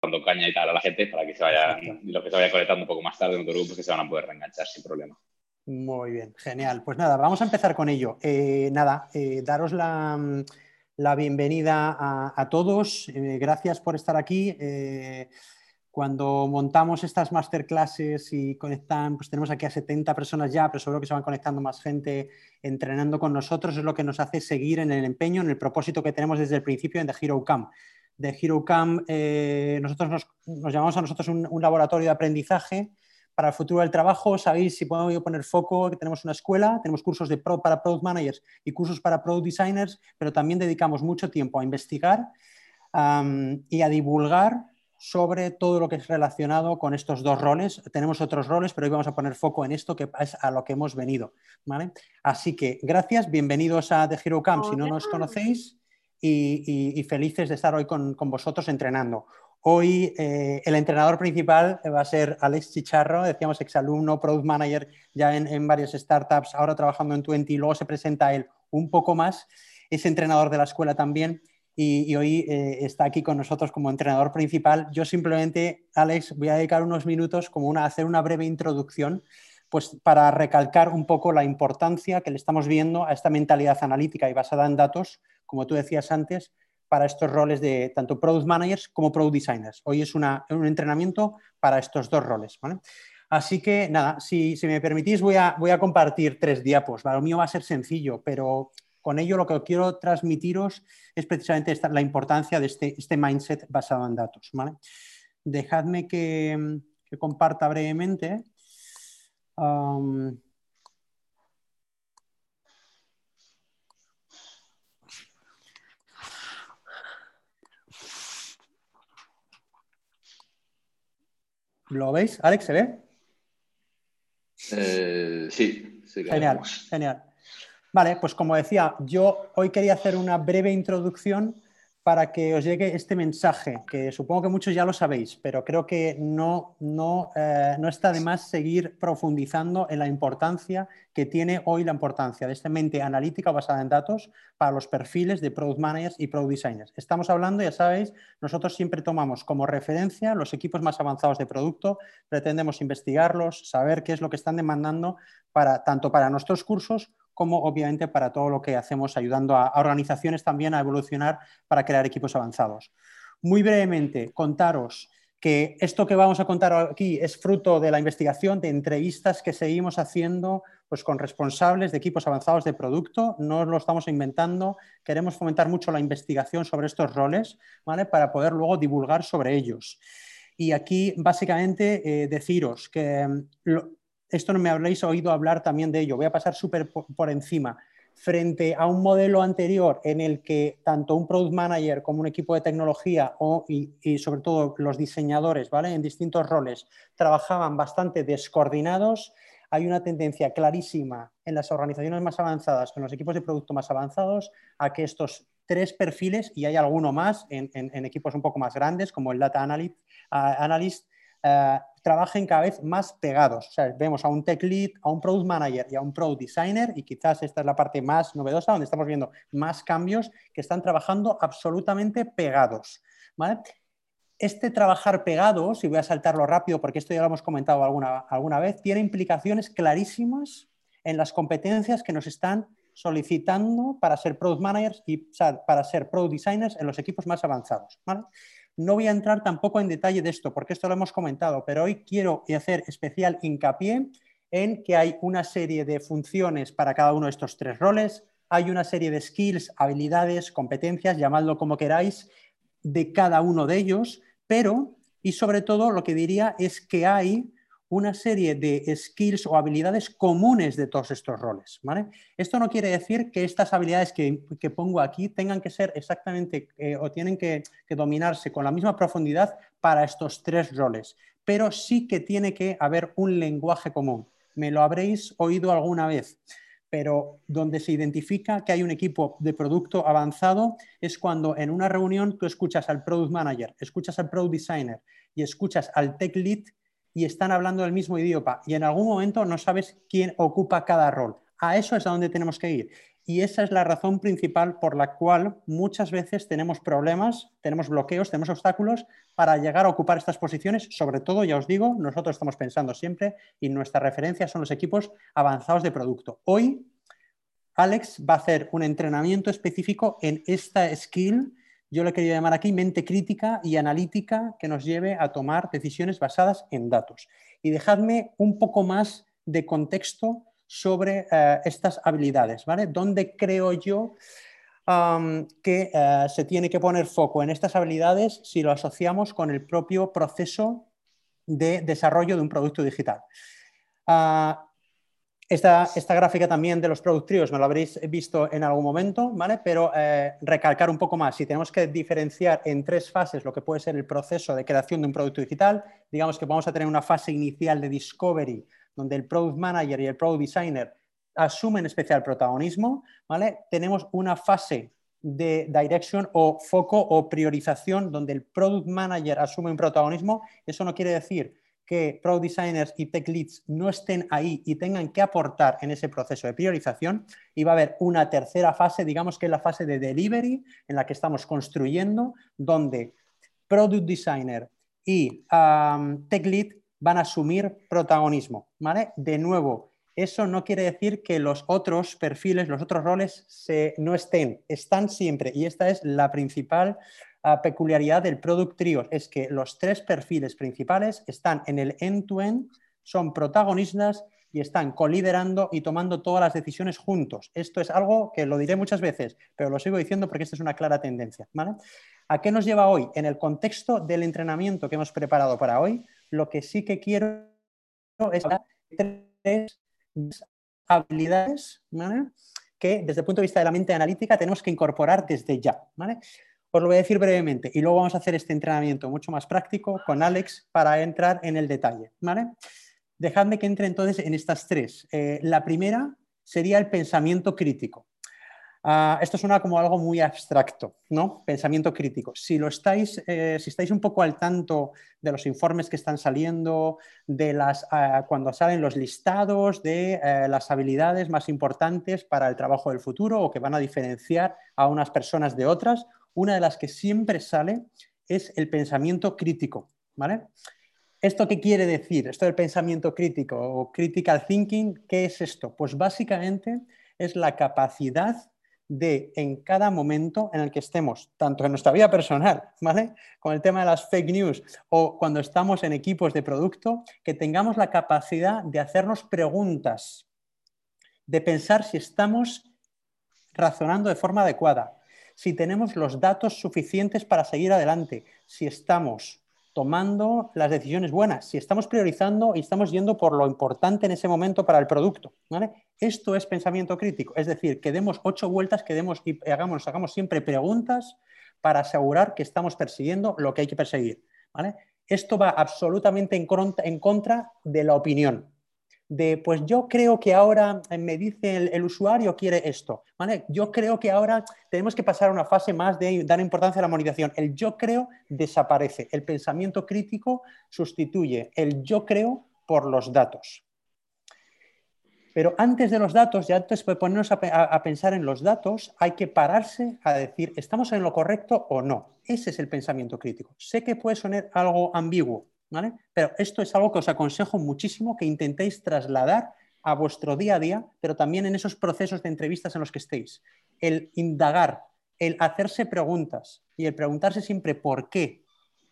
dando caña y tal a la gente para que se vayan, y los que se vayan conectando un poco más tarde en otro grupo, que se van a poder reenganchar sin problema. Muy bien, genial. Pues nada, vamos a empezar con ello. Eh, nada, eh, daros la, bienvenida a, todos. Eh, gracias por estar aquí. cuando montamos estas masterclasses y conectan, pues tenemos aquí a 70 personas ya, pero seguro que se van conectando más gente entrenando con nosotros. Es lo que nos hace seguir en el empeño, en el propósito que tenemos desde el principio en The Hero Camp. The Hero Camp, nosotros nos, llamamos a nosotros un laboratorio de aprendizaje para el futuro del trabajo, sabéis si puedo poner foco, que tenemos una escuela, tenemos cursos de para Product Managers y cursos para Product Designers, pero también dedicamos mucho tiempo a investigar y a divulgar sobre todo lo que es relacionado con estos dos roles. Tenemos otros roles, pero hoy vamos a poner foco en esto que es a lo que hemos venido. Así que gracias, bienvenidos a The Hero Camp si no nos conocéis y, felices de estar hoy con, con vosotros entrenando. Hoy eh, el entrenador principal va a ser Alex Chicharro, decíamos exalumno, product manager ya en, varias startups, ahora trabajando en Twenty, luego se presenta él un poco más, es entrenador de la escuela también y, hoy eh, está aquí con nosotros como entrenador principal. Yo simplemente, Alex, voy a dedicar unos minutos como una, a hacer una breve introducción pues para recalcar un poco la importancia que le estamos viendo a esta mentalidad analítica y basada en datos, como tú decías antes, para estos roles de tanto product managers como product designers. Hoy es un entrenamiento para estos dos roles. Así que nada, si, me permitís voy a, voy a, compartir tres diapos. Lo mío va a ser sencillo, pero con ello lo que quiero transmitiros es precisamente la importancia de este, este, mindset basado en datos. Dejadme que, comparta brevemente. ¿Lo veis? Alex, ¿se ve? Eh, sí, sí. Genial, genial. Vale, pues como decía, yo hoy quería hacer una breve introducción para que os llegue este mensaje, que supongo que muchos ya lo sabéis, pero creo que no, no, eh, no está de más seguir profundizando en la importancia que tiene hoy la importancia de esta mente analítica basada en datos para los perfiles de product managers y product designers. Estamos hablando, ya sabéis, nosotros siempre tomamos como referencia los equipos más avanzados de producto, pretendemos investigarlos, saber qué es lo que están demandando para, tanto para nuestros cursos como obviamente para todo lo que hacemos ayudando a, organizaciones también a evolucionar para crear equipos avanzados. Muy brevemente, contaros que esto que vamos a contar aquí es fruto de la investigación de entrevistas que seguimos haciendo pues, con responsables de equipos avanzados de producto, no lo estamos inventando, queremos fomentar mucho la investigación sobre estos roles ¿vale? para poder luego divulgar sobre ellos. Y aquí básicamente eh, deciros que mm, esto no me habréis oído hablar también de ello, voy a pasar súper por, encima. Frente a un modelo anterior en el que tanto un product manager como un equipo de tecnología y, sobre todo los diseñadores ¿vale? en distintos roles trabajaban bastante descoordinados, hay una tendencia clarísima en las organizaciones más avanzadas, en los equipos de producto más avanzados, a que estos tres perfiles, y hay alguno más en, equipos un poco más grandes como el Data analyst eh, trabajen cada vez más pegados. O vemos a un tech lead, a un product manager y a un product designer, y quizás esta es la parte más novedosa, donde estamos viendo más cambios que están trabajando absolutamente pegados. Este trabajar pegados, y voy a saltarlo rápido porque esto ya lo hemos comentado alguna, alguna vez, tiene implicaciones clarísimas en las competencias que nos están solicitando para ser product managers y para ser product designers en los equipos más avanzados. No voy a entrar tampoco en detalle de esto, porque esto lo hemos comentado, pero hoy quiero hacer especial hincapié en que hay una serie de funciones para cada uno de estos tres roles, hay una serie de skills, habilidades, competencias, llamadlo como queráis, de cada uno de ellos, pero, y sobre todo, lo que diría es que hay una serie de skills o habilidades comunes de todos estos roles. Esto no quiere decir que estas habilidades que, pongo aquí tengan que ser exactamente eh, o tienen que, dominarse con la misma profundidad para estos tres roles, pero sí que tiene que haber un lenguaje común. Me lo habréis oído alguna vez, pero donde se identifica que hay un equipo de producto avanzado es cuando en una reunión tú escuchas al product manager, escuchas al product designer y escuchas al tech lead y están hablando del mismo idioma y en algún momento no sabes quién ocupa cada rol. A eso es a donde tenemos que ir. Y esa es la razón principal por la cual muchas veces tenemos problemas, tenemos bloqueos, tenemos obstáculos para llegar a ocupar estas posiciones. Sobre todo, ya os digo, nosotros estamos pensando siempre y nuestra referencia son los equipos avanzados de producto. Hoy, Alex va a hacer un entrenamiento específico en esta skill, yo le quería llamar aquí mente crítica y analítica que nos lleve a tomar decisiones basadas en datos. Y dejadme un poco más de contexto sobre eh, estas habilidades, ¿vale? ¿Dónde creo yo que eh, se tiene que poner foco en estas habilidades si lo asociamos con el propio proceso de desarrollo de un producto digital? Ah, esta, esta, gráfica también de los Product Trios me lo habréis visto en algún momento, ¿vale? Pero eh, recalcar un poco más, si tenemos que diferenciar en tres fases lo que puede ser el proceso de creación de un producto digital, digamos que vamos a tener una fase inicial de discovery, donde el Product Manager y el Product Designer asumen especial protagonismo, ¿vale? Tenemos una fase de direction o foco o priorización donde el product manager asume un protagonismo. Eso no quiere decir que product designers y tech leads no estén ahí y tengan que aportar en ese proceso de priorización. Y va a haber una tercera fase, digamos que es la fase de delivery, en la que estamos construyendo, donde product designer y tech lead van a asumir protagonismo. ¿vale? De nuevo, eso no quiere decir que los otros perfiles, los otros roles se, no estén, están siempre. Y esta es la principal peculiaridad del Product Trio, es que los tres perfiles principales están en el end-to-end, son protagonistas y están coliderando y tomando todas las decisiones juntos. Esto es algo que lo diré muchas veces, pero lo sigo diciendo porque esta es una clara tendencia. ¿A qué nos lleva hoy? En el contexto del entrenamiento que hemos preparado para hoy, lo que sí que quiero es tres habilidades que desde el punto de vista de la mente analítica tenemos que incorporar desde ya. Os lo voy a decir brevemente y luego vamos a hacer este entrenamiento mucho más práctico con Alex para entrar en el detalle. Dejadme que entre entonces en estas tres. Eh, la primera sería el pensamiento crítico. Ah, esto suena como algo muy abstracto, ¿no? Pensamiento crítico. Si lo estáis, eh, si estáis un poco al tanto de los informes que están saliendo, de las ah, cuando salen los listados de eh, las habilidades más importantes para el trabajo del futuro o que van a diferenciar a unas personas de otras, una de las que siempre sale es el pensamiento crítico, ¿vale? ¿Esto qué quiere decir? Esto del pensamiento crítico o critical thinking, ¿qué es esto? Pues básicamente es la capacidad de en cada momento en el que estemos, tanto en nuestra vida personal, ¿vale? Con el tema de las fake news o cuando estamos en equipos de producto, que tengamos la capacidad de hacernos preguntas, de pensar si estamos razonando de forma adecuada, si tenemos los datos suficientes para seguir adelante, si estamos tomando las decisiones buenas, si estamos priorizando y estamos yendo por lo importante en ese momento para el producto. Esto es pensamiento crítico, es decir, que demos ocho vueltas, que demos y hagamos, hagamos siempre preguntas para asegurar que estamos persiguiendo lo que hay que perseguir. Esto va absolutamente en contra de la opinión de, pues yo creo que ahora eh, me dice el, usuario quiere esto, ¿vale? Yo creo que ahora tenemos que pasar a una fase más de dar importancia a la monetización. El yo creo desaparece, el pensamiento crítico sustituye el yo creo por los datos. Pero antes de los datos, ya antes de ponernos a, pensar en los datos, hay que pararse a decir, ¿estamos en lo correcto o no? Ese es el pensamiento crítico. Sé que puede sonar algo ambiguo, pero esto es algo que os aconsejo muchísimo que intentéis trasladar a vuestro día a día, pero también en esos procesos de entrevistas en los que estéis. El indagar, el hacerse preguntas y el preguntarse siempre por qué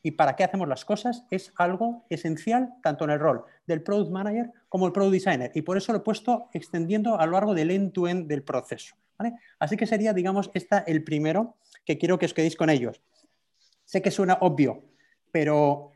y para qué hacemos las cosas es algo esencial tanto en el rol del product manager como el product designer. Y por eso lo he puesto extendiendo a lo largo del end-to-end del proceso. Así que sería, digamos, esta el primero que quiero que os quedéis con ellos. Sé que suena obvio, pero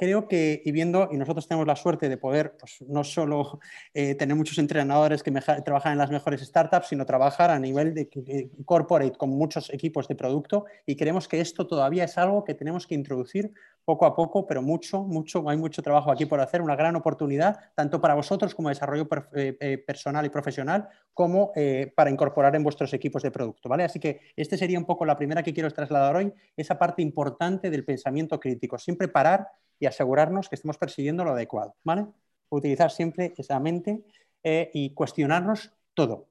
creo que, y viendo, y nosotros tenemos la suerte de poder, pues no solo eh, tener muchos entrenadores que trabajan en las mejores startups, sino trabajar a nivel de, corporate con muchos equipos de producto, y creemos que esto todavía es algo que tenemos que introducir poco a poco, pero mucho, mucho, hay mucho trabajo aquí por hacer, una gran oportunidad, tanto para vosotros como desarrollo eh, eh, personal y profesional, como para incorporar en vuestros equipos de producto, ¿vale? Así que este sería un poco la primera que quiero trasladar hoy, esa parte importante del pensamiento crítico, siempre parar y asegurarnos que estemos persiguiendo lo adecuado. Utilizar siempre esa mente eh, y cuestionarnos todo.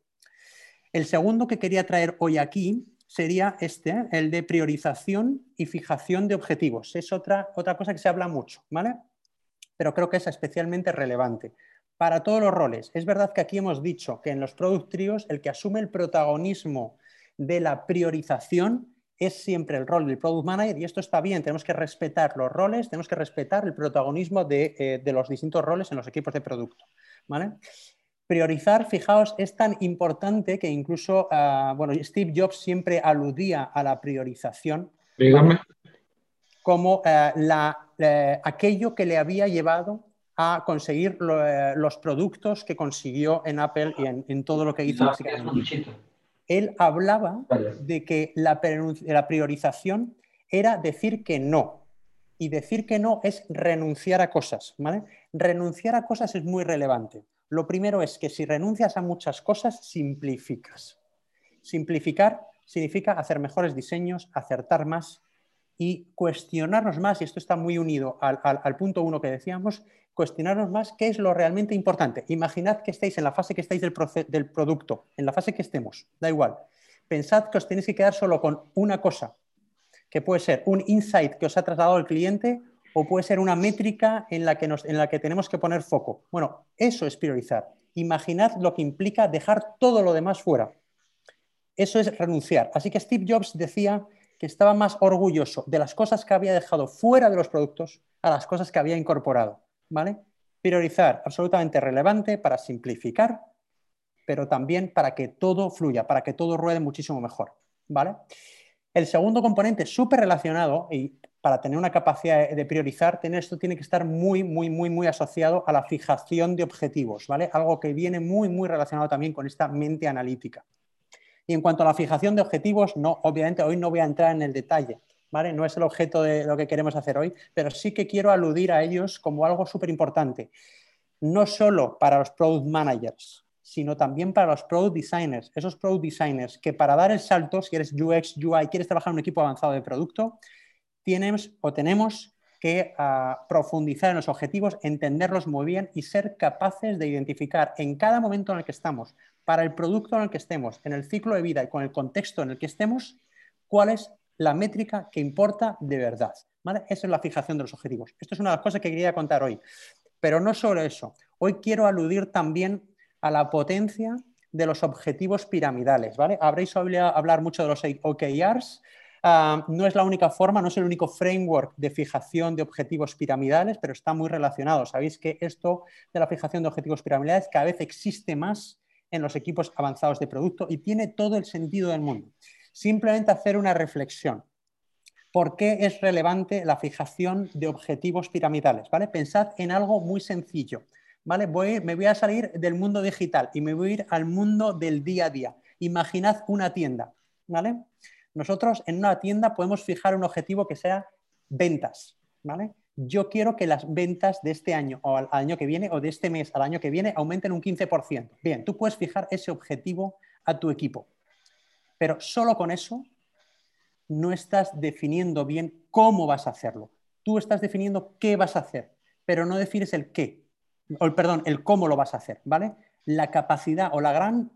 El segundo que quería traer hoy aquí sería este, el de priorización y fijación de objetivos. Es otra, otra cosa que se habla mucho, ¿vale? Pero creo que es especialmente relevante. Para todos los roles, es verdad que aquí hemos dicho que en los product trios el que asume el protagonismo de la priorización es siempre el rol del product manager y esto está bien, tenemos que respetar los roles, tenemos que respetar el protagonismo de, eh, los distintos roles en los equipos de producto. ¿vale? Priorizar, fijaos, es tan importante que incluso ah, bueno, Steve Jobs siempre aludía a la priorización como eh, la, eh, aquello que le había llevado a conseguir los productos que consiguió en Apple y en, todo lo que hizo él hablaba de que la, priorización era decir que no. Y decir que no es renunciar a cosas. Renunciar a cosas es muy relevante. Lo primero es que si renuncias a muchas cosas, simplificas. Simplificar significa hacer mejores diseños, acertar más y cuestionarnos más, y esto está muy unido al, al punto uno que decíamos, cuestionarnos más qué es lo realmente importante. Imaginad que estáis en la fase que estáis del, del producto, en la fase que estemos, da igual. Pensad que os tenéis que quedar solo con una cosa, que puede ser un insight que os ha trasladado el cliente o puede ser una métrica en la que, nos, en la que tenemos que poner foco. Bueno, eso es priorizar. Imaginad lo que implica dejar todo lo demás fuera. Eso es renunciar. Así que Steve Jobs decía que estaba más orgulloso de las cosas que había dejado fuera de los productos a las cosas que había incorporado. ¿Vale? Priorizar, absolutamente relevante para simplificar, pero también para que todo fluya, para que todo ruede muchísimo mejor, ¿vale? El segundo componente súper relacionado y para tener una capacidad de priorizar, tener esto tiene que estar muy, muy, muy, muy asociado a la fijación de objetivos, ¿vale? Algo que viene muy, muy relacionado también con esta mente analítica. Y en cuanto a la fijación de objetivos, no, obviamente hoy no voy a entrar en el detalle, no es el objeto de lo que queremos hacer hoy, pero sí que quiero aludir a ellos como algo súper importante, no solo para los product managers, sino también para los product designers, esos product designers que para dar el salto, si eres UX, UI, quieres trabajar en un equipo avanzado de producto, tienes o tenemos que ah, profundizar en los objetivos, entenderlos muy bien y ser capaces de identificar en cada momento en el que estamos, para el producto en el que estemos, en el ciclo de vida y con el contexto en el que estemos, cuáles la métrica que importa de verdad. ¿vale? Esa es la fijación de los objetivos. Esto es una de las cosas que quería contar hoy. Pero no solo eso. Hoy quiero aludir también a la potencia de los objetivos piramidales. ¿vale? Habréis oído hablar mucho de los OKRs. Ah, no es la única forma, no es el único framework de fijación de objetivos piramidales, pero está muy relacionado. Sabéis que esto de la fijación de objetivos piramidales cada vez existe más en los equipos avanzados de producto y tiene todo el sentido del mundo simplemente hacer una reflexión. ¿Por qué es relevante la fijación de objetivos piramidales? ¿vale? Pensad en algo muy sencillo. ¿vale? Voy, me voy a salir del mundo digital y me voy a ir al mundo del día a día. Imaginad una tienda. ¿vale? Nosotros en una tienda podemos fijar un objetivo que sea ventas. ¿vale? Yo quiero que las ventas de este año o al año que viene o de este mes al año que viene aumenten un 15%. Bien, tú puedes fijar ese objetivo a tu equipo. Pero solo con eso no estás definiendo bien cómo vas a hacerlo. Tú estás definiendo qué vas a hacer, pero no defines el qué, o, perdón, el cómo lo vas a hacer, ¿vale? La capacidad o la gran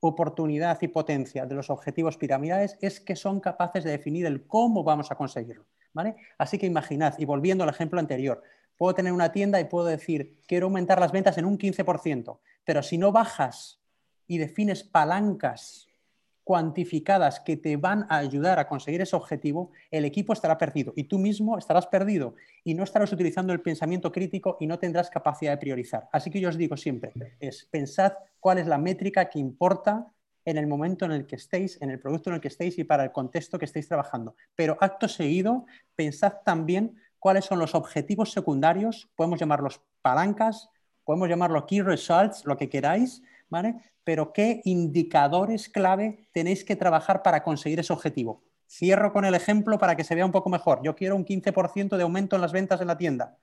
oportunidad y potencia de los objetivos piramidales es que son capaces de definir el cómo vamos a conseguirlo, ¿vale? Así que imaginad, y volviendo al ejemplo anterior, puedo tener una tienda y puedo decir, quiero aumentar las ventas en un 15%, pero si no bajas y defines palancas cuantificadas que te van a ayudar a conseguir ese objetivo, el equipo estará perdido y tú mismo estarás perdido y no estarás utilizando el pensamiento crítico y no tendrás capacidad de priorizar. Así que yo os digo siempre, es pensad cuál es la métrica que importa en el momento en el que estéis, en el producto en el que estéis y para el contexto que estéis trabajando. Pero acto seguido, pensad también cuáles son los objetivos secundarios, podemos llamarlos palancas, podemos llamarlo key results, lo que queráis, ¿vale? pero ¿qué indicadores clave tenéis que trabajar para conseguir ese objetivo? Cierro con el ejemplo para que se vea un poco mejor. Yo quiero un 15% de aumento en las ventas en la tienda,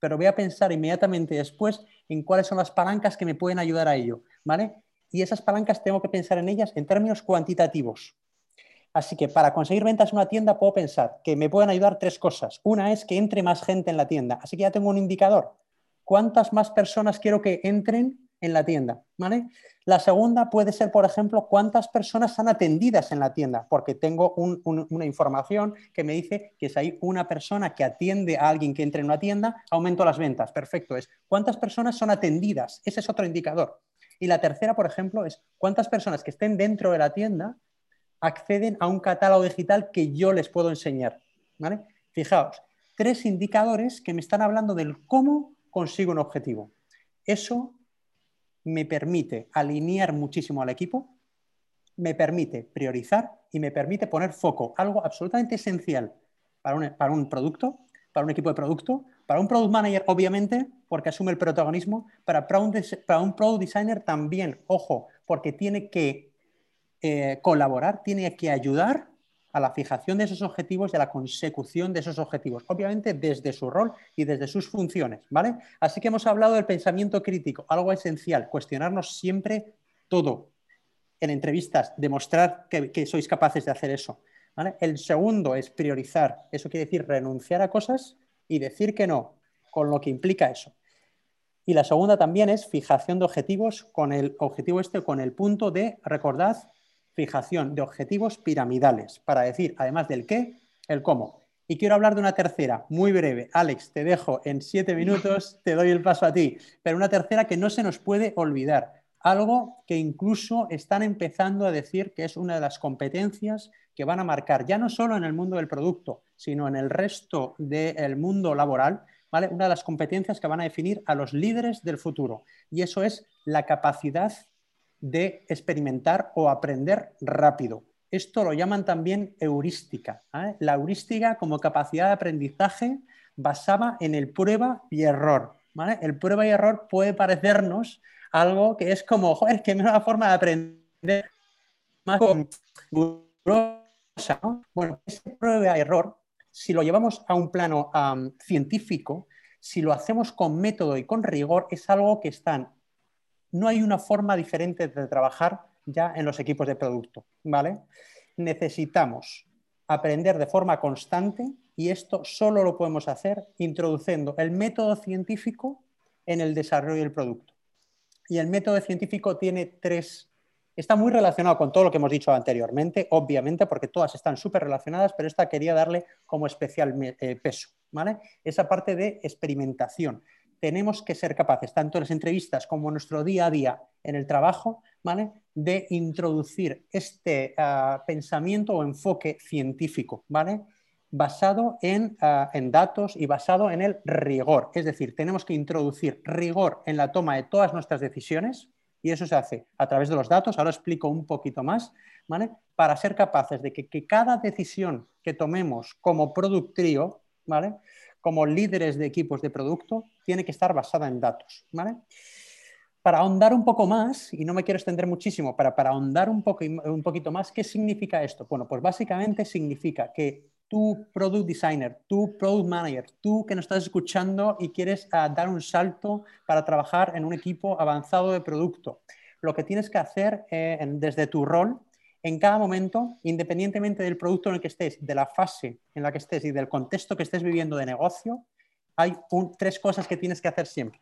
pero voy a pensar inmediatamente después en cuáles son las palancas que me pueden ayudar a ello, ¿vale? Y esas palancas tengo que pensar en ellas en términos cuantitativos. Así que para conseguir ventas en una tienda puedo pensar que me pueden ayudar tres cosas. Una es que entre más gente en la tienda. Así que ya tengo un indicador. ¿Cuántas más personas quiero que entren en la tienda. ¿vale? La segunda puede ser, por ejemplo, cuántas personas están atendidas en la tienda, porque tengo una información que me dice que si hay una persona que atiende a alguien que entre en una tienda, aumento las ventas. Perfecto, es cuántas personas son atendidas. Ese es otro indicador. Y la tercera, por ejemplo, es cuántas personas que estén dentro de la tienda acceden a un catálogo digital que yo les puedo enseñar. ¿vale? Fijaos, tres indicadores que me están hablando del cómo consigo un objetivo. Eso me permite alinear muchísimo al equipo, me permite priorizar y me permite poner foco, algo absolutamente esencial para un, para un producto, para un equipo de producto, para un product manager, obviamente, porque asume el protagonismo, para, para un product designer también, ojo, porque tiene que eh, colaborar, tiene que ayudar a la fijación de esos objetivos y a la consecución de esos objetivos, obviamente desde su rol y desde sus funciones, ¿vale? Así que hemos hablado del pensamiento crítico, algo esencial, cuestionarnos siempre todo. En entrevistas, demostrar que, sois capaces de hacer eso. El segundo es priorizar, eso quiere decir renunciar a cosas y decir que no, con lo que implica eso. Y la segunda también es fijación de objetivos con el objetivo este, con el punto de, recordad, fijación de objetivos piramidales para decir, además del qué, el cómo. Y quiero hablar de una tercera, muy breve. Alex, te dejo en siete minutos, te doy el paso a ti. Pero una tercera que no se nos puede olvidar. Algo que incluso están empezando a decir que es una de las competencias que van a marcar, ya no solo en el mundo del producto, sino en el resto del mundo laboral, ¿vale? Una de las competencias que van a definir a los líderes del futuro. Y eso es la capacidad de experimentar o aprender rápido. Esto lo llaman también heurística. La heurística como capacidad de aprendizaje basada en el prueba y error. El prueba y error puede parecernos algo que es como, joder, que una forma de aprender más Bueno, ese prueba y error, si lo llevamos a un plano científico, si lo hacemos con método y con rigor, es algo que están no hay una forma diferente de trabajar ya en los equipos de producto, ¿vale? Necesitamos aprender de forma constante y esto solo lo podemos hacer introduciendo el método científico en el desarrollo del producto. Y el método científico tiene tres, está muy relacionado con todo lo que hemos dicho anteriormente, obviamente, porque todas están súper relacionadas, pero esta quería darle como especial eh, peso, ¿vale? Esa parte de experimentación tenemos que ser capaces, tanto en las entrevistas como en nuestro día a día en el trabajo, ¿vale? de introducir este ah, pensamiento o enfoque científico, ¿vale? basado en, ah, en, datos y basado en el rigor. Es decir, tenemos que introducir rigor en la toma de todas nuestras decisiones y eso se hace a través de los datos. Ahora explico un poquito más, ¿vale? Para ser capaces de que, que cada decisión que tomemos como productrío, ¿vale? Como líderes de equipos de producto tiene que estar basada en datos. Para ahondar un poco más, y no me quiero extender muchísimo, para, para ahondar un, poco, un poquito más, ¿qué significa esto? Bueno, pues básicamente significa que tú, product designer, tú, product manager, tú que nos estás escuchando y quieres ah, dar un salto para trabajar en un equipo avanzado de producto, lo que tienes que hacer eh, desde tu rol en cada momento, independientemente del producto en el que estés, de la fase en la que estés y del contexto que estés viviendo de negocio, hay tres cosas que tienes que hacer siempre.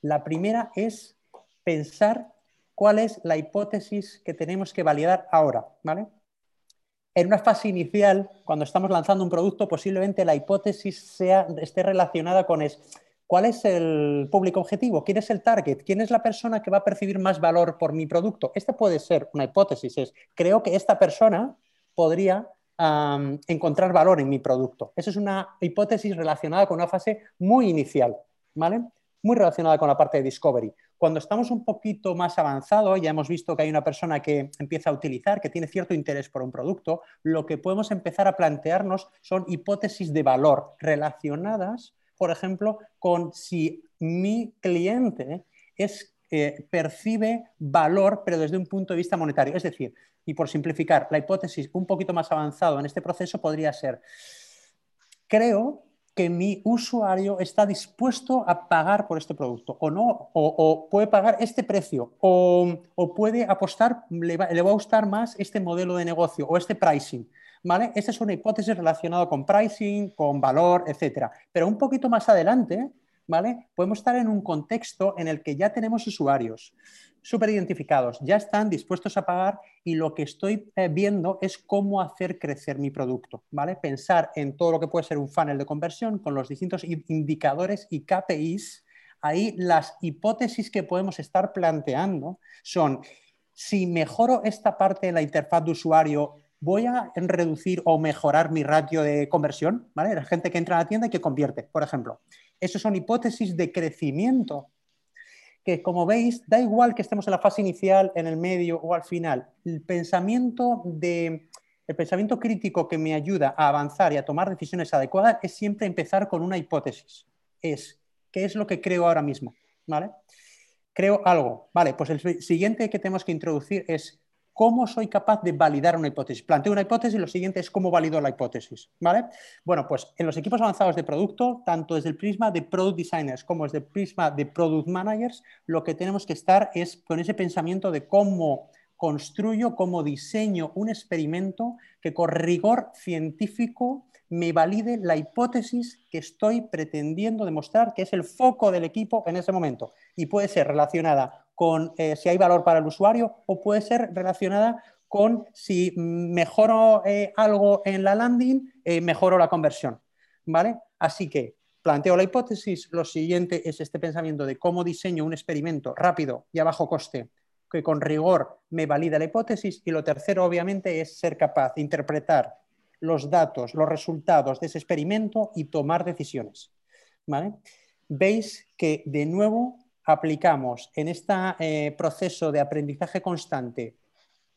La primera es pensar cuál es la hipótesis que tenemos que validar ahora, ¿vale? En una fase inicial, cuando estamos lanzando un producto, posiblemente la hipótesis sea, esté relacionada con es, ¿Cuál es el público objetivo? ¿Quién es el target? ¿Quién es la persona que va a percibir más valor por mi producto? Esta puede ser una hipótesis, es creo que esta persona podría encontrar valor en mi producto. Esa es una hipótesis relacionada con una fase muy inicial, ¿vale? Muy relacionada con la parte de discovery. Cuando estamos un poquito más avanzado, ya hemos visto que hay una persona que empieza a utilizar, que tiene cierto interés por un producto, lo que podemos empezar a plantearnos son hipótesis de valor relacionadas por ejemplo, con si mi cliente es, eh, percibe valor, pero desde un punto de vista monetario. Es decir, y por simplificar, la hipótesis un poquito más avanzado en este proceso podría ser, creo que mi usuario está dispuesto a pagar por este producto o no, o, puede pagar este precio o, puede apostar, le va, le va, a gustar más este modelo de negocio o este pricing. ¿Vale? Esta es una hipótesis relacionada con pricing, con valor, etc. Pero un poquito más adelante ¿vale? Podemos estar en un contexto en el que ya tenemos usuarios súper identificados, ya están dispuestos a pagar y lo que estoy eh, viendo es cómo hacer crecer mi producto, ¿vale? Pensar en todo lo que puede ser un funnel de conversión con los distintos indicadores y KPIs. Ahí las hipótesis que podemos estar planteando son, si mejoro esta parte de la interfaz de usuario, voy a reducir o mejorar mi ratio de conversión, ¿vale? La gente que entra a la tienda y que convierte, por ejemplo. Esas son hipótesis de crecimiento que, como veis, da igual que estemos en la fase inicial, en el medio o al final. El pensamiento, de, el pensamiento crítico que me ayuda a avanzar y a tomar decisiones adecuadas es siempre empezar con una hipótesis. Es, ¿qué es lo que creo ahora mismo? ¿Vale? Creo algo. Vale, pues el siguiente que tenemos que introducir es ¿Cómo soy capaz de validar una hipótesis? Planteo una hipótesis y lo siguiente es cómo valido la hipótesis. ¿vale? Bueno, pues en los equipos avanzados de producto, tanto desde el prisma de product designers como desde el prisma de product managers, lo que tenemos que estar es con ese pensamiento de cómo construyo, cómo diseño un experimento que con rigor científico me valide la hipótesis que estoy pretendiendo demostrar, que es el foco del equipo en ese momento. Y puede ser relacionada con eh, si hay valor para el usuario o puede ser relacionada con si mejoro eh, algo en la landing, eh, mejoro la conversión. ¿Vale? Así que planteo la hipótesis, lo siguiente es este pensamiento de cómo diseño un experimento rápido y a bajo coste que con rigor me valida la hipótesis y lo tercero obviamente es ser capaz de interpretar los datos, los resultados de ese experimento y tomar decisiones. ¿Vale? Veis que de nuevo aplicamos en este proceso de aprendizaje constante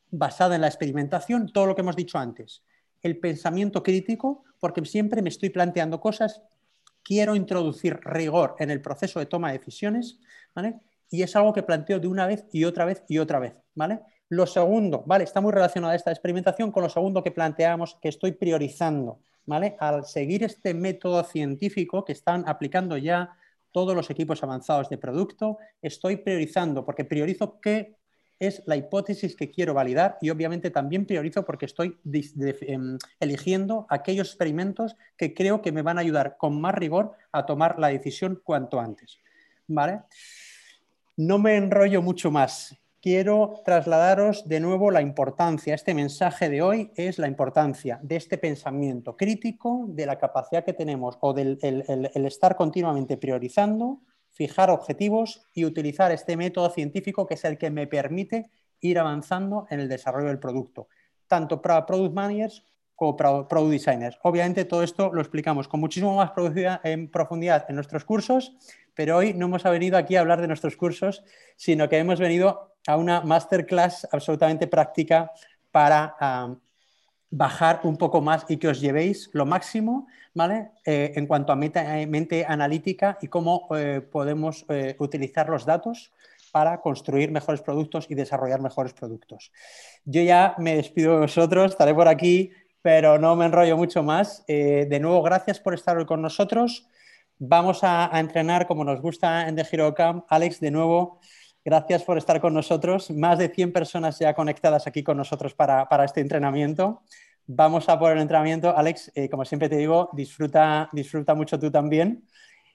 basado en la experimentación todo lo que hemos dicho antes. El pensamiento crítico, porque siempre me estoy planteando cosas, quiero introducir rigor en el proceso de toma de decisiones, Y es algo que planteo de una vez y otra vez y otra vez, ¿vale? Lo segundo, ¿vale? Está muy relacionada esta experimentación con lo segundo que planteamos, que estoy priorizando, ¿vale? Al seguir este método científico que están aplicando ya todos los equipos avanzados de producto, estoy priorizando porque priorizo qué es la hipótesis que quiero validar y obviamente también priorizo porque estoy em, eligiendo aquellos experimentos que creo que me van a ayudar con más rigor a tomar la decisión cuanto antes. ¿Vale? No me enrollo mucho más quiero trasladaros de nuevo la importancia. Este mensaje de hoy es la importancia de este pensamiento crítico, de la capacidad que tenemos o del el, estar continuamente priorizando, fijar objetivos y utilizar este método científico que es el que me permite ir avanzando en el desarrollo del producto, tanto para product managers como para product designers. Obviamente todo esto lo explicamos con muchísimo más profundidad en nuestros cursos, pero hoy no hemos venido aquí a hablar de nuestros cursos, sino que hemos venido a una masterclass absolutamente práctica para bajar un poco más y que os llevéis lo máximo ¿vale? Eh, en cuanto a eh, mente analítica y cómo eh, podemos utilizar los datos para construir mejores productos y desarrollar mejores productos. Yo ya me despido de vosotros, estaré por aquí, pero no me enrollo mucho más. de nuevo, gracias por estar hoy con nosotros. Vamos a, a entrenar como nos gusta en The Hero Camp. Alex, de nuevo, Gracias por estar con nosotros. Más de 100 personas ya conectadas aquí con nosotros para, este entrenamiento. Vamos a por el entrenamiento. Alex, eh, como siempre te digo, disfruta, disfruta mucho tú también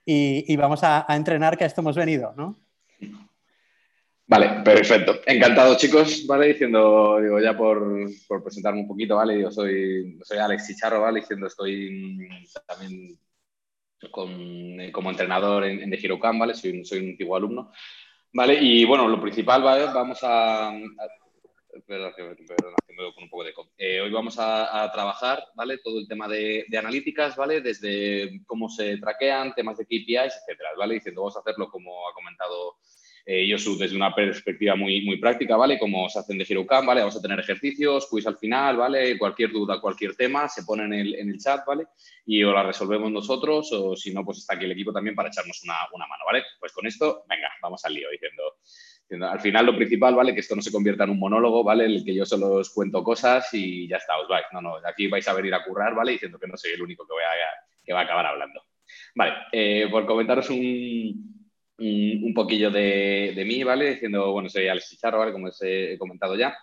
y, vamos a, entrenar que a esto hemos venido, ¿no? Vale, perfecto. Encantado, chicos, ¿vale? Diciendo, digo, ya por, presentarme un poquito, ¿vale? Yo soy, soy Alex Chicharro, ¿vale? Diciendo, estoy también como entrenador en, en The ¿vale? Soy, soy un antiguo alumno. Vale, y bueno, lo principal, ¿vale? Vamos a... Perdón, con un poco de... Eh, hoy vamos a, trabajar, ¿vale? Todo el tema de, de, analíticas, ¿vale? Desde cómo se traquean, temas de KPIs, etcétera, ¿vale? Diciendo, vamos a hacerlo como ha comentado eh, Yosu desde una perspectiva muy, muy práctica, ¿vale? Como se hacen de HeroCamp, ¿vale? Vamos a tener ejercicios, quiz al final, ¿vale? Cualquier duda, cualquier tema, se pone en el, en el chat, ¿vale? Y o la resolvemos nosotros o si no, pues está aquí el equipo también para echarnos una, una mano, ¿vale? Pues con esto, venga, vamos al lío diciendo, al final lo principal, ¿vale? Que esto no se convierta en un monólogo, ¿vale? El que yo solo os cuento cosas y ya está, os vais. No, no, aquí vais a venir a currar, ¿vale? Diciendo que no soy el único que, voy a, que va a acabar hablando. Vale, eh, por comentaros un, un, poquillo de, mí, ¿vale? Diciendo, bueno, soy Alex Chicharro, ¿vale? Como os he comentado ya.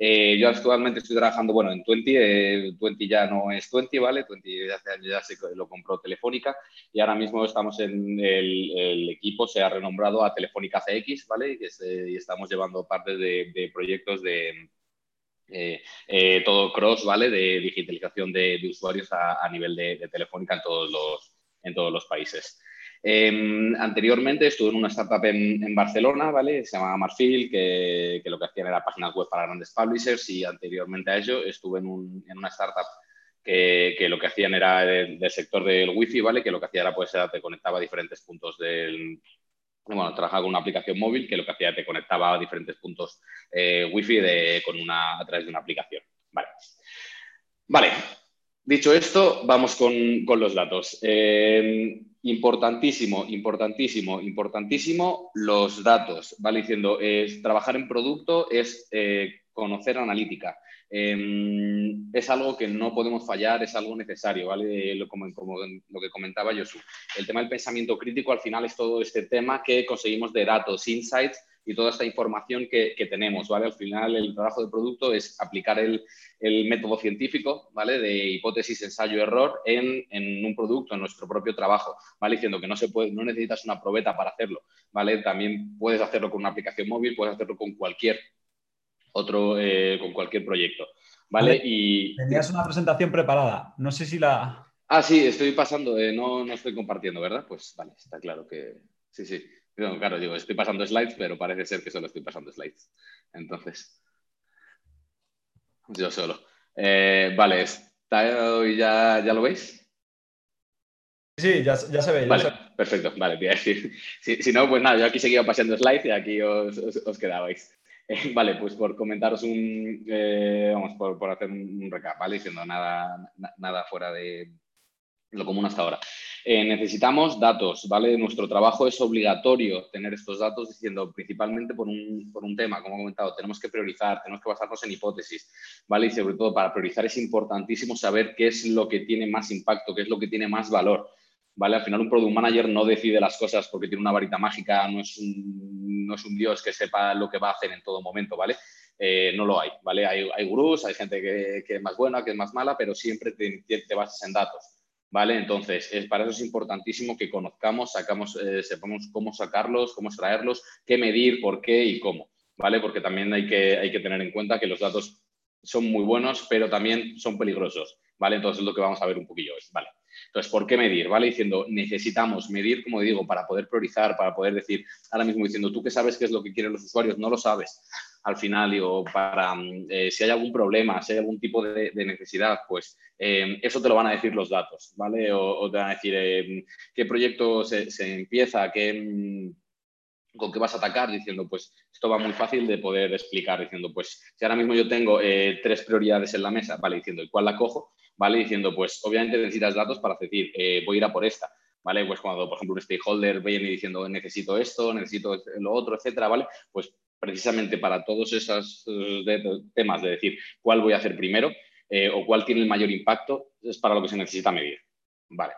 Eh, yo actualmente estoy trabajando, bueno, en 20, 20 ya no es 20, ¿vale? 20 hace años ya se lo compró Telefónica y ahora mismo estamos en el, equipo, se ha renombrado a Telefónica CX, ¿vale? Y, estamos llevando parte de, proyectos de todo cross, ¿vale? De digitalización de, usuarios a, nivel de, Telefónica en todos los, en todos los países. Em, anteriormente estuve en una startup en, Barcelona, ¿vale? Se llamaba Marfil, que, lo que hacían era páginas web para grandes publishers y anteriormente a ello estuve en, una startup que, lo que hacían era del, sector del wifi, ¿vale? Que lo que hacía era, pues, te conectaba a diferentes puntos del... Bueno, trabajaba con una aplicación móvil que lo que hacía te conectaba a diferentes puntos eh, wifi con una, a través de una aplicación, ¿vale? Vale, dicho esto, vamos con, los datos. Em, Importantísimo, importantísimo, importantísimo los datos, ¿vale? Diciendo, es, trabajar en producto es eh, conocer analítica. Em, es algo que no podemos fallar, es algo necesario, ¿vale? Lo, como, como, lo que comentaba Josu. El tema del pensamiento crítico al final es todo este tema que conseguimos de datos, insights y toda esta información que, tenemos, ¿vale? Al final el trabajo de producto es aplicar el, método científico, ¿vale? De hipótesis, ensayo, error en, un producto, en nuestro propio trabajo, ¿vale? Diciendo que no se puede, no necesitas una probeta para hacerlo, ¿vale? También puedes hacerlo con una aplicación móvil, puedes hacerlo con cualquier otro, eh, con cualquier proyecto, ¿vale? y... Tenías una presentación preparada, no sé si la... Ah, sí, estoy pasando, eh, no, no estoy compartiendo, ¿verdad? Pues vale, está claro que... Sí, sí claro, digo, estoy pasando slides, pero parece ser que solo estoy pasando slides. Entonces, yo solo. Eh, vale, ¿está, ya, ¿ya lo veis? Sí, ya, se ve. Vale, perfecto. Vale, Si, si, no, pues nada, yo aquí seguía pasando slides y aquí os, quedabais. vale, pues por comentaros un, eh, vamos, por, hacer un recap, ¿vale? Diciendo nada, nada fuera de, lo común hasta ahora. Eh, necesitamos datos, ¿vale? Nuestro trabajo es obligatorio tener estos datos diciendo principalmente por un, por un, tema, como he comentado, tenemos que priorizar, tenemos que basarnos en hipótesis, ¿vale? Y sobre todo para priorizar es importantísimo saber qué es lo que tiene más impacto, qué es lo que tiene más valor, ¿vale? Al final un product manager no decide las cosas porque tiene una varita mágica, no es un, no es un dios que sepa lo que va a hacer en todo momento, ¿vale? Eh, no lo hay, ¿vale? Hay, hay gurús, hay gente que, que, es más buena, que es más mala, pero siempre te, te basas en datos. ¿Vale? Entonces, es, para eso es importantísimo que conozcamos, sacamos, eh, sepamos cómo sacarlos, cómo extraerlos, qué medir, por qué y cómo, ¿vale? Porque también hay que, hay que tener en cuenta que los datos son muy buenos, pero también son peligrosos, ¿vale? Entonces, es lo que vamos a ver un poquillo hoy, ¿vale? Entonces, ¿por qué medir? ¿Vale? Diciendo, necesitamos medir, como digo, para poder priorizar, para poder decir, ahora mismo diciendo, tú que sabes qué es lo que quieren los usuarios, no lo sabes. Al final, digo, para mm, eh, si hay algún problema, si hay algún tipo de, necesidad, pues eh, eso te lo van a decir los datos, ¿vale? O, te van a decir eh, qué proyecto se, empieza, qué mm, con qué vas a atacar, diciendo, pues esto va muy fácil de poder explicar, diciendo, pues si ahora mismo yo tengo tres prioridades en la mesa, ¿vale? Diciendo, ¿y cuál la cojo? ¿vale? Diciendo, pues obviamente necesitas datos para decir, eh, voy a ir a por esta, ¿vale? Pues cuando, por ejemplo, un stakeholder viene diciendo, necesito esto, necesito lo otro, etcétera, ¿vale? Pues precisamente para todos esos eh, temas de decir cuál voy a hacer primero eh, o cuál tiene el mayor impacto, es para lo que se necesita medir, ¿vale?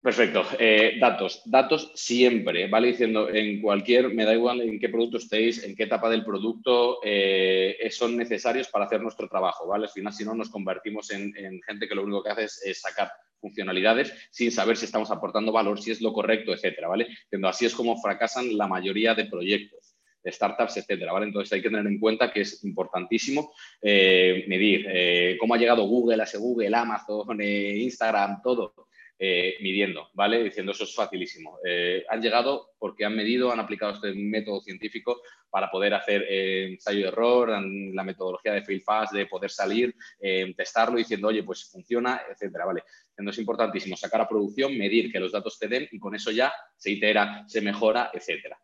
Perfecto. Eh, datos. Datos siempre, ¿vale? Diciendo en cualquier, me da igual en qué producto estéis, en qué etapa del producto, eh, son necesarios para hacer nuestro trabajo, ¿vale? Al final, si no, nos convertimos en, gente que lo único que hace es, sacar funcionalidades sin saber si estamos aportando valor, si es lo correcto, etcétera, ¿vale? Así es como fracasan la mayoría de proyectos de startups, etcétera, ¿vale? Entonces hay que tener en cuenta que es importantísimo eh, medir cómo ha llegado Google, a ese Google, Amazon, Instagram, todo eh, midiendo, ¿vale? Diciendo eso es facilísimo. Eh, han llegado porque han medido, han aplicado este método científico para poder hacer eh, ensayo de error, la metodología de fail fast, de poder salir, testarlo diciendo, oye, pues funciona, etcétera, ¿vale? Entonces es importantísimo sacar a producción, medir que los datos te den y con eso ya se itera, se mejora, etcétera.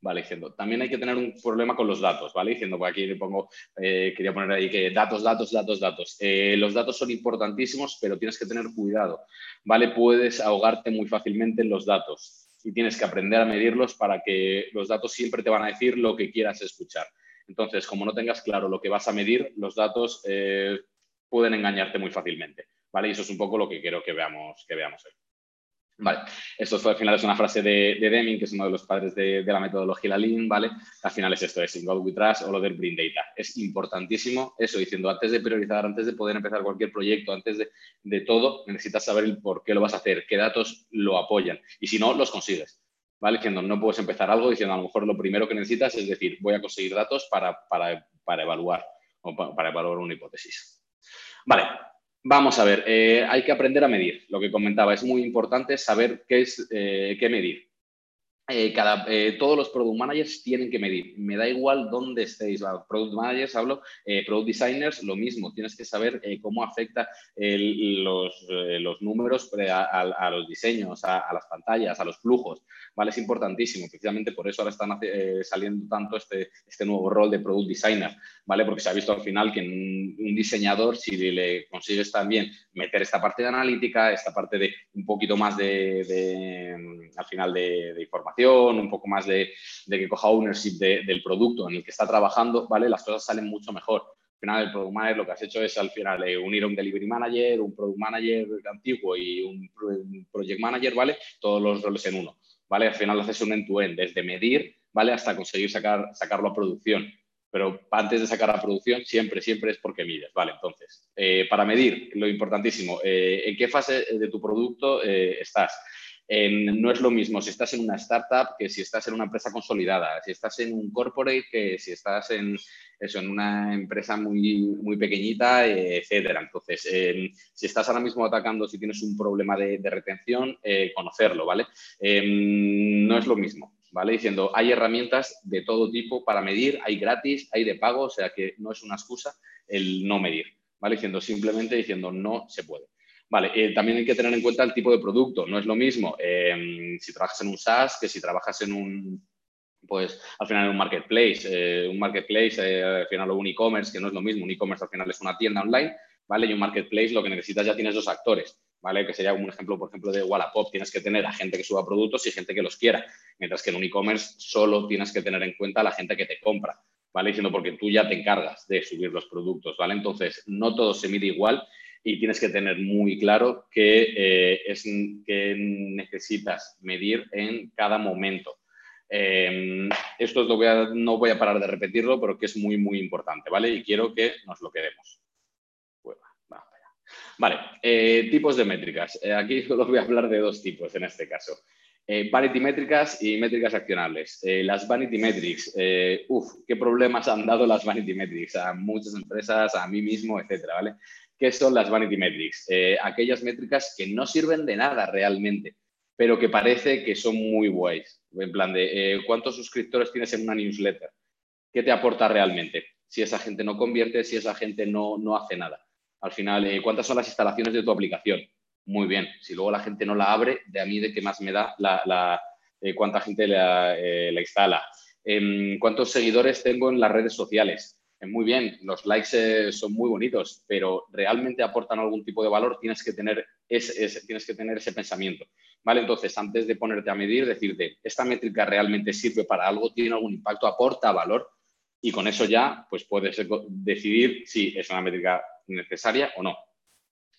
Vale, diciendo, también hay que tener un problema con los datos, ¿vale? Diciendo, pues aquí le pongo, quería poner ahí que datos, datos, datos, datos. los datos son importantísimos, pero tienes que tener cuidado ¿vale? Puedes ahogarte muy fácilmente en los datos y tienes que aprender a medirlos para que los datos siempre te van a decir lo que quieras escuchar. Entonces, como no tengas claro lo que vas a medir, los datos eh, pueden engañarte muy fácilmente, ¿vale? Y eso es un poco lo que quiero que veamos, que veamos hoy. Vale, esto fue, al final es una frase de, Deming, que es uno de los padres de, la metodología Lean, ¿vale? Al final es esto, es in God we trust, all other bring data. Es importantísimo eso, diciendo, antes de priorizar, antes de poder empezar cualquier proyecto, antes de, de todo, necesitas saber el por qué lo vas a hacer, qué datos lo apoyan, y si no, los consigues. ¿Vale? Diciendo, no puedes empezar algo diciendo, a lo mejor lo primero que necesitas es decir, voy a conseguir datos para, para, para evaluar o para evaluar una hipótesis. Vale, Vamos a ver, eh, hay que aprender a medir. Lo que comentaba, es muy importante saber qué es eh, qué medir. Eh, cada, todos los product managers tienen que medir. Me da igual dónde estéis. Product managers, hablo, product designers, lo mismo. Tienes que saber cómo afecta los, los, números a, los diseños, a, las pantallas, a los flujos. ¿vale? Es importantísimo. Precisamente por eso ahora están saliendo tanto este, este nuevo rol de product designer, ¿vale? Porque se ha visto al final que un diseñador, si le consigues también meter esta parte de analítica, esta parte de un poquito más de, al final, de, información, un poco más de, que coja ownership del producto en el que está trabajando, ¿vale? Las cosas salen mucho mejor. Al final, el Product Manager lo que has hecho es al final eh, unir a un Delivery Manager, un Product Manager antiguo y un, Project Manager, ¿vale? Todos los roles en uno, ¿vale? Al final haces un end-to-end, desde medir, ¿vale? Hasta conseguir sacar, sacarlo a producción pero antes de sacar a producción siempre, siempre es porque mides. Vale, entonces, eh, para medir, lo importantísimo, eh, ¿en qué fase de tu producto estás? No es lo mismo si estás en una startup que si estás en una empresa consolidada, si estás en un corporate que si estás en, eso, en una empresa muy, muy pequeñita, etcétera. Entonces, si estás ahora mismo atacando, si tienes un problema de, retención, conocerlo, ¿vale? no es lo mismo. ¿vale? Diciendo, hay herramientas de todo tipo para medir, hay gratis, hay de pago, o sea que no es una excusa el no medir, ¿vale? Diciendo, simplemente diciendo, no se puede. Vale, eh, también hay que tener en cuenta el tipo de producto, no es lo mismo em, si trabajas en un SaaS que si trabajas en un, pues al final en un marketplace, eh, un marketplace eh, al final o un e-commerce, que no es lo mismo, un e-commerce al final es una tienda online, ¿vale? Y un marketplace lo que necesitas ya tienes dos actores, ¿vale? Que sería un ejemplo, por ejemplo, de Wallapop. Tienes que tener a gente que suba productos y gente que los quiera. Mientras que en un e-commerce solo tienes que tener en cuenta a la gente que te compra, ¿vale? Diciendo porque tú ya te encargas de subir los productos, ¿vale? Entonces, no todo se mide igual y tienes que tener muy claro qué eh, es que necesitas medir en cada momento. Em, esto lo voy a, no voy a parar de repetirlo, pero que es muy, muy importante, ¿vale? Y quiero que nos lo quedemos. Vale, eh, tipos de métricas. Eh, aquí solo voy a hablar de dos tipos en este caso. Vanity métricas y métricas accionables. las vanity metrics, uff, qué problemas han dado las vanity metrics a muchas empresas, a mí mismo, etcétera, ¿vale? ¿Qué son las vanity metrics? aquellas métricas que no sirven de nada realmente, pero que parece que son muy guays. En plan de, ¿cuántos suscriptores tienes en una newsletter? ¿Qué te aporta realmente? Si esa gente no convierte, si esa gente no, no hace nada. Al final, eh, ¿cuántas son las instalaciones de tu aplicación? Muy bien. Si luego la gente no la abre, de a mí de qué más me da la, eh, cuánta gente la, eh, instala. Em, ¿Cuántos seguidores tengo en las redes sociales? Muy bien, los likes son muy bonitos, pero realmente aportan algún tipo de valor, tienes que tener ese, tienes que tener ese pensamiento. ¿Vale? Entonces, antes de ponerte a medir, decirte, ¿esta métrica realmente sirve para algo? ¿Tiene algún impacto? ¿Aporta valor? Y con eso ya, pues puedes decidir si es una métrica necesaria o no.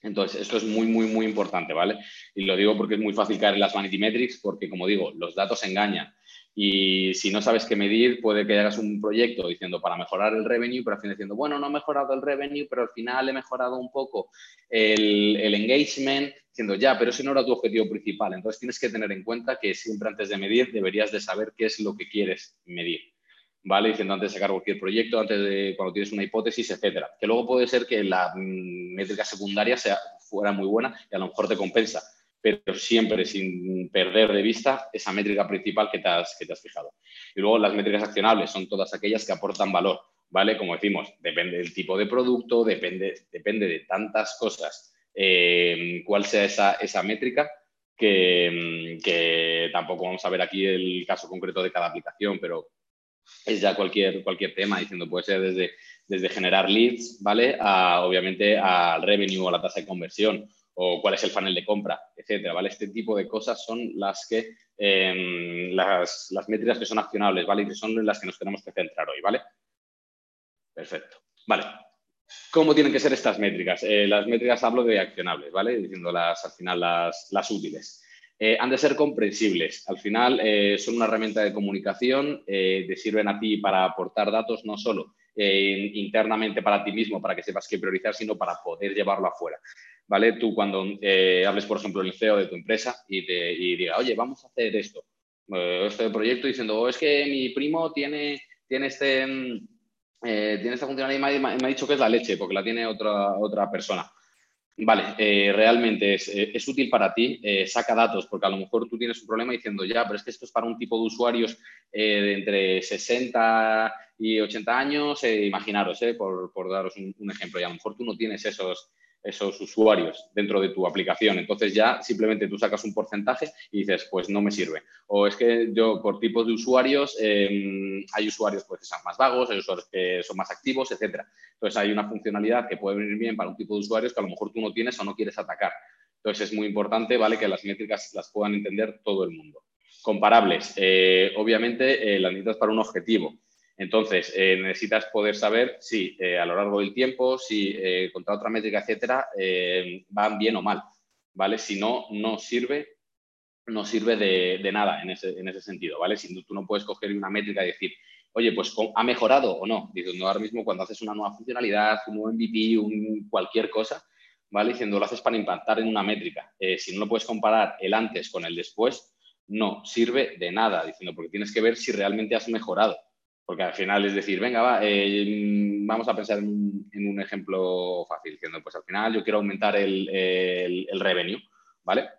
Entonces, esto es muy, muy, muy importante, ¿vale? Y lo digo porque es muy fácil caer en las vanity metrics, porque, como digo, los datos engañan. Y si no sabes qué medir, puede que hagas un proyecto diciendo para mejorar el revenue, pero al final diciendo, bueno, no he mejorado el revenue, pero al final he mejorado un poco el, engagement, diciendo, ya, pero ese no era tu objetivo principal. Entonces, tienes que tener en cuenta que siempre antes de medir deberías de saber qué es lo que quieres medir. ¿vale? Diciendo antes de sacar cualquier proyecto, antes de cuando tienes una hipótesis, etcétera. Que luego puede ser que la mm, métrica secundaria sea, fuera muy buena y a lo mejor te compensa, pero siempre sin perder de vista esa métrica principal que te has, que te has fijado. Y luego las métricas accionables son todas aquellas que aportan valor, ¿vale? Como decimos, depende del tipo de producto, depende, depende de tantas cosas, eh, cuál sea esa, esa métrica, que, que, tampoco vamos a ver aquí el caso concreto de cada aplicación, pero es ya cualquier, cualquier tema, diciendo, puede ser desde, desde generar leads, ¿vale? A, obviamente, al revenue o la tasa de conversión o cuál es el funnel de compra, etcétera, ¿vale? Este tipo de cosas son las que, em, las, las métricas que son accionables, ¿vale? Y que son las que nos tenemos que centrar hoy, ¿vale? Perfecto. Vale. ¿Cómo tienen que ser estas métricas? Eh, las métricas hablo de accionables, ¿vale? Diciendo las, al final las, las útiles. eh, han de ser comprensibles. Al final eh, son una herramienta de comunicación, te sirven a ti para aportar datos no solo internamente para ti mismo, para que sepas qué priorizar, sino para poder llevarlo afuera. ¿Vale? Tú cuando hables, por ejemplo, el CEO de tu empresa y, te, y diga, oye, vamos a hacer esto, este proyecto, diciendo, oh, es que mi primo tiene, tiene este... Mm, tiene esta funcionalidad y me, ha dicho que es la leche, porque la tiene otra, otra persona. Vale, eh, realmente es, eh, es, útil para ti, eh, saca datos, porque a lo mejor tú tienes un problema diciendo, ya, pero es que esto es para un tipo de usuarios de entre 60 y 80 años, imaginaros, por, por, daros un, un, ejemplo, y a lo mejor tú no tienes esos, esos usuarios dentro de tu aplicación. Entonces ya simplemente tú sacas un porcentaje y dices, pues no me sirve. O es que yo por tipos de usuarios, em, hay usuarios pues, que son más vagos, hay usuarios que son más activos, etc. Entonces hay una funcionalidad que puede venir bien para un tipo de usuarios que a lo mejor tú no tienes o no quieres atacar. Entonces es muy importante ¿vale? que las métricas las puedan entender todo el mundo. Comparables, eh, obviamente eh, las necesitas para un objetivo. Entonces, eh, necesitas poder saber si eh, a lo largo del tiempo, si eh, contra otra métrica, etcétera, van bien o mal, ¿vale? Si no, no sirve, no sirve de, nada en ese, sentido, ¿vale? Si tú no puedes coger una métrica y decir, oye, pues ¿ha mejorado o no? Diciendo ahora mismo cuando haces una nueva funcionalidad, un nuevo MVP, un, cualquier cosa, ¿vale? Diciendo lo haces para impactar en una métrica. si no lo puedes comparar el antes con el después, no sirve de nada, diciendo, porque tienes que ver si realmente has mejorado. Porque al final es decir, venga, va, eh, vamos a pensar en un, ejemplo fácil, diciendo, pues al final yo quiero aumentar el, el, revenue, ¿vale?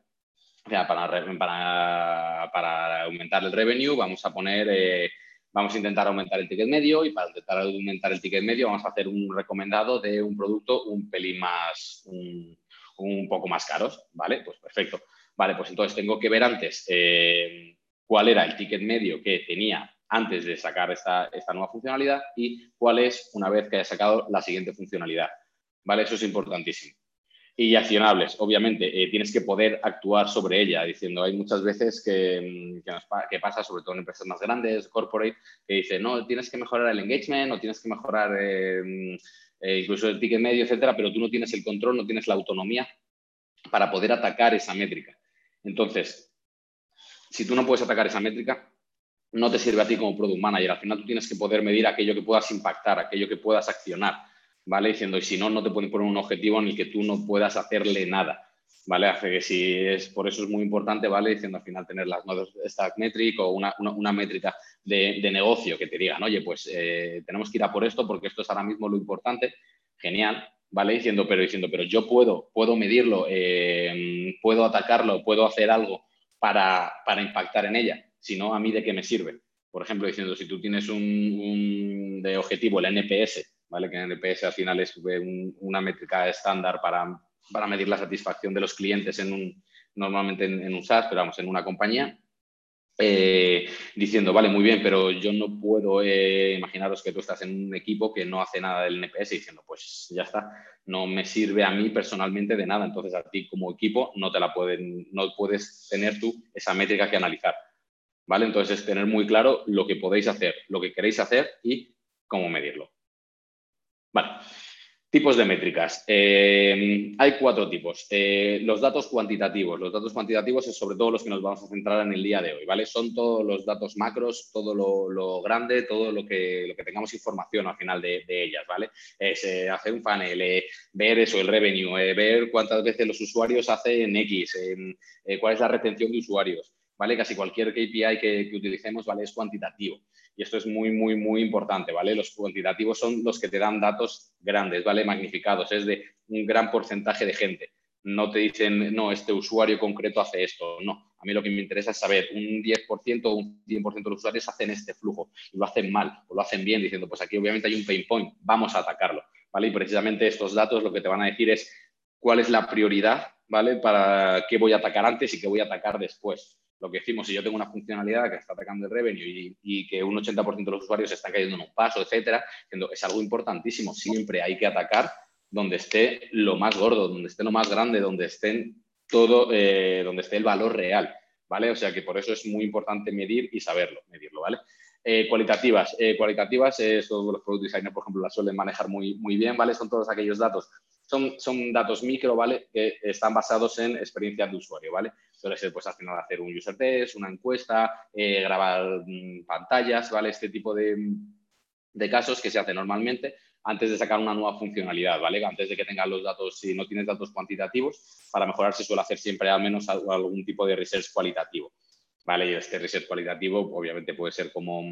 O sea, para, para, para, aumentar el revenue vamos a poner, eh, vamos a intentar aumentar el ticket medio y para intentar aumentar el ticket medio vamos a hacer un recomendado de un producto un pelín más, un, un poco más caros, ¿vale? Pues perfecto. Vale, pues entonces tengo que ver antes eh, cuál era el ticket medio que tenía antes de sacar esta, esta, nueva funcionalidad y cuál es una vez que haya sacado la siguiente funcionalidad. ¿Vale? Eso es importantísimo. Y accionables, obviamente, eh, tienes que poder actuar sobre ella, diciendo, hay muchas veces que, mm, que, pasa, sobre todo en empresas más grandes, corporate, que dicen, no, tienes que mejorar el engagement o tienes que mejorar eh, mm, eh, incluso el ticket medio, etcétera, pero tú no tienes el control, no tienes la autonomía para poder atacar esa métrica. Entonces, si tú no puedes atacar esa métrica, no te sirve a ti como product manager. Al final tú tienes que poder medir aquello que puedas impactar, aquello que puedas accionar, ¿vale? Diciendo, y si no, no te pueden poner un objetivo en el que tú no puedas hacerle nada, ¿vale? Hace que si es, por eso es muy importante, ¿vale? Diciendo al final tener las notas stack metric o una, una, métrica de, negocio que te digan, oye, pues eh, tenemos que ir a por esto porque esto es ahora mismo lo importante, genial, ¿vale? Diciendo, pero diciendo, pero yo puedo, puedo medirlo, eh, puedo atacarlo, puedo hacer algo para, para impactar en ella sino a mí de qué me sirve. Por ejemplo, diciendo, si tú tienes un, de objetivo el NPS, ¿vale? que el NPS al final es una métrica estándar para, para, medir la satisfacción de los clientes en un, normalmente en, un SaaS, pero vamos, en una compañía, eh, diciendo, vale, muy bien, pero yo no puedo eh, imaginaros que tú estás en un equipo que no hace nada del NPS diciendo, pues ya está, no me sirve a mí personalmente de nada, entonces a ti como equipo no te la pueden, no puedes tener tú esa métrica que analizar. ¿Vale? Entonces es tener muy claro lo que podéis hacer, lo que queréis hacer y cómo medirlo. Vale. Tipos de métricas. Eh, hay cuatro tipos. Eh, los datos cuantitativos. Los datos cuantitativos es sobre todo los que nos vamos a centrar en el día de hoy, ¿vale? Son todos los datos macros, todo lo, grande, todo lo que, lo que, tengamos información al final de, ellas, ¿vale? Es eh, hacer un panel, ver eso, el revenue, ver cuántas veces los usuarios hacen X, cuál es la retención de usuarios, ¿vale? Casi cualquier KPI que, utilicemos, ¿vale? Es cuantitativo. Y esto es muy, muy, muy importante, ¿vale? Los cuantitativos son los que te dan datos grandes, ¿vale? Magnificados, es de un gran porcentaje de gente. No te dicen, no, este usuario concreto hace esto, no. A mí lo que me interesa es saber, un 10% o un 100% de los usuarios hacen este flujo y lo hacen mal o lo hacen bien, diciendo, pues aquí obviamente hay un pain point, vamos a atacarlo, ¿vale? Y precisamente estos datos lo que te van a decir es cuál es la prioridad, ¿vale? Para qué voy a atacar antes y qué voy a atacar después lo que decimos, si yo tengo una funcionalidad que está atacando el revenue y, que un 80% de los usuarios están cayendo en un paso, etcétera, es algo importantísimo. Siempre hay que atacar donde esté lo más gordo, donde esté lo más grande, donde estén todo, eh, donde esté el valor real, ¿vale? O sea que por eso es muy importante medir y saberlo, medirlo, ¿vale? Eh, cualitativas. Eh, cualitativas, todos los product designers, por ejemplo, las suelen manejar muy, muy bien, ¿vale? Son todos aquellos datos. Son, son datos micro, ¿vale? Que están basados en experiencia de usuario, ¿vale? Suele ser pues al final hacer un user test, una encuesta, eh, grabar mm, pantallas, ¿vale? Este tipo de, de casos que se hace normalmente antes de sacar una nueva funcionalidad, ¿vale? Antes de que tengas los datos, si no tienes datos cuantitativos, para mejorar se suele hacer siempre al menos algún tipo de research cualitativo, ¿vale? Y este research cualitativo obviamente puede ser como,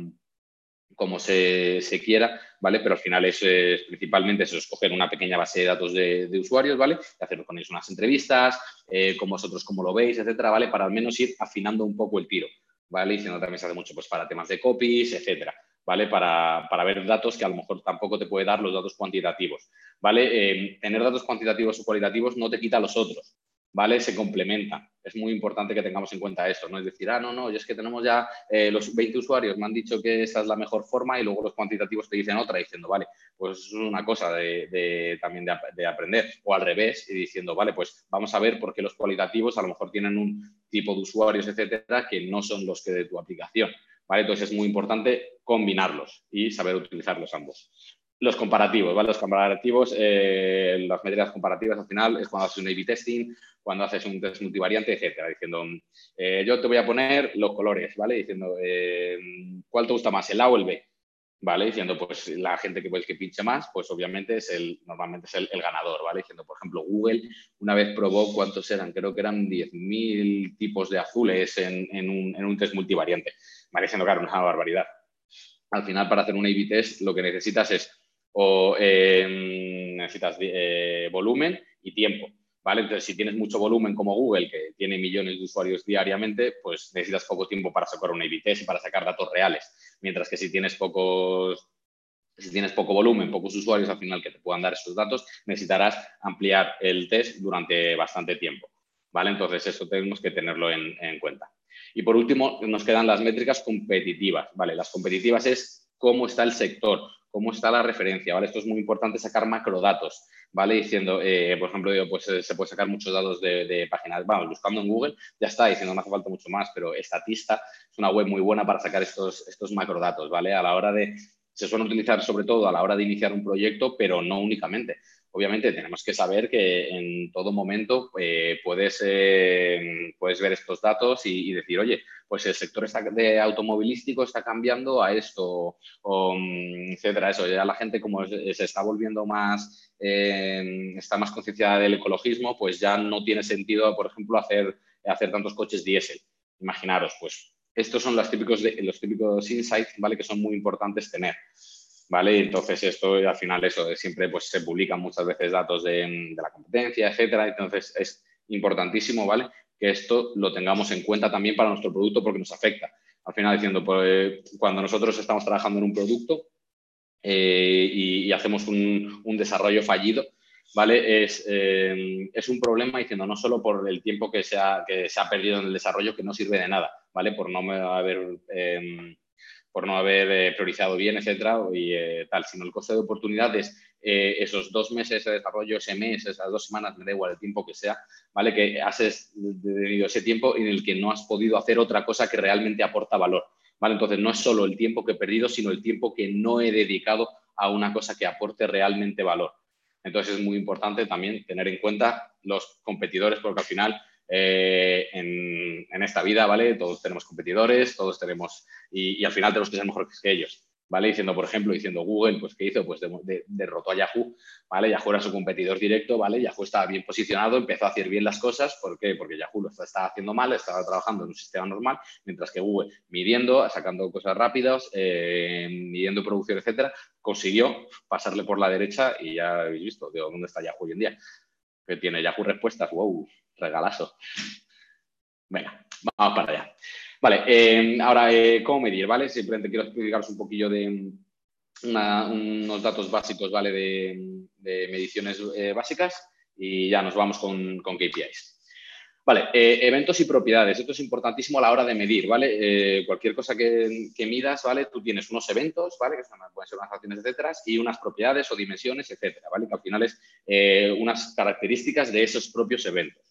como se, quiera, ¿vale? Pero al final es, principalmente eso, escoger una pequeña base de datos de, usuarios, ¿vale? Y hacer con ellos unas entrevistas, eh, con vosotros cómo lo veis, etcétera, ¿vale? Para al menos ir afinando un poco el tiro, ¿vale? Y siendo también se hace mucho pues, para temas de copies, etcétera. ¿vale? Para, ver datos que a lo mejor tampoco te puede dar los datos cuantitativos, ¿vale? Eh, tener datos cuantitativos o cualitativos no te quita los otros, ¿vale? Se complementan. Es muy importante que tengamos en cuenta esto, ¿no? Es decir, ah, no, no, yo es que tenemos ya eh, los 20 usuarios, me han dicho que esa es la mejor forma y luego los cuantitativos te dicen otra, diciendo, vale, pues eso es una cosa de, también de, aprender. O al revés, y diciendo, vale, pues vamos a ver por qué los cualitativos a lo mejor tienen un tipo de usuarios, etcétera, que no son los que de tu aplicación. Entonces es muy importante combinarlos y saber utilizarlos ambos. Los comparativos, ¿vale? Los comparativos, eh, las métricas comparativas al final es cuando haces un A-B testing, cuando haces un test multivariante, etcétera, diciendo, eh, yo te voy a poner los colores, ¿vale? Diciendo, eh, ¿cuál te gusta más, el A o el B? ¿Vale? Diciendo, pues la gente que, pues, que pinche más, pues obviamente es el, normalmente es el, ganador, ¿vale? Diciendo, por ejemplo, Google una vez probó cuántos eran, creo que eran 10.000 tipos de azules en, en, un, en un test multivariante pareciendo, claro, una barbaridad. Al final, para hacer un A-B test, lo que necesitas es o em, necesitas eh, volumen y tiempo. ¿Vale? Entonces, si tienes mucho volumen como Google, que tiene millones de usuarios diariamente, pues necesitas poco tiempo para sacar un A-B y para sacar datos reales. Mientras que si tienes pocos, si tienes poco volumen, pocos usuarios al final que te puedan dar esos datos, necesitarás ampliar el test durante bastante tiempo. ¿Vale? Entonces, eso tenemos que tenerlo en cuenta. Y por último, nos quedan las métricas competitivas, ¿vale? Las competitivas es cómo está el sector, cómo está la referencia, ¿vale? Esto es muy importante sacar macrodatos, ¿vale? Diciendo, eh, por ejemplo, pues eh, se puede sacar muchos datos de, páginas, vamos, buscando en Google, ya está, diciendo no hace falta mucho más, pero Estatista es una web muy buena para sacar estos, estos macrodatos, ¿vale? A la hora de, se suelen utilizar sobre todo a la hora de iniciar un proyecto, pero no únicamente obviamente tenemos que saber que en todo momento eh, puedes, eh, puedes ver estos datos y, decir, oye, pues el sector de automovilístico está cambiando a esto, o, mm, etcétera. Eso, ya la gente como se está volviendo más, eh, está más concienciada del ecologismo, pues ya no tiene sentido, por ejemplo, hacer, hacer tantos coches diésel. Imaginaros, pues estos son los típicos, los típicos insights, ¿vale? Que son muy importantes tener. ¿Vale? Entonces esto al final eso siempre pues se publican muchas veces datos de, la competencia, etcétera. Entonces es importantísimo, ¿vale? Que esto lo tengamos en cuenta también para nuestro producto porque nos afecta. Al final diciendo, pues, cuando nosotros estamos trabajando en un producto eh, y, hacemos un, desarrollo fallido, ¿vale? Es, eh, es, un problema diciendo no solo por el tiempo que se, ha, que se ha perdido en el desarrollo, que no sirve de nada, ¿vale? Por no haber eh, por no haber eh, priorizado bien, etcétera, y eh, tal, sino el coste de oportunidades, eh, esos dos meses de desarrollo, ese mes, esas dos semanas, me da igual el tiempo que sea, ¿vale? Que has tenido ese tiempo en el que no has podido hacer otra cosa que realmente aporta valor, ¿vale? Entonces, no es solo el tiempo que he perdido, sino el tiempo que no he dedicado a una cosa que aporte realmente valor. Entonces, es muy importante también tener en cuenta los competidores, porque al final eh, en, esta vida, ¿vale? Todos tenemos competidores, todos tenemos, y, al final tenemos que ser mejores que ellos, ¿vale? Diciendo, por ejemplo, diciendo Google, pues, ¿qué hizo? Pues derrotó a Yahoo, ¿vale? Yahoo era su competidor directo, ¿vale? Yahoo estaba bien posicionado, empezó a hacer bien las cosas, ¿por qué? Porque Yahoo lo estaba haciendo mal, estaba trabajando en un sistema normal, mientras que Google, midiendo, sacando cosas rápidas, eh, midiendo producción, etcétera, consiguió pasarle por la derecha y ya habéis visto, de dónde está Yahoo hoy en día. Que tiene Yahoo respuestas, wow, regalazo. Venga, vamos para allá. Vale, eh, ahora, eh, ¿cómo medir? ¿Vale? Simplemente quiero explicaros un poquillo de unos datos básicos, ¿vale? De, mediciones eh, básicas y ya nos vamos con, con KPIs. Vale, eventos y propiedades. Esto es importantísimo a la hora de medir, ¿vale? cualquier cosa que, que, midas, ¿vale? Tú tienes unos eventos, ¿vale? Que pueden ser unas acciones, etcétera, y unas propiedades o dimensiones, etcétera, ¿vale? Que al final es unas características de esos propios eventos.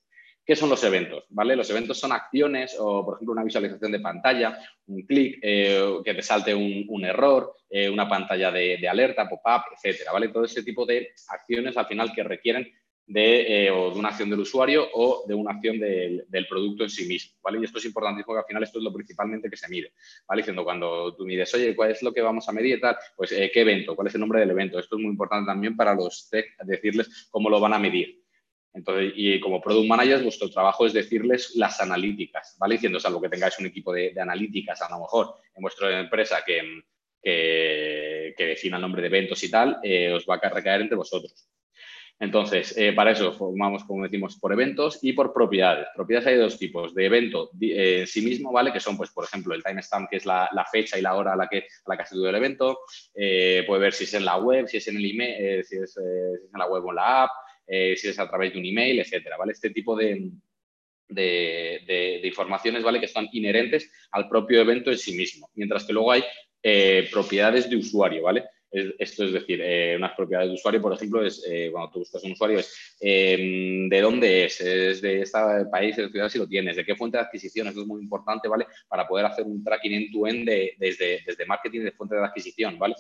¿Qué son los eventos? ¿Vale? Los eventos son acciones o, por ejemplo, una visualización de pantalla, un clic, eh, que te salte un, error, eh, una pantalla de, alerta, pop-up, etcétera. ¿vale? Todo ese tipo de acciones al final que requieren de, o de una acción del usuario o de una acción del, producto en sí mismo, ¿vale? Y esto es importantísimo porque al final esto es lo principalmente que se mide, ¿vale? Diciendo cuando tú mides, oye, ¿cuál es lo que vamos a medir? Tal? Pues, ¿qué evento? ¿Cuál es el nombre del evento? Esto es muy importante también para los tech, decirles cómo lo van a medir. Entonces, y como Product Managers, vuestro trabajo es decirles las analíticas, ¿vale? Diciendo, salvo que tengáis un equipo de, analíticas, a lo mejor, en vuestra empresa que, que, defina el nombre de eventos y tal, eh, os va a recaer entre vosotros. Entonces, eh, para eso formamos, como decimos, por eventos y por propiedades. Propiedades hay dos tipos, de evento eh, en sí mismo, ¿vale? Que son, pues, por ejemplo, el timestamp, que es la, fecha y la hora a la que, la que ha sido el evento. puede ver si es en la web, si es en el email, si, es, si, es, en la web o en la app, eh, si es a través de un email, etcétera, ¿vale? Este tipo de, de, informaciones, ¿vale? Que están inherentes al propio evento en sí mismo, mientras que luego hay eh, propiedades de usuario, ¿vale? esto es decir, eh, unas propiedades de usuario, por ejemplo, es cuando tú buscas un usuario, es em, de dónde es, es de este país, de ciudad, si lo tienes, de qué fuente de adquisición, esto es muy importante, ¿vale? Para poder hacer un tracking end-to-end desde, desde marketing de fuente de adquisición, ¿vale?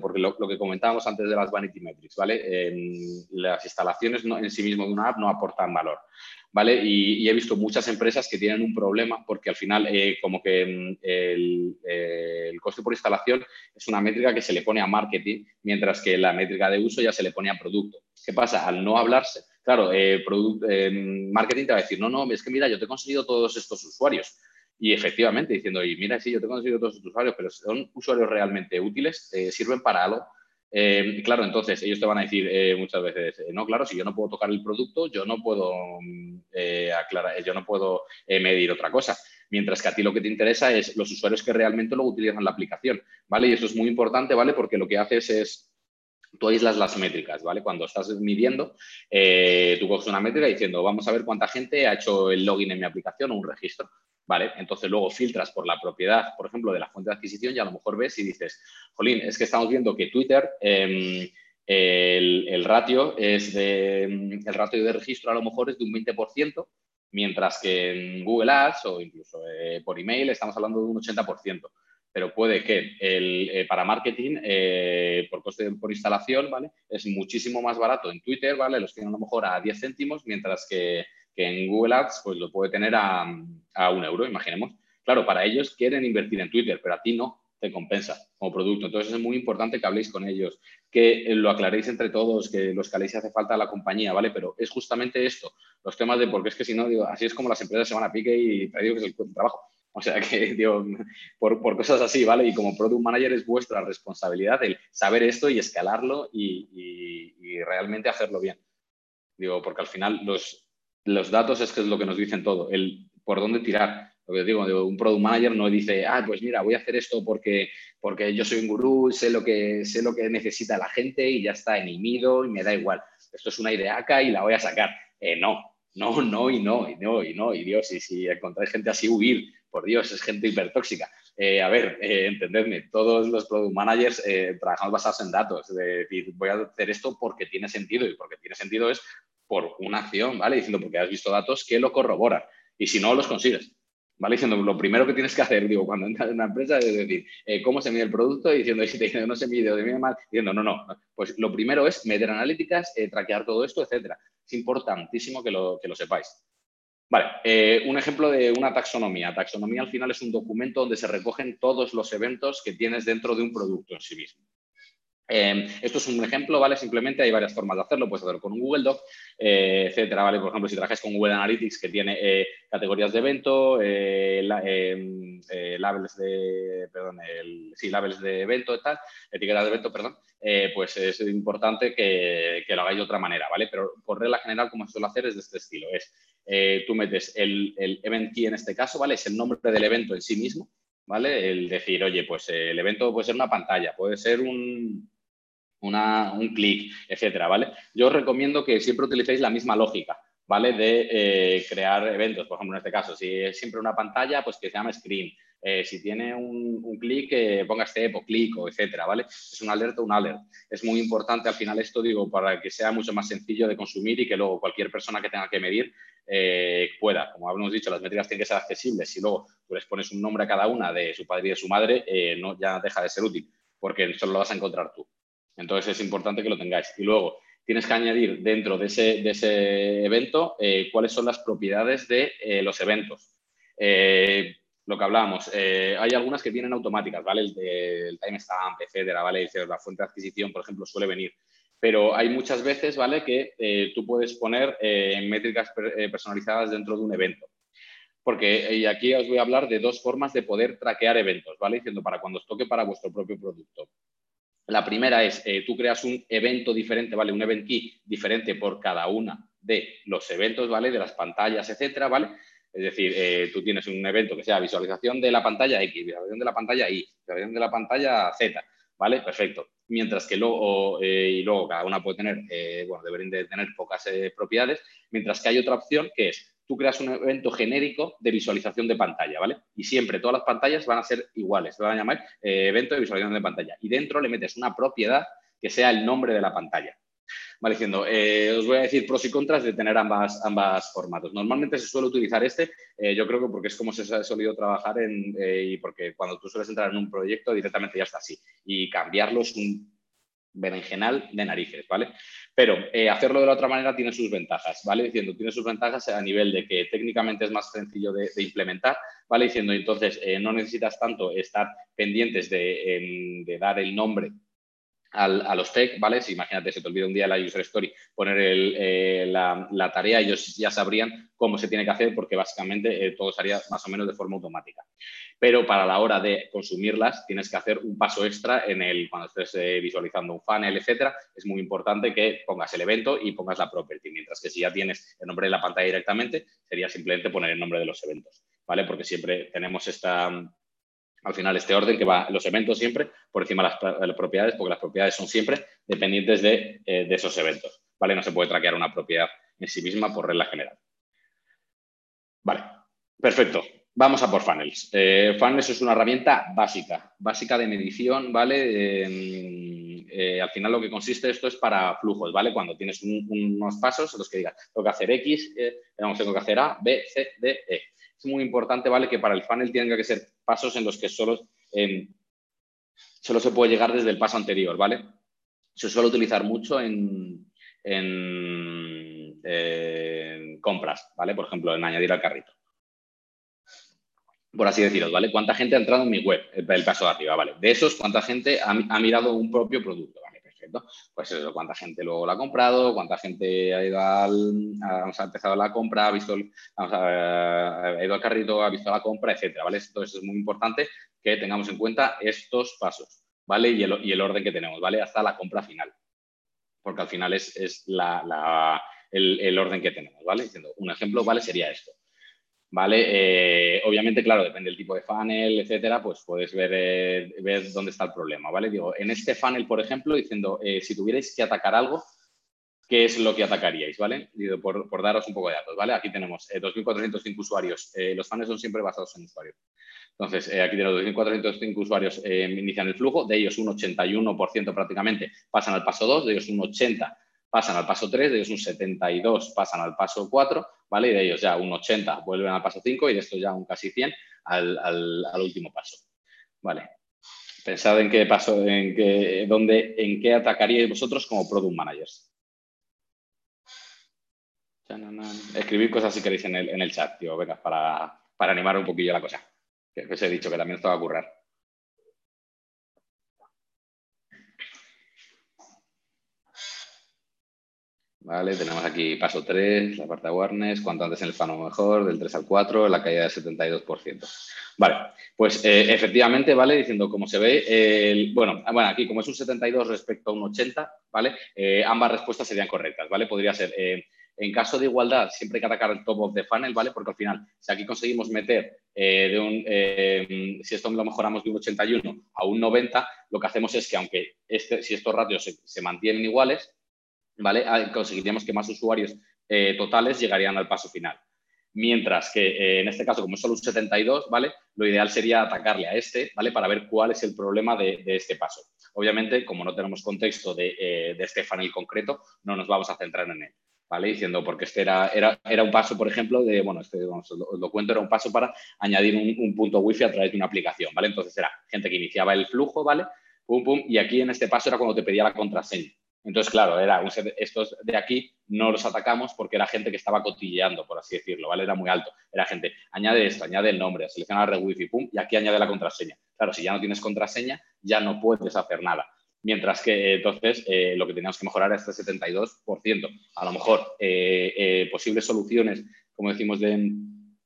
Porque lo, que comentábamos antes de las vanity metrics, ¿vale? las instalaciones en sí mismo de una app no aportan valor, ¿vale? Y, he visto muchas empresas que tienen un problema porque al final eh, como que mm, eh, el, coste por instalación es una métrica que se le pone a marketing, mientras que la métrica de uso ya se le pone a producto. ¿Qué pasa? Al no hablarse, claro, eh, marketing te va a decir, no, no, es que mira, yo te he conseguido todos estos usuarios y efectivamente, diciendo, y mira, sí, yo te he conseguido todos estos usuarios, pero son usuarios realmente útiles, eh, sirven para algo. Eh, claro, entonces ellos te van a decir eh, muchas veces, no, claro, si yo no puedo tocar el producto, yo no puedo aclarar, yo no puedo medir otra cosa. Mientras que a ti lo que te interesa es los usuarios que realmente lo utilizan la aplicación, ¿vale? Y eso es muy importante, ¿vale? Porque lo que haces es tú aíslas las métricas, ¿vale? Cuando estás midiendo, tú coges una métrica diciendo, vamos a ver cuánta gente ha hecho el login en mi aplicación o un registro. ¿vale? Entonces luego filtras por la propiedad, por ejemplo, de la fuente de adquisición y a lo mejor ves y dices, Jolín, es que estamos viendo que Twitter, em, el, ratio es de, el ratio de registro a lo mejor es de un 20%, mientras que en Google Ads o incluso eh, por email estamos hablando de un 80%. Pero puede que el, eh, para marketing, eh, por coste por instalación, ¿vale? Es muchísimo más barato en Twitter, ¿vale? Los tienen a lo mejor a 10 céntimos, mientras que que en Google Ads pues lo puede tener a, un euro, imaginemos. Claro, para ellos quieren invertir en Twitter, pero a ti no te compensa como producto. Entonces es muy importante que habléis con ellos, que lo aclaréis entre todos, que los escaléis si hace falta a la compañía, ¿vale? Pero es justamente esto, los temas de, porque es que si no, digo, así es como las empresas se van a pique y te digo que es el trabajo. O sea que, digo, por, cosas así, ¿vale? Y como Product Manager es vuestra responsabilidad el saber esto y escalarlo y, y realmente hacerlo bien. Digo, porque al final los, los datos es que es lo que nos dicen todo, el por dónde tirar. Lo que digo, un product manager no dice, ah, pues mira, voy a hacer esto porque, porque yo soy un gurú, sé lo, que, sé lo que necesita la gente y ya está en y me da igual. Esto es una idea acá y la voy a sacar. Eh, no, no, no y no, y no, y no, y Dios, y si encontráis gente así, huir, por Dios, es gente hipertóxica. Eh, a ver, eh, entendedme, todos los product managers eh, trabajamos basados en datos, es decir, voy a hacer esto porque tiene sentido, y porque tiene sentido es por una acción, ¿vale? Diciendo porque has visto datos que lo corroboran. Y si no, los consigues. ¿Vale? Diciendo, lo primero que tienes que hacer, digo, cuando entras en una empresa es decir, eh, ¿cómo se mide el producto? Y diciendo, si te dicen, no se mide o de mide mal, diciendo, no, no. Pues lo primero es meter analíticas, traquear todo esto, etcétera. Es importantísimo que lo, que lo sepáis. Vale, eh, un ejemplo de una taxonomía. Taxonomía al final es un documento donde se recogen todos los eventos que tienes dentro de un producto en sí mismo. Em, esto es un ejemplo, ¿vale? Simplemente hay varias formas de hacerlo. Puedes hacerlo con un Google Doc, eh, etcétera, ¿vale? Por ejemplo, si trabajas con Google Analytics, que tiene eh, categorías de evento, em, labels de, perdón, sí, labels de evento y tal, etiquetas de evento, perdón, pues es importante que, lo hagáis de otra manera, ¿vale? Pero por regla general, como se suele hacer es de este estilo. Es, tú metes el, el event key en este caso, ¿vale? Es el nombre del evento en sí mismo, ¿vale? El decir, oye, pues el evento puede ser una pantalla, puede ser un, un clic, etcétera, ¿vale? Yo os recomiendo que siempre utilicéis la misma lógica, ¿vale? De eh, crear eventos, por ejemplo, en este caso, si es siempre una pantalla, pues que se llame screen. Eh, si tiene un, clic, eh, ponga step o clic o etcétera, ¿vale? Es un alerta un alert. Es muy importante al final esto, digo, para que sea mucho más sencillo de consumir y que luego cualquier persona que tenga que medir pueda. Como habíamos dicho, las métricas tienen que ser accesibles. Si luego tú les pones un nombre a cada una de su padre y de su madre, no, ya deja de ser útil, porque solo lo vas a encontrar tú. Entonces es importante que lo tengáis. Y luego, tienes que añadir dentro de ese, evento eh, cuáles son las propiedades de eh, los eventos. Eh, lo que hablábamos, hay algunas que vienen automáticas, ¿vale? El, el timestamp, etcétera, ¿vale? La fuente de adquisición, por ejemplo, suele venir. Pero hay muchas veces, ¿vale? Que tú puedes poner métricas personalizadas dentro de un evento. Porque aquí os voy a hablar de dos formas de poder traquear eventos, ¿vale? Diciendo para cuando os toque para vuestro propio producto. La primera es, eh, tú creas un evento diferente, ¿vale? Un event key diferente por cada una de los eventos, ¿vale? De las pantallas, etcétera, ¿vale? Es decir, eh, tú tienes un evento que sea visualización de la pantalla X, visualización de la pantalla Y, visualización de la pantalla Z, ¿vale? Perfecto. Mientras que luego, eh, y luego cada una puede tener, bueno, deberían de tener pocas propiedades, mientras que hay otra opción que es tú creas un evento genérico de visualización de pantalla, ¿vale? Y siempre todas las pantallas van a ser iguales, se van a llamar eh, evento de visualización de pantalla. Y dentro le metes una propiedad que sea el nombre de la pantalla. Vale, diciendo, eh, os voy a decir pros y contras de tener ambas, formatos. Normalmente se suele utilizar este, eh, yo creo que porque es como se ha solido trabajar en, y porque cuando tú sueles entrar en un proyecto directamente ya está así. Y cambiarlo es un berenjenal de narices, ¿vale? Pero eh, hacerlo de la otra manera tiene sus ventajas, ¿vale? Diciendo, tiene sus ventajas a nivel de que técnicamente es más sencillo de, implementar, ¿vale? Diciendo, entonces, eh, no necesitas tanto estar pendientes de dar el nombre a los tech, ¿vale? Si imagínate, se te olvida un día la user story, poner eh, la, tarea, ellos ya sabrían cómo se tiene que hacer porque básicamente eh, todo sería más o menos de forma automática. Pero para la hora de consumirlas tienes que hacer un paso extra en el, cuando estés eh, visualizando un funnel, etcétera, es muy importante que pongas el evento y pongas la property, mientras que si ya tienes el nombre de la pantalla directamente, sería simplemente poner el nombre de los eventos, ¿vale? Porque siempre tenemos esta al final este orden que va los eventos siempre por encima de las, propiedades, porque las propiedades son siempre dependientes de, eh, de, esos eventos. ¿vale? No se puede traquear una propiedad en sí misma por regla general. Vale, perfecto. Vamos a por funnels. Eh, funnels es una herramienta básica, básica de medición, ¿vale? Eh, al final lo que consiste esto es para flujos, ¿vale? Cuando tienes unos pasos los que digas, tengo que hacer X, tengo que hacer A, B, C, D, E es muy importante, ¿vale? Que para el funnel tenga que ser pasos en los que solo, solo se puede llegar desde el paso anterior, ¿vale? Se suele utilizar mucho en, compras, ¿vale? Por ejemplo, en añadir al carrito. Por así decirlo, ¿vale? ¿Cuánta gente ha entrado en mi web? El, paso de arriba, ¿vale? De esos, ¿cuánta gente ha, ha mirado un propio producto? Pues eso, cuánta gente luego la ha comprado, cuánta gente ha ido al, ha empezado la compra, ha visto, ha ido al carrito, ha visto la compra, etcétera, ¿vale? Entonces es muy importante que tengamos en cuenta estos pasos, ¿vale? Y el, orden que tenemos, ¿vale? Hasta la compra final. Porque al final es, el, el, orden que tenemos, ¿vale? Un ejemplo, ¿vale? Sería esto. ¿Vale? Eh, obviamente, claro, depende del tipo de funnel, etcétera, pues puedes ver, eh, ver dónde está el problema, ¿vale? Digo, en este funnel, por ejemplo, diciendo, eh, si tuvierais que atacar algo, ¿qué es lo que atacaríais, ¿vale? Digo, por, por, daros un poco de datos, ¿vale? Aquí tenemos 2.405 usuarios. los funnels son siempre basados en usuarios. Entonces, aquí tenemos 2.405 usuarios inician el flujo, de ellos un 81% prácticamente pasan al paso 2, de ellos un 80% pasan al paso 3, de ellos un 72 pasan al paso 4, ¿vale? Y de ellos ya un 80 vuelven al paso 5 y de estos ya un casi 100 al, último paso, ¿vale? Pensad en qué paso, en qué, dónde, en qué atacaríais vosotros como product managers. Escribir cosas si queréis en el, en el chat, tío, venga, para, para animar un poquillo la cosa. Que os he dicho que también estaba a currar. Vale, tenemos aquí paso 3, la parte de awareness, cuanto antes en el funnel mejor, del 3 al 4, la caída del 72%. Vale, pues eh, efectivamente, ¿vale? Diciendo cómo se ve, el, bueno, ah, bueno, aquí como es un 72 respecto a un 80, ¿vale? Eh, ambas respuestas serían correctas, ¿vale? Podría ser, eh, en caso de igualdad, siempre hay que atacar el top of the funnel, ¿vale? Porque al final, si aquí conseguimos meter de un, si esto lo mejoramos de un 81 a un 90, lo que hacemos es que aunque este, si estos ratios se, se mantienen iguales, ¿vale? Ah, conseguiríamos que más usuarios eh, totales llegarían al paso final. Mientras que eh, en este caso, como es solo un 72, ¿vale? Lo ideal sería atacarle a este, ¿vale? Para ver cuál es el problema de, este paso. Obviamente, como no tenemos contexto de, eh, de, este funnel concreto, no nos vamos a centrar en él, ¿vale? Diciendo, porque este era, era, era un paso, por ejemplo, de, bueno, este, lo, cuento, era un paso para añadir un, un punto wifi a través de una aplicación, ¿vale? Entonces era gente que iniciaba el flujo, ¿vale? Pum, pum, y aquí en este paso era cuando te pedía la contraseña. Entonces, claro, era estos de aquí no los atacamos porque era gente que estaba cotilleando, por así decirlo, ¿vale? Era muy alto. Era gente, añade esto, añade el nombre, selecciona la red wifi, pum, y aquí añade la contraseña. Claro, si ya no tienes contraseña, ya no puedes hacer nada. Mientras que entonces eh, lo que teníamos que mejorar es este 72%. A lo mejor eh, eh, posibles soluciones, como decimos, de,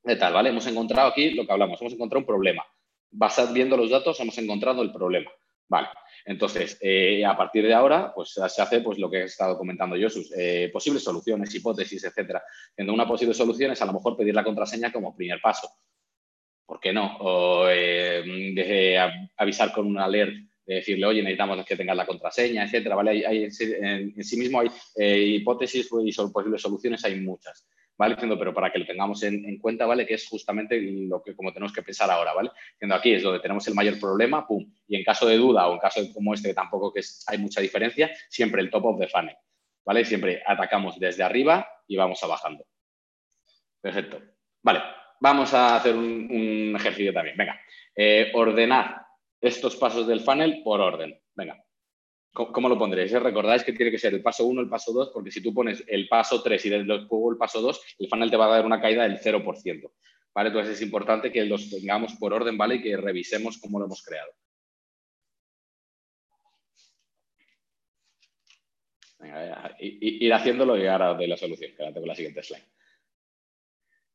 de tal, ¿vale? Hemos encontrado aquí lo que hablamos, hemos encontrado un problema. Vas viendo los datos, hemos encontrado el problema. Vale, entonces, eh, a partir de ahora, pues se hace pues, lo que he estado comentando yo, sus eh, posibles soluciones, hipótesis, etcétera. Siendo una posible solución es a lo mejor pedir la contraseña como primer paso. ¿Por qué no? O eh, avisar con un alert de decirle, oye, necesitamos que tengas la contraseña, etcétera. ¿vale? en, sí mismo hay hipótesis y posibles soluciones, hay muchas. ¿Vale? Diciendo, pero para que lo tengamos en, cuenta, ¿vale? Que es justamente lo que como tenemos que pensar ahora, ¿vale? Diciendo, aquí es donde tenemos el mayor problema, pum, y en caso de duda o en caso como este, que tampoco que hay mucha diferencia, siempre el top of the funnel, ¿vale? Siempre atacamos desde arriba y vamos bajando. Perfecto. Vale, vamos a hacer un, ejercicio también. Venga, eh, ordenar estos pasos del funnel por orden. Venga, ¿Cómo lo pondréis? Recordáis que tiene que ser el paso 1, el paso 2, porque si tú pones el paso 3 y luego el paso 2, el funnel te va a dar una caída del 0%. ¿vale? Entonces es importante que los tengamos por orden ¿vale? y que revisemos cómo lo hemos creado. Venga, ir haciéndolo y ahora de la solución, que ahora tengo la siguiente slide.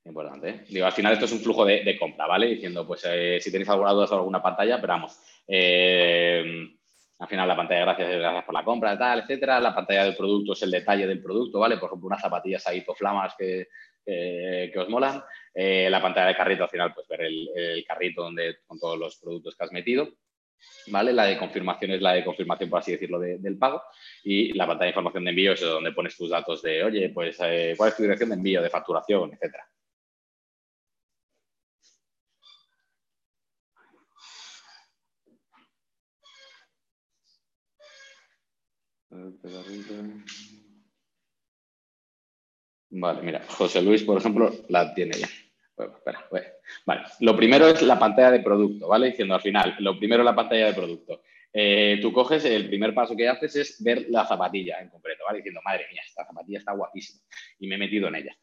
Importante. ¿eh? Digo, al final esto es un flujo de, compra, ¿vale? Diciendo, pues eh, si tenéis alguna duda sobre alguna pantalla, pero vamos. Eh, al final la pantalla de gracias gracias por la compra, tal, etcétera. La pantalla del producto es el detalle del producto, ¿vale? Por ejemplo, unas zapatillas ahí flamas que, que, os molan. Eh, la pantalla de carrito, al final, pues ver el, carrito donde, con todos los productos que has metido. ¿Vale? La de confirmación es la de confirmación, por así decirlo, del pago. Y la pantalla de información de envío es donde pones tus datos de, oye, pues, eh, ¿cuál es tu dirección de envío, de facturación, etcétera? Vale, mira, José Luis, por ejemplo, la tiene ya. Vale, lo primero es la pantalla de producto, ¿vale? Diciendo al final, lo primero es la pantalla de producto. Eh, tú coges, el primer paso que haces es ver la zapatilla en concreto, ¿vale? Diciendo, madre mía, esta zapatilla está guapísima y me he metido en ella.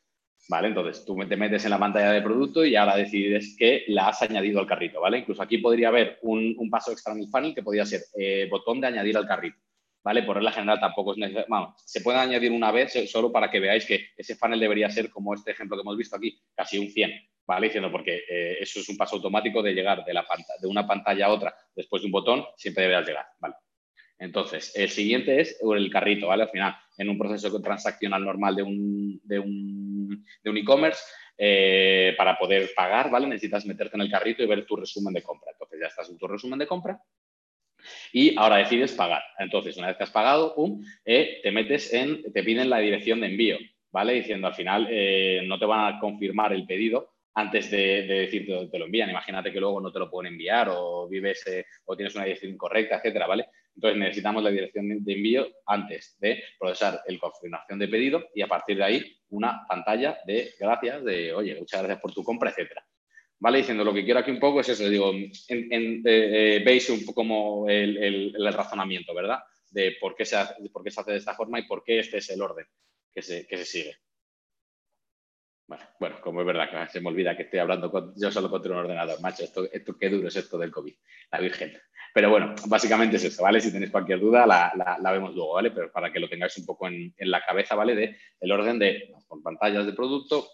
¿Vale? Entonces tú te metes en la pantalla de producto y ahora decides que la has añadido al carrito, ¿vale? Incluso aquí podría haber un, paso extra en el funnel que podría ser eh, botón de añadir al carrito. ¿Vale? Por regla general tampoco es necesario. Se puede añadir una vez solo para que veáis que ese funnel debería ser como este ejemplo que hemos visto aquí, casi un 100, ¿vale? Diciendo porque eh, eso es un paso automático de llegar de, la de una pantalla a otra después de un botón, siempre deberás llegar, ¿vale? Entonces, el siguiente es el carrito, ¿vale? Al final, en un proceso transaccional normal de un de un, de e-commerce, eh, para poder pagar, ¿vale? Necesitas meterte en el carrito y ver tu resumen de compra. Entonces, ya estás en tu resumen de compra y ahora decides pagar. Entonces, una vez que has pagado, pum, eh, te metes en, te piden la dirección de envío, ¿vale? Diciendo al final eh, no te van a confirmar el pedido antes de, de decirte te lo envían. Imagínate que luego no te lo pueden enviar o vives eh, o tienes una dirección incorrecta, etcétera, ¿vale? Entonces necesitamos la dirección de envío antes de procesar el confirmación de pedido y a partir de ahí una pantalla de gracias, de oye, muchas gracias por tu compra, etcétera. ¿Vale? Diciendo lo que quiero aquí un poco es eso, digo, eh, eh, veis un poco como el, razonamiento, ¿verdad? De por qué, se hace, por qué se hace de esta forma y por qué este es el orden que se, que se sigue. Bueno, bueno, como es verdad que se me olvida que estoy hablando yo solo contra un ordenador, macho, esto, esto qué duro es esto del COVID, la Virgen. Pero bueno, básicamente es eso, ¿vale? Si tenéis cualquier duda, la, la, vemos luego, ¿vale? Pero para que lo tengáis un poco en, en la cabeza, ¿vale? De el orden de con pantallas de producto,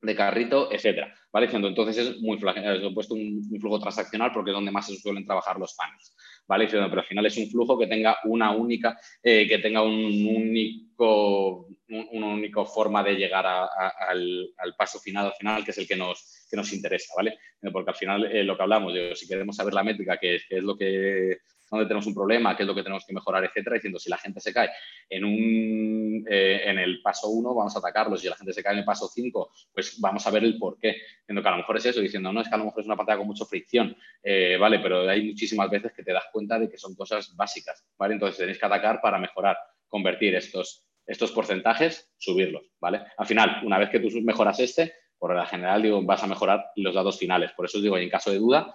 de carrito, etcétera. ¿Vale? Diciendo, entonces es muy he puesto un, flujo transaccional porque es donde más se suelen trabajar los panes. ¿Vale? Diciendo, pero al final es un flujo que tenga una única, eh, que tenga un único, una única forma de llegar al, paso final, al final, que es el que nos, que nos interesa, ¿vale? Porque al final eh, lo que hablamos, si queremos saber la métrica, que es lo que dónde tenemos un problema, qué es lo que tenemos que mejorar, etcétera, diciendo si la gente se cae en, un, eh, en el paso 1, vamos a atacarlos, si la gente se cae en el paso 5, pues vamos a ver el por qué. Diciendo que a lo mejor es eso, diciendo, no, es que a lo mejor es una pantalla con mucha fricción, eh, ¿vale? Pero hay muchísimas veces que te das cuenta de que son cosas básicas, ¿vale? Entonces tenéis que atacar para mejorar, convertir estos, estos porcentajes, subirlos, ¿vale? Al final, una vez que tú mejoras este, por la general, digo, vas a mejorar los datos finales. Por eso os digo, y en caso de duda,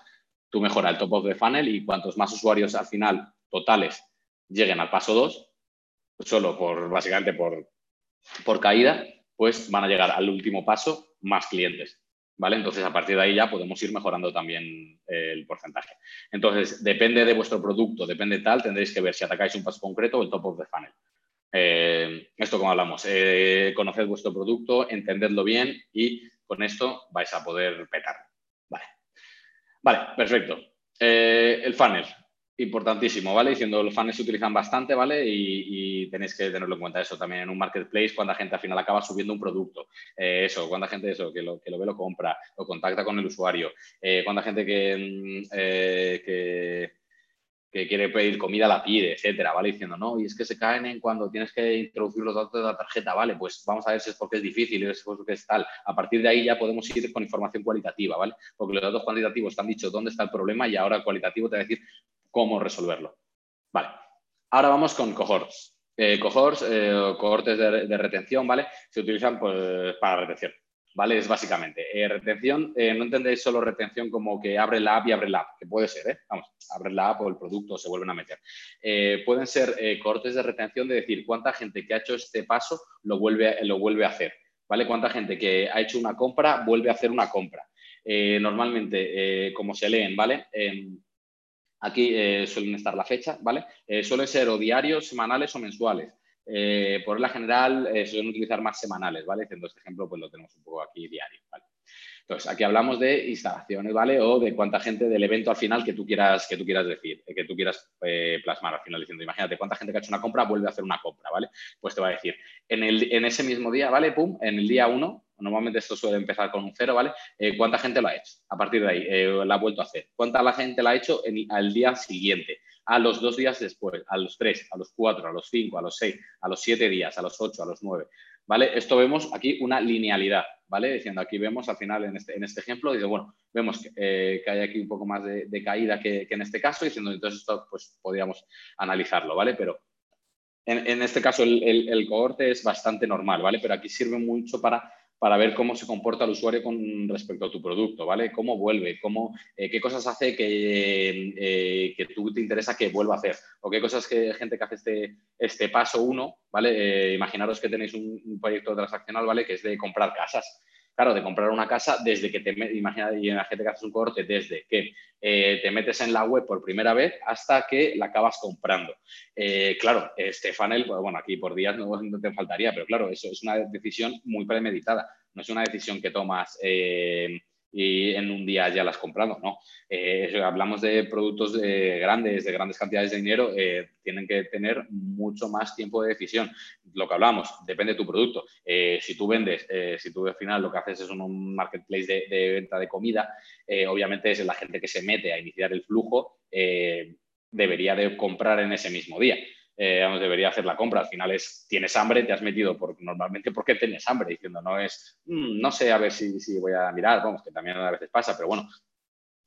tú mejora el top of the funnel y cuantos más usuarios al final totales lleguen al paso 2, solo por, básicamente por, por caída, pues van a llegar al último paso más clientes. ¿Vale? Entonces, a partir de ahí ya podemos ir mejorando también eh, el porcentaje. Entonces, depende de vuestro producto, depende tal, tendréis que ver si atacáis un paso concreto o el top of the funnel. Eh, esto como hablamos, eh, conoced vuestro producto, entendedlo bien y con esto vais a poder petar. Vale, perfecto. el funnel, importantísimo, ¿vale? Diciendo los fans se utilizan bastante, ¿vale? Y, tenéis que tenerlo en cuenta eso también en un marketplace, cuando la gente al final acaba subiendo un producto, eh, eso, cuánta gente eso, que lo, que lo ve, lo compra, lo contacta con el usuario, eh, cuánta gente que, mm, eh, que, que, quiere pedir comida la pide, etcétera, ¿vale? Diciendo, no, y es que se caen en cuando tienes que introducir los datos de la tarjeta, ¿vale? Pues vamos a ver si es porque es difícil, es porque es tal. A partir de ahí ya podemos ir con información cualitativa, ¿vale? Porque los datos cuantitativos te han dicho dónde está el problema y ahora cualitativo te va a decir cómo resolverlo. Vale, ahora vamos con cohorts. Eh, cohorts, eh, cohortes de, retención, ¿vale? Se utilizan pues, para retención, ¿vale? Es básicamente eh, retención, no entendéis solo retención como que abre la app y abre la app, que puede ser, ¿eh? Vamos, abre la app o el producto se vuelven a meter. pueden ser cohortes de retención de decir cuánta gente que ha hecho este paso lo vuelve, lo vuelve a hacer, ¿vale? Cuánta gente que ha hecho una compra vuelve a hacer una compra. normalmente, como se leen, ¿vale? Aquí eh, suelen estar la fecha, ¿vale? Eh, suelen ser o diarios, semanales o mensuales. Eh, por la general suelen utilizar más semanales, ¿vale? Haciendo este ejemplo, pues lo tenemos un poco aquí diario, ¿vale? Entonces, aquí hablamos de instalaciones, ¿vale? O de cuánta gente del evento al final que tú quieras, que tú quieras decir, que tú quieras plasmar al final diciendo, imagínate cuánta gente que ha hecho una compra vuelve a hacer una compra, ¿vale? Pues te va a decir, en, el, en ese mismo día, ¿vale? Pum, en el día 1 Normalmente esto suele empezar con un cero, ¿vale? Eh, ¿Cuánta gente lo ha hecho? A partir de ahí, eh, la ha vuelto a hacer. ¿Cuánta la gente la ha hecho al día siguiente? A los dos días después, a los tres, a los cuatro, a los cinco, a los seis, a los siete días, a los ocho, a los nueve. ¿Vale? Esto vemos aquí una linealidad, ¿vale? Diciendo aquí vemos al final en este, en este ejemplo, dice, bueno, vemos que, eh, hay aquí un poco más de, caída que, en este caso, diciendo entonces esto pues podríamos analizarlo, ¿vale? Pero en, este caso el, el, cohorte es bastante normal, ¿vale? Pero aquí sirve mucho para para ver cómo se comporta el usuario con respecto a tu producto, ¿vale? Cómo vuelve, cómo, eh, qué cosas hace que, eh, que tú te interesa que vuelva a hacer, o qué cosas que gente que hace este, este paso uno, ¿vale? Eh, imaginaros que tenéis un, un, proyecto transaccional, ¿vale? Que es de comprar casas claro, de comprar una casa desde que te, imagina, gente que haces un corte, desde que eh, te metes en la web por primera vez hasta que la acabas comprando. Eh, claro, este funnel, bueno, aquí por días no, te faltaría, pero claro, eso es una decisión muy premeditada, no es una decisión que tomas. Eh, y en un día ya las comprado, ¿no? Eh, hablamos de productos de grandes, de grandes cantidades de dinero, eh, tienen que tener mucho más tiempo de decisión. Lo que hablamos, depende de tu producto. Eh, si tú vendes, si tú al final lo que haces es un marketplace de, de venta de comida, obviamente es la gente que se mete a iniciar el flujo, debería de comprar en ese mismo día eh, debería hacer la compra. Al final es, tienes hambre, te has metido por, normalmente porque tienes hambre, diciendo, no es, mm, no sé, a ver si, si, voy a mirar, vamos, que también a veces pasa, pero bueno,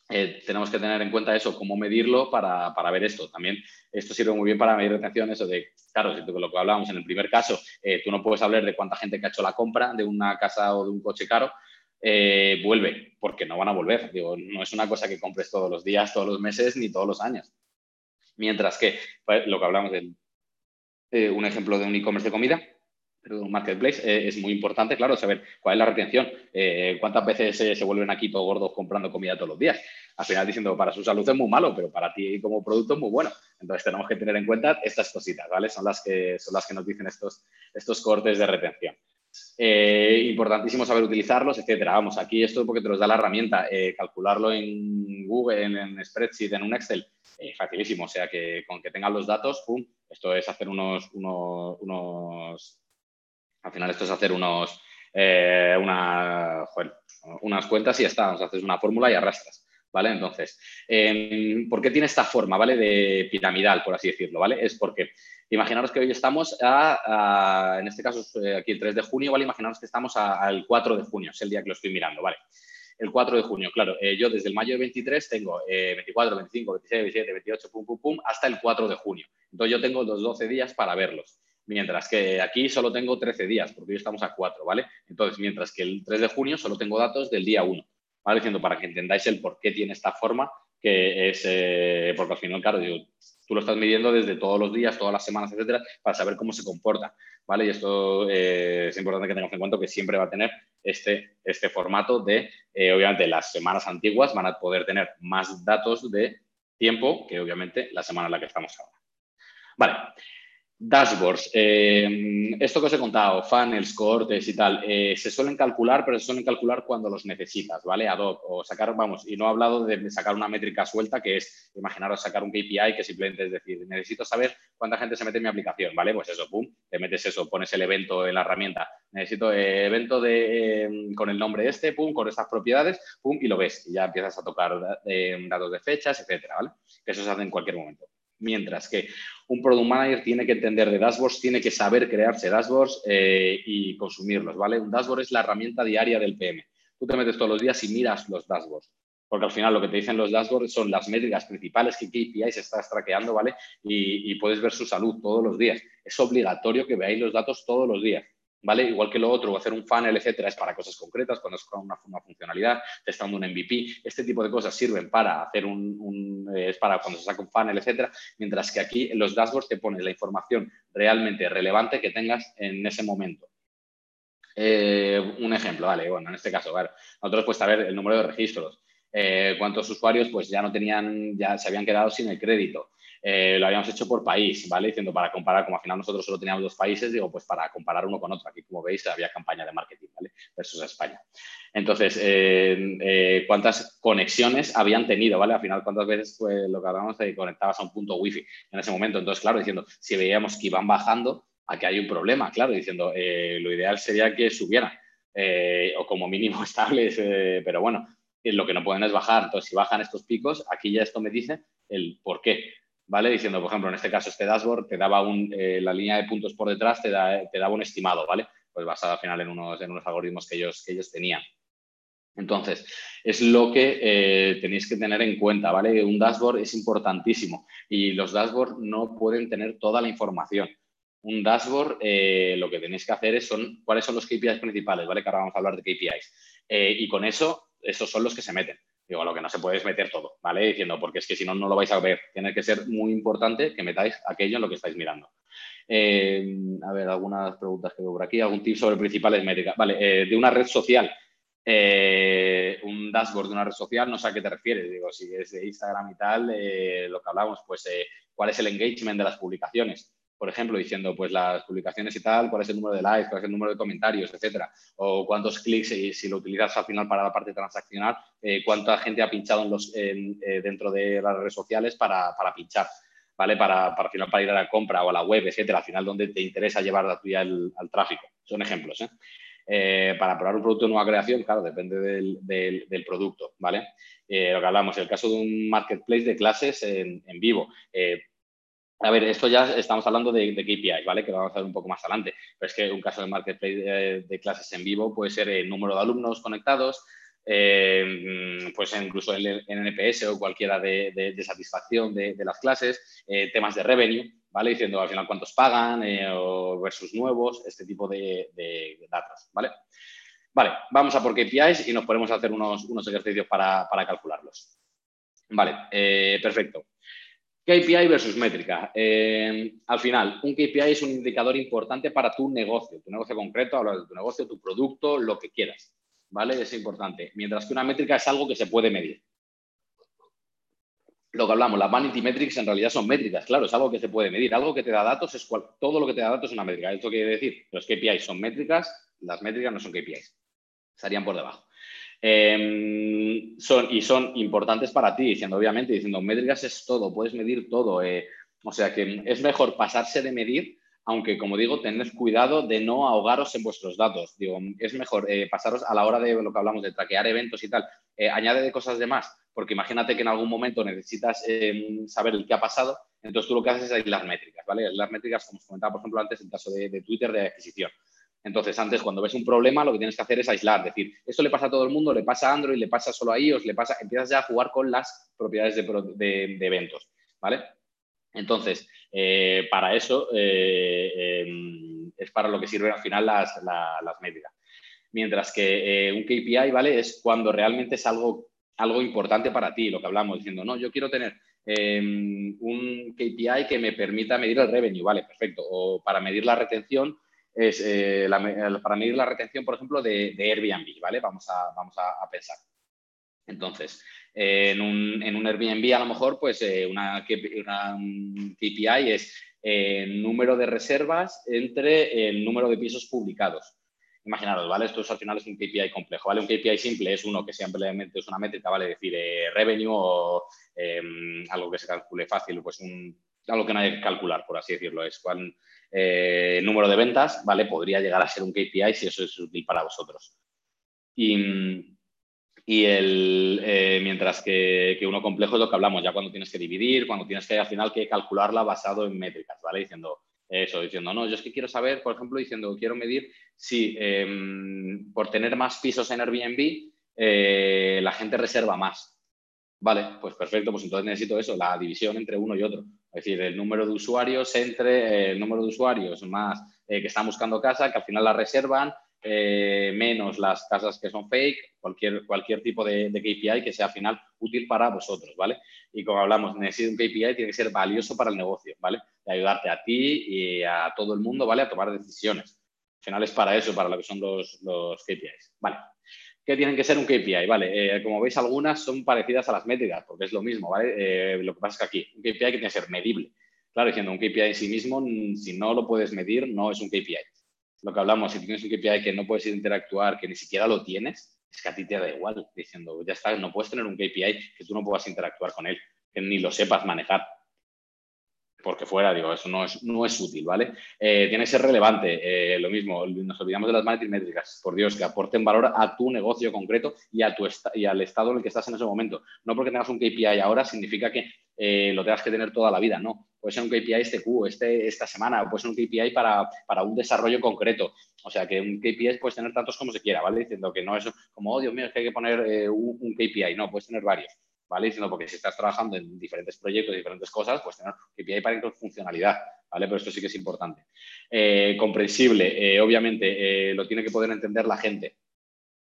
eh, tenemos que tener en cuenta eso, cómo medirlo para, para, ver esto. También esto sirve muy bien para medir retención, eso de, claro, si lo que hablábamos en el primer caso, eh, tú no puedes hablar de cuánta gente que ha hecho la compra de una casa o de un coche caro, eh, vuelve, porque no van a volver. Digo, no es una cosa que compres todos los días, todos los meses, ni todos los años. Mientras que pues, lo que hablamos de eh, un ejemplo de un e-commerce de comida, un marketplace, eh, es muy importante, claro, saber cuál es la retención, eh, cuántas veces se vuelven aquí todos gordos comprando comida todos los días. Al final diciendo, para su salud es muy malo, pero para ti como producto es muy bueno. Entonces tenemos que tener en cuenta estas cositas, ¿vale? Son las que, son las que nos dicen estos, estos cortes de retención. Importantísimo saber utilizarlos, etcétera. Vamos, aquí esto porque te los da la herramienta, calcularlo en Google, en, Spreadsheet, en un Excel, eh, facilísimo. O sea que con que tengan los datos, pum, esto es hacer unos, unos, al final esto es hacer unos, eh, una, unas cuentas y ya está, haces una fórmula y arrastras. ¿Vale? Entonces, em, ¿por qué tiene esta forma, ¿vale? De piramidal, por así decirlo, ¿vale? Es porque imaginaros que hoy estamos a, en este caso, eh, aquí el 3 de junio, ¿vale? Imaginaros que estamos al 4 de junio, es el día que lo estoy mirando, ¿vale? el 4 de junio. Claro, eh, yo desde el mayo de 23 tengo 24, 25, 26, 27, 28, pum, pum, pum, hasta el 4 de junio. Entonces yo tengo los 12 días para verlos. Mientras que aquí solo tengo 13 días, porque hoy estamos a 4, ¿vale? Entonces, mientras que el 3 de junio solo tengo datos del día 1, Diciendo para que entendáis el por qué tiene esta forma, que es, eh, porque al final, claro, Tú lo estás midiendo desde todos los días, todas las semanas, etcétera, para saber cómo se comporta, ¿vale? Y esto eh, es importante que tengamos en cuenta que siempre va a tener este, este formato de, eh, obviamente, las semanas antiguas van a poder tener más datos de tiempo que, obviamente, la semana en la que estamos ahora. Vale, Dashboards. Eh, esto que os he contado, funnels, cohortes y tal, eh, se suelen calcular, pero se suelen calcular cuando los necesitas, ¿vale? Ad hoc, o sacar, vamos, y no he hablado de sacar una métrica suelta, que es, imaginaros, sacar un KPI que simplemente es decir, necesito saber cuánta gente se mete en mi aplicación, ¿vale? Pues eso, pum, te metes eso, pones el evento en la herramienta, necesito eh, evento de, con el nombre este, pum, con estas propiedades, pum, y lo ves, y ya empiezas a tocar datos de fechas, etcétera, ¿vale? Que eso se hace en cualquier momento. Mientras que un product manager tiene que entender de dashboards, tiene que saber crearse dashboards eh, y consumirlos, ¿vale? Un dashboard es la herramienta diaria del PM. Tú te metes todos los días y miras los dashboards. Porque al final lo que te dicen los dashboards son las métricas principales que KPIs estás traqueando, ¿vale? Y, y puedes ver su salud todos los días. Es obligatorio que veáis los datos todos los días. ¿Vale? Igual que lo otro, hacer un funnel, etcétera, es para cosas concretas, cuando es una, una funcionalidad, testando un MVP, este tipo de cosas sirven para hacer un, eh, es para cuando se saca un funnel, etcétera, mientras que aquí en los dashboards te pones la información realmente relevante que tengas en ese momento. Eh, un ejemplo, vale, bueno, en este caso, vale, nosotros pues saber el número de registros, eh, cuántos usuarios pues ya no tenían, ya se habían quedado sin el crédito, eh, lo habíamos hecho por país, ¿vale? Diciendo para comparar, como al final nosotros solo teníamos dos países, digo, pues para comparar uno con otro. Aquí, como veis, había campaña de marketing, ¿vale? Versus España. Entonces, eh, eh, ¿cuántas conexiones habían tenido, ¿vale? Al final, ¿cuántas veces pues, lo que hablábamos te conectabas a un punto wifi en ese momento? Entonces, claro, diciendo, si veíamos que iban bajando, aquí hay un problema, claro, diciendo, lo ideal sería que subieran, o como mínimo estables, pero bueno, lo que no pueden es bajar. Entonces, si bajan estos picos, aquí ya esto me dice el por qué. ¿Vale? Diciendo, por ejemplo, en este caso, este dashboard te daba un, eh, la línea de puntos por detrás te, te, daba un estimado, ¿vale? Pues basado al final en unos, algoritmos que ellos, tenían. Entonces, es lo que eh, tenéis que tener en cuenta, ¿vale? Un dashboard es importantísimo y los dashboards no pueden tener toda la información. Un dashboard, eh, lo que tenéis que hacer es cuáles son los KPIs principales, ¿vale? Que ahora vamos a hablar de KPIs. y con eso, esos son los que se meten. Digo, lo que no se puede es meter todo, ¿vale? Diciendo, porque es que si no, no lo vais a ver. Tiene que ser muy importante que metáis aquello en lo que estáis mirando. Eh, a ver, algunas preguntas que veo por aquí. ¿Algún tip sobre principales métricas? Vale, eh, de una red social. Eh, un dashboard de una red social, no sé a qué te refieres. Digo, si es de Instagram y tal, lo que hablamos, pues, ¿cuál es el engagement de las publicaciones? Por ejemplo, diciendo pues las publicaciones y tal, cuál es el número de likes, cuál es el número de comentarios, etcétera, o cuántos clics, y si lo utilizas al final para la parte transaccional, eh, cuánta gente ha pinchado en los, eh, dentro de las redes sociales para, pinchar, ¿vale? Para, para, final, para ir a la compra o a la web, etcétera, al final donde te interesa llevar la tuya al, tráfico. Son ejemplos, ¿eh? para probar un producto de nueva creación, claro, depende del, del, producto, ¿vale? lo que hablamos, el caso de un marketplace de clases en vivo. A ver, esto ya estamos hablando de, de, KPIs, ¿vale? Que vamos a ver un poco más adelante. Pero es que un caso de marketplace de, clases en vivo puede ser el número de alumnos conectados, eh, pues incluso el, NPS o cualquiera de, satisfacción de, las clases, eh, temas de revenue, ¿vale? Diciendo al final cuántos pagan eh, o versus nuevos, este tipo de, datos, ¿vale? Vale, vamos a por KPIs y nos ponemos a hacer unos, unos ejercicios para, para calcularlos. Vale, perfecto. KPI versus métrica. Eh, al final, un KPI es un indicador importante para tu negocio, tu negocio concreto, de tu negocio, tu producto, lo que quieras. ¿Vale? Es importante. Mientras que una métrica es algo que se puede medir. Lo que hablamos, las vanity metrics en realidad son métricas, claro, es algo que se puede medir. Algo que te da datos es cual, todo lo que te da datos es una métrica. Esto quiere decir, los KPIs son métricas, las métricas no son KPIs. Estarían por debajo. Em, son, y son importantes para ti, diciendo, obviamente, diciendo, métricas es todo, puedes medir todo. Eh, o sea que es mejor pasarse de medir, aunque, como digo, tened cuidado de no ahogaros en vuestros datos. Digo, es mejor eh, pasaros a la hora de lo que hablamos de traquear eventos y tal, eh, añade de cosas de más, porque imagínate que en algún momento necesitas em, saber el que ha pasado, entonces tú lo que haces es aislar métricas, ¿vale? Aislar métricas, como os comentaba, por ejemplo, antes el caso de Twitter de adquisición. Entonces, antes, cuando ves un problema, lo que tienes que hacer es aislar, decir, esto le pasa a todo el mundo, le pasa a Android, le pasa solo a iOS, le pasa, empiezas ya a jugar con las propiedades de, eventos, ¿vale? Entonces, eh, para eso eh, em, es para lo que sirven al final las, métricas. Mientras que eh, un KPI, ¿vale? Es cuando realmente es algo, algo importante para ti, lo que hablamos, diciendo, no, yo quiero tener em, un KPI que me permita medir el revenue, vale, perfecto. O para medir la retención, es eh, para medir la retención, por ejemplo, de, Airbnb, ¿vale? Vamos a, vamos a, pensar. Entonces, en, un, en, un, Airbnb a lo mejor, pues eh, una, una, KPI es el número de reservas entre el número de pisos publicados. Imaginaros, ¿vale? Esto es, al final es un KPI complejo, ¿vale? Un KPI simple es uno que simplemente es una métrica, ¿vale? Es decir, eh, revenue o algo que se calcule fácil, pues un, algo que no hay que calcular, por así decirlo, es cuál eh, número de ventas, ¿vale? Podría llegar a ser un KPI si eso es útil para vosotros. Y, eh, mientras que, que, uno complejo es lo que hablamos, ya cuando tienes que dividir, cuando tienes que al final que calcularla basado en métricas, ¿vale? Diciendo, eso, diciendo, no, yo es que quiero saber, por ejemplo, diciendo, quiero medir si em, por tener más pisos en Airbnb eh, la gente reserva más. Vale, pues perfecto, pues entonces necesito eso, la división entre uno y otro. Es decir, el número de usuarios entre el número de usuarios más eh, que están buscando casa, que al final la reservan, eh, menos las casas que son fake, cualquier, cualquier tipo de, de, KPI que sea al final útil para vosotros, ¿vale? Y como hablamos, necesito un KPI, tiene que ser valioso para el negocio, ¿vale? De ayudarte a ti y a todo el mundo, ¿vale? A tomar decisiones. Al final es para eso, para lo que son los, los KPIs, ¿vale? ¿Qué tienen que ser un KPI? Vale, eh, como veis, algunas son parecidas a las métricas, porque es lo mismo, ¿vale? Eh, lo que pasa es que aquí, un KPI que tiene que ser medible. Claro, diciendo un KPI en sí mismo, si no lo puedes medir, no es un KPI lo que hablamos, si tienes un KPI que no puedes interactuar, que ni siquiera lo tienes, es que a ti te da igual, diciendo, ya está, no puedes tener un KPI que tú no puedas interactuar con él, que ni lo sepas manejar. Porque fuera, digo, eso no es, no es útil, ¿vale? Eh, tiene que ser relevante, eh, lo mismo, nos olvidamos de las métricas, por Dios, que aporten valor a tu negocio concreto y, a tu y al estado en el que estás en ese momento. No porque tengas un KPI ahora significa que eh, lo tengas que tener toda la vida, no puede ser un KPI este Q, este, esta semana, puede ser un KPI para, para, un desarrollo concreto. O sea, que un KPI puedes tener tantos como se quiera, ¿vale? Diciendo que no es como, oh, Dios mío, es que hay que poner eh, un, KPI. No, puedes tener varios, ¿vale? Diciendo porque si estás trabajando en diferentes proyectos, diferentes cosas, pues tener un KPI para funcionalidad, ¿vale? Pero esto sí que es importante. Eh, comprensible, eh, obviamente, lo tiene que poder entender la gente.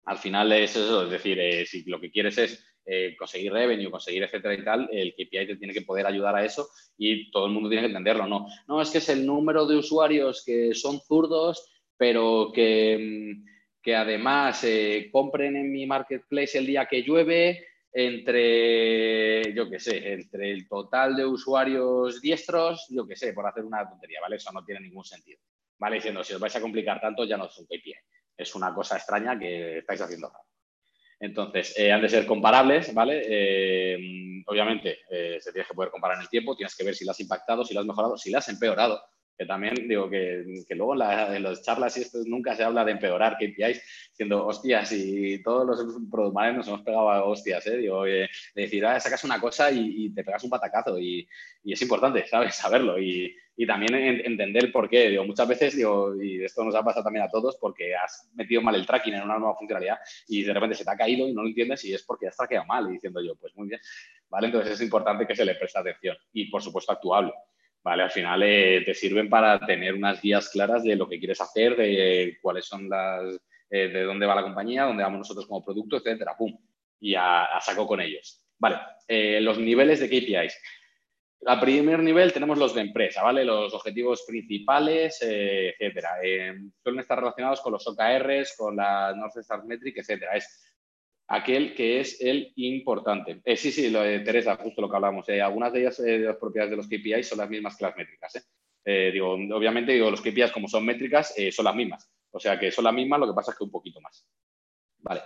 Al final es eso, es decir, si lo que quieres es eh, conseguir revenue, conseguir etcétera y tal, el KPI te tiene que poder ayudar a eso y todo el mundo tiene que entenderlo. No, no es que es el número de usuarios que son zurdos, pero que, mm, que además eh, compren en mi marketplace el día que llueve entre, yo qué sé, entre el total de usuarios diestros, yo qué sé, por hacer una tontería, ¿vale? Eso no tiene ningún sentido. ¿Vale? Diciendo, si os vais a complicar tanto, ya no es un KPI. Es una cosa extraña que estáis haciendo. Entonces, eh, han de ser comparables, ¿vale? Eh, obviamente, eh, se tiene que poder comparar en el tiempo, tienes que ver si lo has impactado, si lo has mejorado, si lo has empeorado, que también digo que, luego en, las charlas y esto nunca se habla de empeorar KPIs, diciendo, hostias, y todos los product nos hemos pegado a hostias, ¿eh? Digo, de decir, ah, sacas una cosa y, te pegas un patacazo y, es importante, ¿sabes? Saberlo y, también entender por qué. Digo, muchas veces, digo, y esto nos ha pasado también a todos, porque has metido mal el tracking en una nueva funcionalidad y de repente se te ha caído y no lo entiendes y es porque has traqueado mal. Diciendo yo, pues muy bien, ¿vale? Entonces es importante que se le preste atención y, por supuesto, actuable. ¿Vale? Al final eh, te sirven para tener unas guías claras de lo que quieres hacer, de cuáles son las, eh, de dónde va la compañía, dónde vamos nosotros como producto, etcétera, pum, y a, saco con ellos. Vale, eh, los niveles de KPIs. A primer nivel tenemos los de empresa, ¿vale? Los objetivos principales, etcétera. Suelen estar relacionados con los OKRs, con la North Star Metric, etcétera. Es aquel que es el importante. Eh, sí, sí, lo de Teresa, justo lo que hablamos. algunas de ellas, de las propiedades de los KPIs, son las mismas que las métricas. digo, obviamente, digo, los KPIs, como son métricas, son las mismas. O sea que son las mismas, lo que pasa es que un poquito más. Vale.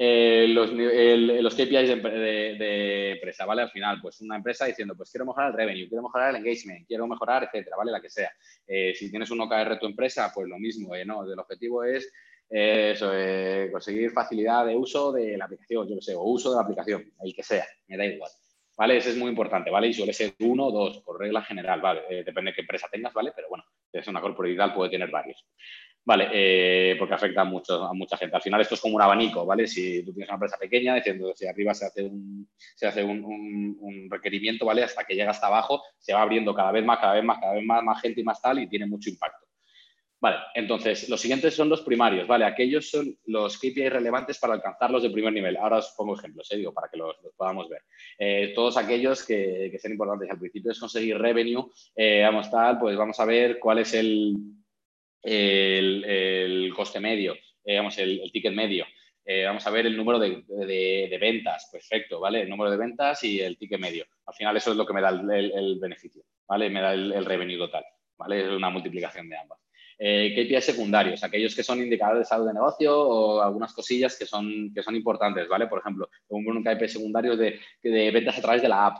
Eh, los, los, KPIs de, empresa, ¿vale? Al final, pues una empresa diciendo, pues quiero mejorar el revenue, quiero mejorar el engagement, quiero mejorar, etcétera, ¿vale? La que sea. Eh, si tienes un OKR tu empresa, pues lo mismo, ¿eh? ¿no? El objetivo es eso, conseguir facilidad de uso de la aplicación, yo qué sé, o uso de la aplicación, el que sea, me da igual. ¿Vale? Ese es muy importante, ¿vale? Y suele ser uno o dos, por regla general, ¿vale? depende de qué empresa tengas, ¿vale? Pero bueno, si es una corporativa, puede tener varios. Vale, eh, porque afecta a, mucho, a mucha gente. Al final esto es como un abanico, ¿vale? Si tú tienes una empresa pequeña, diciendo si arriba se hace un, se hace un, requerimiento, ¿vale? Hasta que llega hasta abajo, se va abriendo cada vez más, cada vez más, cada vez más, más gente y más tal y tiene mucho impacto. Vale, entonces los siguientes son los primarios, ¿vale? Aquellos son los KPI relevantes para alcanzarlos de primer nivel. Ahora os pongo ejemplos, ¿eh? digo, para que los, podamos ver. Eh, todos aquellos que, sean importantes al principio es conseguir revenue, eh, vamos tal, pues vamos a ver cuál es el, el, coste medio, vamos, el, ticket medio. vamos a ver el número de, ventas, perfecto, ¿vale? El número de ventas y el ticket medio. Al final eso es lo que me da el, beneficio, ¿vale? Me da el, revenue total, ¿vale? Es una multiplicación de ambas eh, KPIs secundarios, aquellos que son indicadores de salud de negocio o algunas cosillas que son, que son importantes, ¿vale? Por ejemplo, un KPI secundario de, de ventas a través de la app,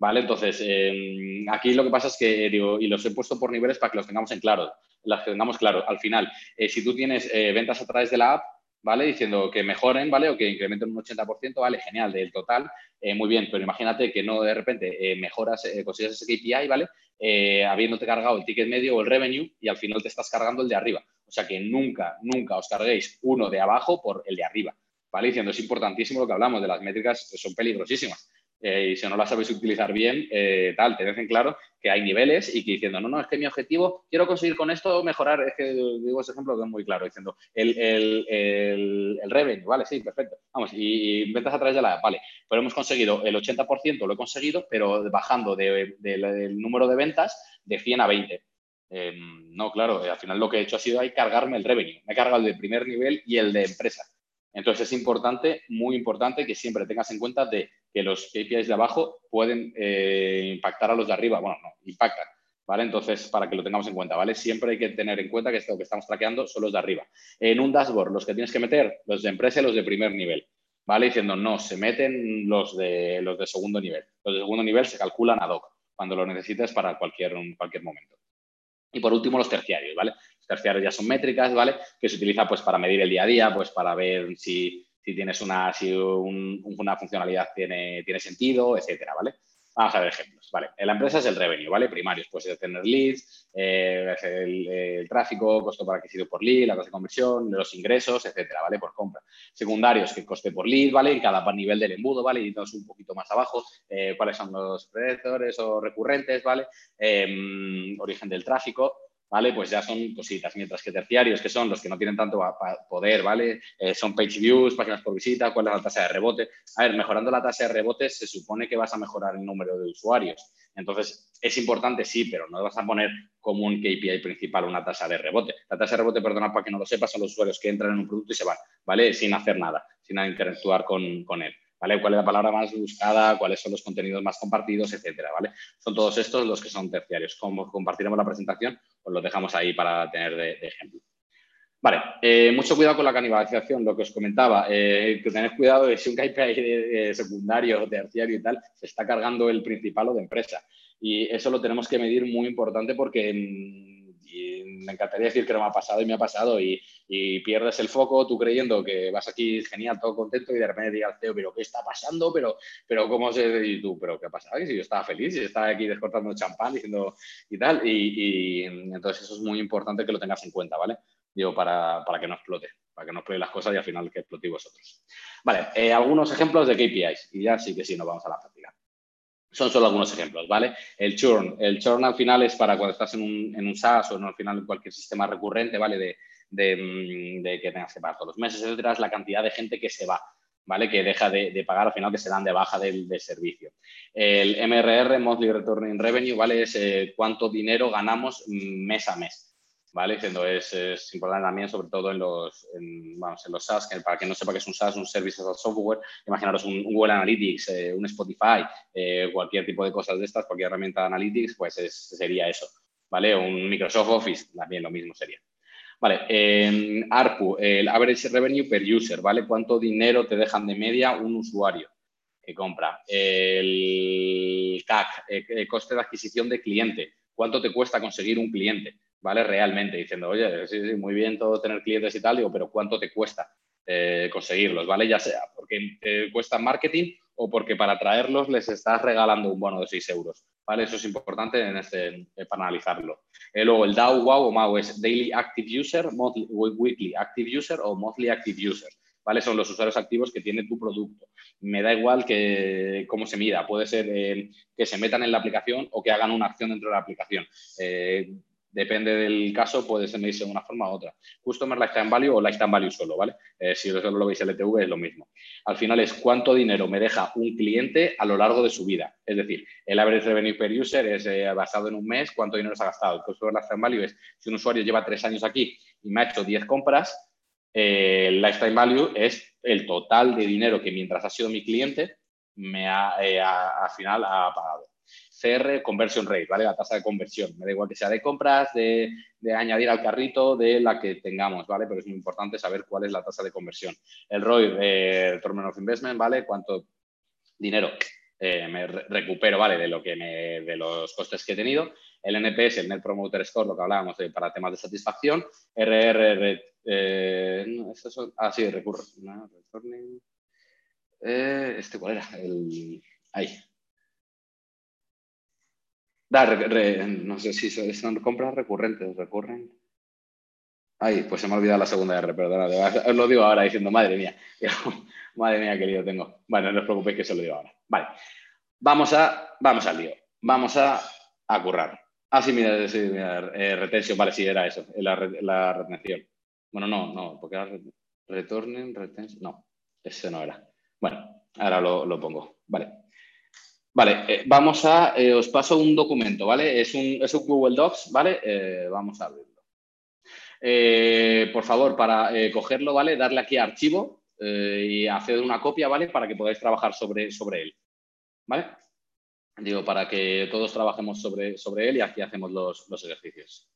¿vale? Entonces, em, aquí lo que pasa es que, digo, y los he puesto por niveles para que los tengamos en claro, las tengamos claro. Al final, eh, si tú tienes eh, ventas a través de la app, ¿vale? Diciendo que mejoren, ¿vale? O que incrementen un 80%, ¿vale? Genial, del total, eh, muy bien, pero imagínate que no de repente mejoras, consigues ese KPI, ¿vale? Eh, habiéndote cargado el ticket medio o el revenue y al final te estás cargando el de arriba. O sea que nunca, nunca os carguéis uno de abajo por el de arriba. ¿Vale? Diciendo, es importantísimo lo que hablamos de las métricas, son peligrosísimas. Eh, y si no las sabéis utilizar bien, eh, tal, tened en claro que hay niveles y que diciendo, no, no, es que mi objetivo, quiero conseguir con esto mejorar, es que digo ese ejemplo que es muy claro, diciendo, el, el, el, revenue, vale, sí, perfecto, vamos, y, ventas a través de la, vale, pero hemos conseguido el 80%, lo he conseguido, pero bajando del número de ventas de 100 a 20. Em, no, claro, al final lo que he hecho ha sido ahí cargarme el revenue, me he cargado el de primer nivel y el de empresa. Entonces es importante, muy importante, que siempre tengas en cuenta de que los KPIs de abajo pueden eh, impactar a los de arriba. Bueno, no, impactan. ¿Vale? Entonces, para que lo tengamos en cuenta, ¿vale? Siempre hay que tener en cuenta que esto que estamos traqueando son los de arriba. En un dashboard, los que tienes que meter, los de empresa y los de primer nivel, ¿vale? Diciendo, no, se meten los de, los de segundo nivel. Los de segundo nivel se calculan ad hoc, cuando lo necesites para cualquier, cualquier momento. Y por último, los terciarios, ¿vale? Los terciarios ya son métricas, ¿vale? Que se utiliza pues para medir el día a día, pues para ver si, tienes una, si una funcionalidad tiene, tiene sentido, etcétera, ¿vale? Vamos a ver ejemplos. Vale, la empresa es el revenue, ¿vale? Primarios, pues tener leads, eh, el, tráfico, costo por adquisido por lead, la tasa de conversión, los ingresos, etcétera, ¿vale? Por compra. Secundarios, que coste por lead, ¿vale? En cada nivel del embudo, ¿vale? Y entonces un poquito más abajo, eh, cuáles son los predectores o recurrentes, ¿vale? Em, origen del tráfico, ¿vale? Pues ya son cositas, mientras que terciarios, que son los que no tienen tanto poder, ¿vale? Eh, son page views, páginas por visita, cuál es la tasa de rebote. A ver, mejorando la tasa de rebote se supone que vas a mejorar el número de usuarios. Entonces, es importante, sí, pero no vas a poner como un KPI principal una tasa de rebote. La tasa de rebote, perdona, para que no lo sepas, son los usuarios que entran en un producto y se van, ¿vale? Sin hacer nada, sin interactuar con, con él. ¿Vale? ¿Cuál es la palabra más buscada? ¿Cuáles son los contenidos más compartidos? Etcétera, ¿vale? Son todos estos los que son terciarios. Como compartiremos la presentación, pues los dejamos ahí para tener de, ejemplo. Vale, eh, mucho cuidado con la canibalización, lo que os comentaba, eh, que tened cuidado de si un KPI secundario, terciario y tal, se está cargando el principal o de empresa. Y eso lo tenemos que medir muy importante porque me encantaría decir que no me ha pasado y me ha pasado y, pierdes el foco tú creyendo que vas aquí genial, todo contento y de repente digas, Teo, pero ¿qué está pasando? Pero, pero ¿cómo se...? Y tú, ¿pero qué ha pasado? Y si yo estaba feliz y estaba aquí descortando champán diciendo y tal. Y, entonces eso es muy importante que lo tengas en cuenta, ¿vale? Digo, para, para que no explote, para que no explote las cosas y al final que explote vosotros. Vale, eh, algunos ejemplos de KPIs y ya sí que sí, nos vamos a la práctica. Son solo algunos ejemplos, ¿vale? El churn. El churn al final es para cuando estás en un, en un SaaS o en, al final en cualquier sistema recurrente, ¿vale? De, mm, de, que tengas que pagar todos los meses, etcétera, es la cantidad de gente que se va, ¿vale? Que deja de, de pagar al final, que se dan de baja del, del, servicio. El MRR, Monthly Returning Revenue, ¿vale? Es eh, cuánto dinero ganamos mm, mes a mes. ¿Vale? Diciendo, es, importante también, sobre todo en los, en, vamos, en los SaaS, que para que no sepa que es un SaaS, un Service as Software, imaginaros un, Google Analytics, eh, un Spotify, eh, cualquier tipo de cosas de estas, cualquier herramienta de Analytics, pues sería eso, ¿vale? Un Microsoft Office, también lo mismo sería. Vale, eh, ARPU, el Average Revenue per User, ¿vale? ¿Cuánto dinero te dejan de media un usuario que compra? El CAC, el coste de adquisición de cliente, ¿cuánto te cuesta conseguir un cliente? ¿Vale? Realmente, diciendo, oye, sí, sí, muy bien todo tener clientes y tal, digo, pero ¿cuánto te cuesta eh, conseguirlos, ¿vale? Ya sea porque cuesta marketing o porque para traerlos les estás regalando un bono de 6 euros, ¿vale? Eso es importante en este, eh, para analizarlo. Eh, luego, el DAO, WOW o MAU es Daily Active User, Weekly Active User o Monthly Active User. ¿vale? Son los usuarios activos que tiene tu producto. Me da igual que cómo se mida, puede ser que se metan en la aplicación o que hagan una acción dentro de la aplicación depende del caso, puede medirse de una forma u otra. Customer Lifetime Value o Lifetime Value solo, ¿vale? Eh, si solo lo veis LTV es lo mismo. Al final es cuánto dinero me deja un cliente a lo largo de su vida. Es decir, el average revenue per user es eh, basado en un mes, cuánto dinero se ha gastado. El Customer Lifetime Value es si un usuario lleva tres años aquí y me ha hecho 10 compras, eh, el Lifetime Value es el total de dinero que mientras ha sido mi cliente me ha, al final ha pagado. CR, conversion rate, ¿vale? La tasa de conversión. Me da igual que sea de compras, de, añadir al carrito, de la que tengamos, ¿vale? Pero es muy importante saber cuál es la tasa de conversión. El ROI, eh, Return of Investment, ¿vale? Cuánto dinero eh, me recupero, ¿vale? De, lo que me, de los costes que he tenido. El NPS, el Net Promoter Score, lo que hablábamos de, para temas de satisfacción. RR, eh, no, ah, sí, recurre. Eh, este, ¿cuál era? El, ahí, no sé si son compras recurrentes, recurren. Ay, pues se me ha olvidado la segunda R, perdona. Os lo digo ahora diciendo, madre mía, madre mía, lío tengo. Bueno, no os preocupéis que se lo digo ahora. Vale, vamos, a, vamos al lío. Vamos a, a currar. Ah, sí, mira, sí, eh, retención, vale, sí, era eso, la, retención. Bueno, no, no, porque era returning, retención, no, ese no era. Bueno, ahora lo, lo pongo, vale. Vale, eh, vamos a, eh, os paso un documento, ¿vale? Es un, es un Google Docs, ¿vale? Eh, vamos a abrirlo. por favor, para cogerlo, ¿vale? Darle aquí a archivo y hacer una copia, ¿vale? Para que podáis trabajar sobre, sobre él, ¿vale? Digo, para que todos trabajemos sobre, sobre él y aquí hacemos los, los ejercicios.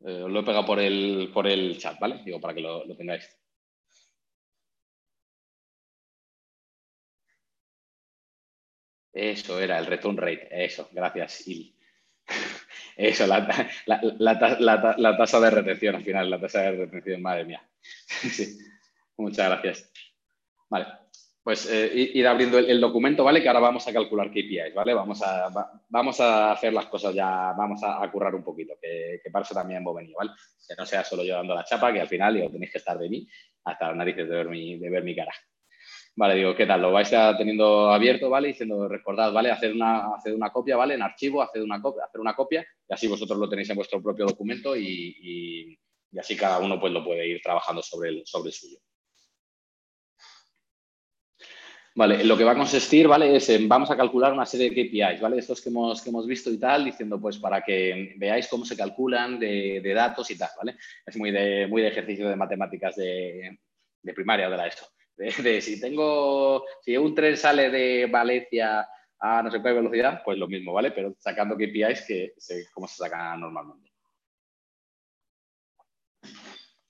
os lo he pegado por el, por el chat, ¿vale? Digo, para que lo, lo tengáis. Eso era el return rate. Eso, gracias, Eso, la, tasa de retención al final, la tasa de retención, madre mía. muchas gracias. Vale, pues eh, ir abriendo el, documento, ¿vale? Que ahora vamos a calcular KPIs, ¿vale? Vamos a, vamos a hacer las cosas ya, vamos a, currar un poquito, que, que también hemos venido, ¿vale? Que no sea solo yo dando la chapa, que al final digo, tenéis que estar de mí hasta las narices de ver mi, de ver mi cara. Vale, digo, ¿qué tal? Lo vais a teniendo abierto, ¿vale? Diciendo, recordad, ¿vale? Hacer una, hacer una copia, ¿vale? En archivo, hacer una, copia, hacer una copia y así vosotros lo tenéis en vuestro propio documento y, así cada uno pues lo puede ir trabajando sobre el, sobre suyo. Vale, lo que va a consistir, ¿vale? Es en, vamos a calcular una serie de KPIs, ¿vale? Estos que hemos, que hemos visto y tal, diciendo pues para que veáis cómo se calculan de, datos y tal, ¿vale? Es muy de, muy de ejercicio de matemáticas de, de primaria de la ESO de, si tengo, si un tren sale de Valencia a no sé qué velocidad, pues lo mismo, ¿vale? Pero sacando KPIs que sé cómo se saca normalmente.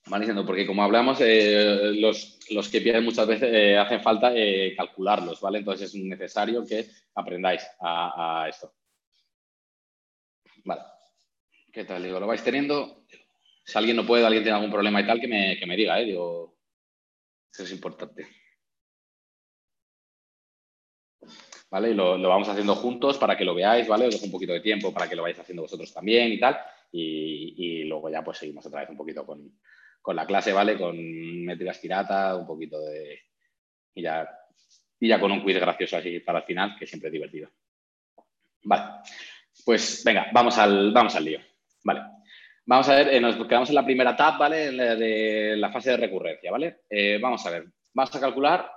Van porque como hablamos, eh, los, los KPIs muchas veces eh, hacen falta eh, calcularlos, ¿vale? Entonces es necesario que aprendáis a, esto. Vale. ¿Qué tal? Digo, lo vais teniendo. Si alguien no puede, alguien tiene algún problema y tal, que me, que me diga, ¿eh? Digo, eso es importante. ¿Vale? Y lo, vamos haciendo juntos para que lo veáis, ¿vale? Os dejo un poquito de tiempo para que lo vayáis haciendo vosotros también y tal. Y, luego ya pues seguimos otra vez un poquito con, la clase, ¿vale? Con métricas pirata, un poquito de... Y ya, y ya con un quiz gracioso así para el final, que siempre es divertido. Vale. Pues venga, vamos al, vamos al lío. Vale. Vamos a ver, eh, nos quedamos en la primera tab, ¿vale? De la fase de recurrencia, ¿vale? Eh, vamos a ver, vamos a calcular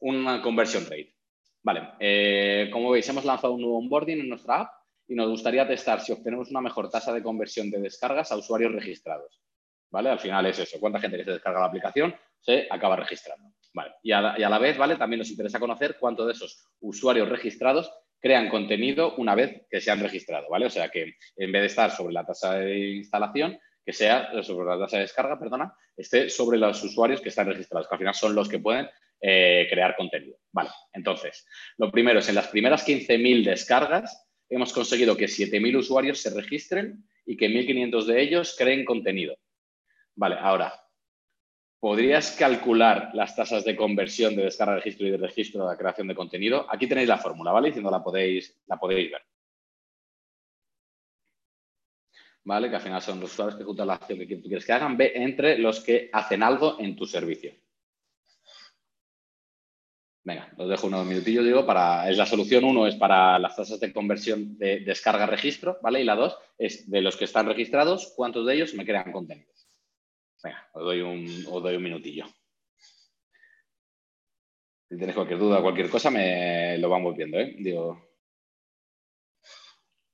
una conversion rate. Vale, eh, como veis, hemos lanzado un nuevo onboarding en nuestra app y nos gustaría testar si obtenemos una mejor tasa de conversión de descargas a usuarios registrados. ¿Vale? Al final es eso, cuánta gente que se descarga la aplicación se acaba registrando. Y a la, y a la vez, ¿vale? También nos interesa conocer cuánto de esos usuarios registrados crean contenido una vez que se han registrado, ¿vale? O sea que en vez de estar sobre la tasa de instalación, que sea sobre la tasa de descarga, perdona, esté sobre los usuarios que están registrados, que al final son los que pueden eh, crear contenido. Vale, entonces, lo primero es en las primeras 15.000 descargas hemos conseguido que 7.000 usuarios se registren y que 1.500 de ellos creen contenido. Vale, ahora, ¿Podrías calcular las tasas de conversión de descarga de registro y de registro de la creación de contenido? Aquí tenéis la fórmula, ¿vale? Diciendo la podéis, la podéis ver. ¿Vale? Que al final son los usuarios que juntan la acción que tú quieres que hagan entre los que hacen algo en tu servicio. Venga, os dejo unos minutillos, digo, para, es la solución uno es para las tasas de conversión de descarga-registro, ¿vale? Y la dos es de los que están registrados, ¿cuántos de ellos me crean contenidos? Venga, os doy un, os doy un minutillo. Si tenéis cualquier duda, cualquier cosa, me lo vamos viendo, ¿eh? Digo.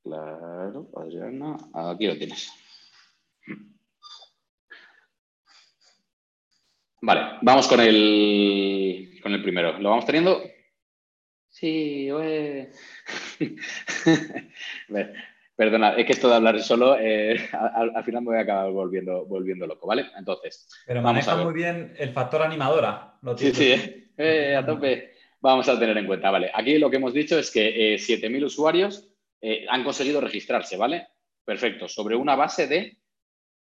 Claro, Adriana, aquí lo tienes. Vale, vamos con el, con el primero. ¿Lo vamos teniendo? Sí, Perdona, es que esto de hablar solo, eh, al, final me voy a acabar volviendo, volviendo loco, ¿vale? Entonces. Pero maneja muy bien el factor animadora. sí, sí, eh, a tope. Vamos a tener en cuenta, ¿vale? Aquí lo que hemos dicho es que 7.000 eh, usuarios han conseguido registrarse, ¿vale? Perfecto, sobre una base de,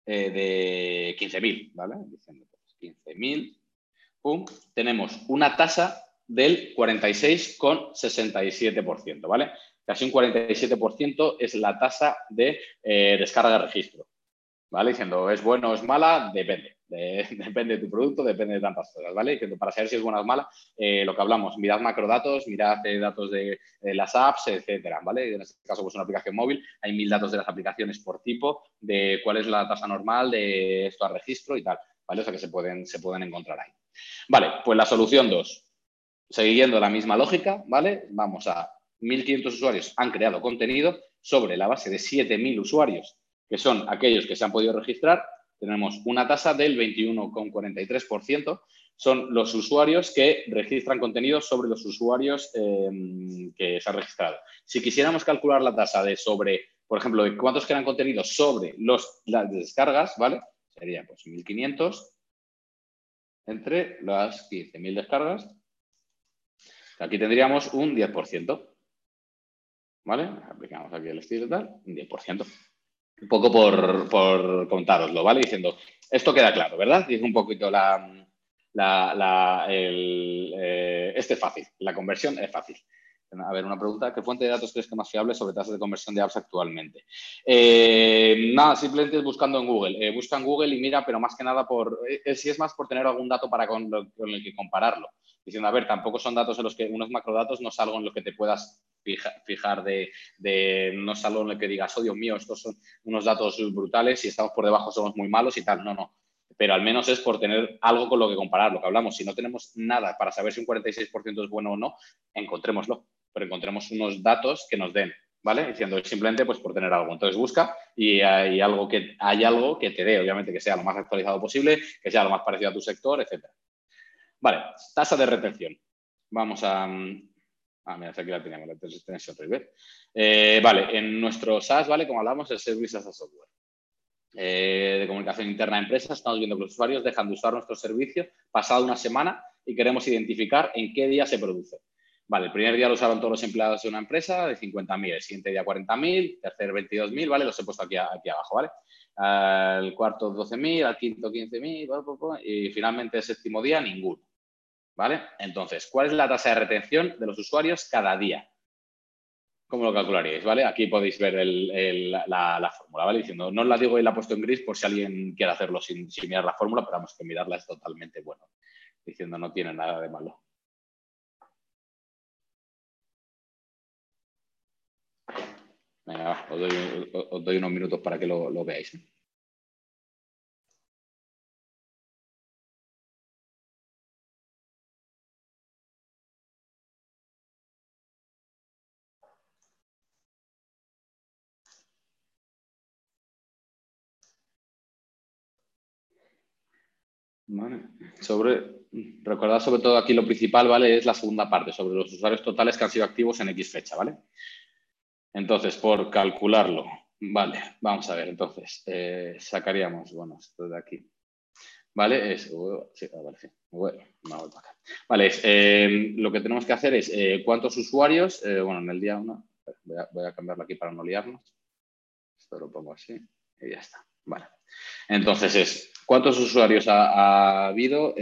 de 15.000, ¿vale? 15.000, tenemos una tasa del 46,67%, ¿vale? Casi un 47% es la tasa de eh, descarga de registro, ¿vale? Diciendo, ¿es bueno o es mala? Depende. depende de tu producto, depende de tantas cosas, ¿vale? Diciendo, para saber si es buena o mala, eh, lo que hablamos, mirad macrodatos, mirad eh, datos de, las apps, etcétera, ¿vale? En este caso, pues una aplicación móvil, hay mil datos de las aplicaciones por tipo, de cuál es la tasa normal de esto a registro y tal. ¿vale? O sea que se pueden, se pueden encontrar ahí. Vale, pues la solución 2. Siguiendo la misma lógica, ¿vale? Vamos a 1.500 usuarios han creado contenido sobre la base de 7.000 usuarios, que son aquellos que se han podido registrar. Tenemos una tasa del 21,43%. Son los usuarios que registran contenido sobre los usuarios eh, que se han registrado. Si quisiéramos calcular la tasa de sobre, por ejemplo, de cuántos crean contenido sobre los, las descargas, ¿vale? sería pues 1500 entre las 15.000 descargas. Aquí tendríamos un 10%. ¿Vale? Aplicamos aquí el estilo tal, un 10%. Un poco por, por contároslo, ¿vale? Diciendo, esto queda claro, ¿verdad? Dice un poquito la, la, el, eh, este es fácil, la conversión es fácil. A ver, una pregunta. ¿Qué fuente de datos crees que es más fiable sobre tasas de conversión de apps actualmente? Eh, nada, simplemente es buscando en Google. Eh, busca en Google y mira, pero más que nada por, si es más por tener algún dato para con, el que compararlo. Diciendo, a ver, tampoco son datos en los que, unos macrodatos no es en lo que te puedas fijar de, no es en lo que digas, oh Dios mío, estos son unos datos brutales y estamos por debajo somos muy malos y tal. No, no pero al menos es por tener algo con lo que comparar, lo que hablamos. Si no tenemos nada para saber si un 46% es bueno o no, encontrémoslo pero encontremos unos datos que nos den, ¿vale? Diciendo simplemente pues por tener algo. Entonces busca y hay algo que, hay algo que te dé, obviamente, que sea lo más actualizado posible, que sea lo más parecido a tu sector, etcétera. Vale, tasa de retención. Vamos a... Ah, mira, aquí la tenemos, la otro, eh, vale, en nuestro SaaS, ¿vale? Como hablamos, el Service as a Software. Eh, de comunicación interna de empresas, estamos viendo que los usuarios dejan de usar nuestro servicio pasado una semana y queremos identificar en qué día se produce. Vale, el primer día lo usaron todos los empleados de una empresa de 50.000, el siguiente día 40.000, tercer 22.000, ¿vale? Los he puesto aquí, aquí abajo, ¿vale? Al cuarto 12.000, al quinto 15.000, y finalmente el séptimo día ninguno, ¿vale? Entonces, ¿cuál es la tasa de retención de los usuarios cada día? ¿Cómo lo calcularíais, vale? Aquí podéis ver la, fórmula, ¿vale? Diciendo, no os la digo y la he puesto en gris por si alguien quiere hacerlo sin, mirar la fórmula, pero vamos, que mirarla es totalmente bueno. Diciendo, no tiene nada de malo. Venga, os, doy, unos minutos para que lo, veáis. Vale. Sobre, recordad sobre todo aquí lo principal, ¿vale? Es la segunda parte, sobre los usuarios totales que han sido activos en X fecha, ¿vale? Entonces, por calcularlo, vale, vamos a ver, entonces, eh, sacaríamos, bueno, esto de aquí, ¿vale? Es, uh, sí, a ver, sí, bueno, acá. Vale, eh, lo que tenemos que hacer es eh, cuántos usuarios, bueno, en el día 1, voy, a, cambiarlo aquí para no liarnos, esto lo pongo así y ya está, vale. Entonces es, ¿cuántos usuarios ha, ha habido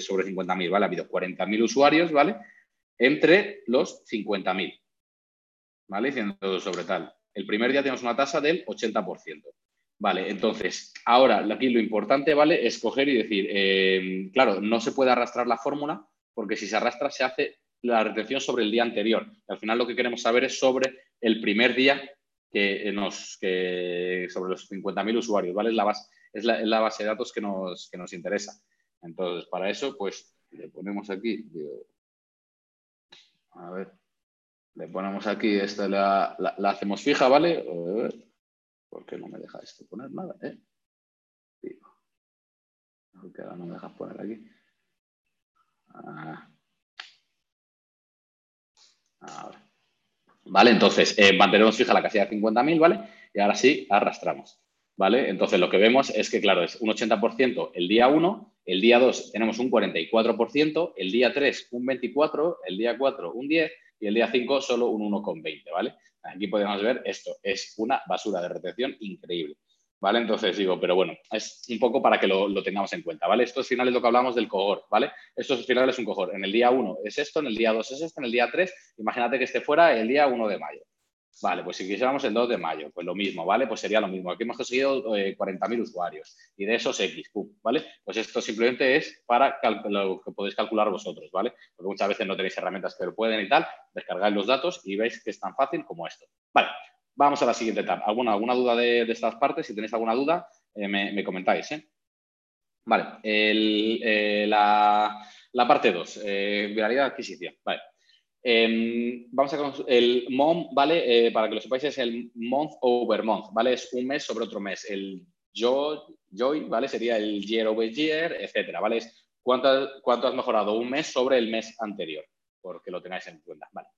sobre 50.000, ¿vale? Ha habido 40.000 usuarios, ¿vale? Entre los 50.000. ¿vale? Diciendo sobre tal. El primer día tenemos una tasa del 80%. Vale, entonces, ahora aquí lo importante, ¿vale? Es coger y decir, eh, claro, no se puede arrastrar la fórmula porque si se arrastra se hace la retención sobre el día anterior. al final lo que queremos saber es sobre el primer día que nos, que, sobre los 50.000 usuarios, ¿vale? Es la, base, es, la, base de datos que nos, que nos interesa. Entonces, para eso, pues le ponemos aquí, a ver, le ponemos aquí, esta la, la, hacemos fija, ¿vale? ¿Por qué no me deja esto poner nada? Eh? Porque ahora no me dejas poner aquí. Ah. Vale, entonces eh, mantenemos fija la casilla de 50.000, ¿vale? Y ahora sí, arrastramos. ¿Vale? Entonces lo que vemos es que, claro, es un 80% el día 1, el día 2 tenemos un 44%, el día 3 un 24%, el día 4 un 10% y el día 5 solo un 1,20, ¿vale? Aquí podemos ver esto, es una basura de retención increíble. ¿Vale? Entonces digo, pero bueno, es un poco para que lo, tengamos en cuenta, ¿vale? Esto al final es lo que hablamos del cohort, ¿vale? Esto al final es un cohort. En el día 1 es esto, en el día 2 es esto, en el día 3, imagínate que esté fuera el día 1 de mayo. Vale, pues si quisiéramos el 2 de mayo, pues lo mismo, ¿vale? Pues sería lo mismo. Aquí hemos conseguido 40.000 eh, usuarios y de esos X, ¿vale? Pues esto simplemente es para lo que podéis calcular vosotros, ¿vale? Porque muchas veces no tenéis herramientas que lo pueden y tal, descargáis los datos y veis que es tan fácil como esto. Vale, Vamos a la siguiente etapa. ¿Alguna, alguna duda de, estas partes? Si tenéis alguna duda, eh, me, comentáis. ¿eh? Vale, eh, la, parte 2, viralidad adquisición. Vale. Em, vamos a el MOM, ¿vale? para que lo sepáis, es el month over month, ¿vale? Es un mes sobre otro mes. El joy, ¿vale? Sería el year over year, etcétera, ¿vale? Cuánto, cuánto has mejorado un mes sobre el mes anterior, porque lo tengáis en cuenta, ¿vale?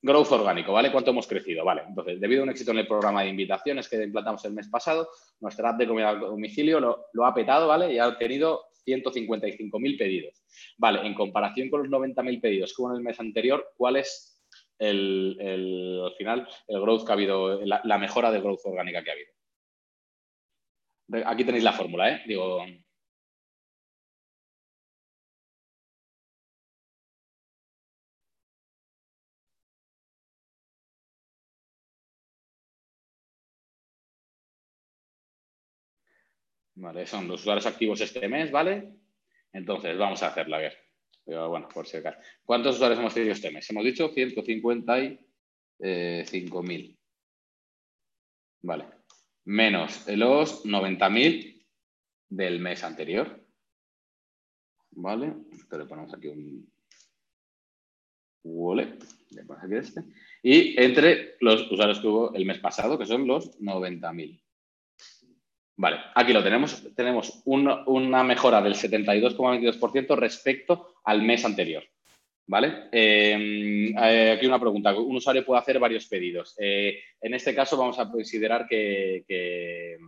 Growth orgánico, ¿vale? ¿Cuánto hemos crecido? Vale, entonces, debido a un éxito en el programa de invitaciones que implantamos el mes pasado, nuestra app de comida a domicilio lo, ha petado, ¿vale? Y ha obtenido 155.000 pedidos. Vale, en comparación con los 90.000 pedidos que hubo en el mes anterior, ¿cuál es el, al final, el growth que ha habido, la, la mejora de growth orgánica que ha habido? Aquí tenéis la fórmula, ¿eh? Digo, Vale, son los usuarios activos este mes, ¿vale? Entonces, vamos a hacerla, a ver. bueno, por si acaso. ¿Cuántos usuarios hemos tenido este mes? Hemos dicho 155.000. Vale. Menos los 90.000 del mes anterior. ¿Vale? Esto le ponemos aquí un... Vale. Le ponemos aquí este. Y entre los usuarios que hubo el mes pasado, que son los 90.000. Vale, aquí lo tenemos. Tenemos una mejora del 72,22% respecto al mes anterior. ¿Vale? Em, eh, aquí una pregunta. Un usuario puede hacer varios pedidos. Eh, en este caso vamos a considerar que,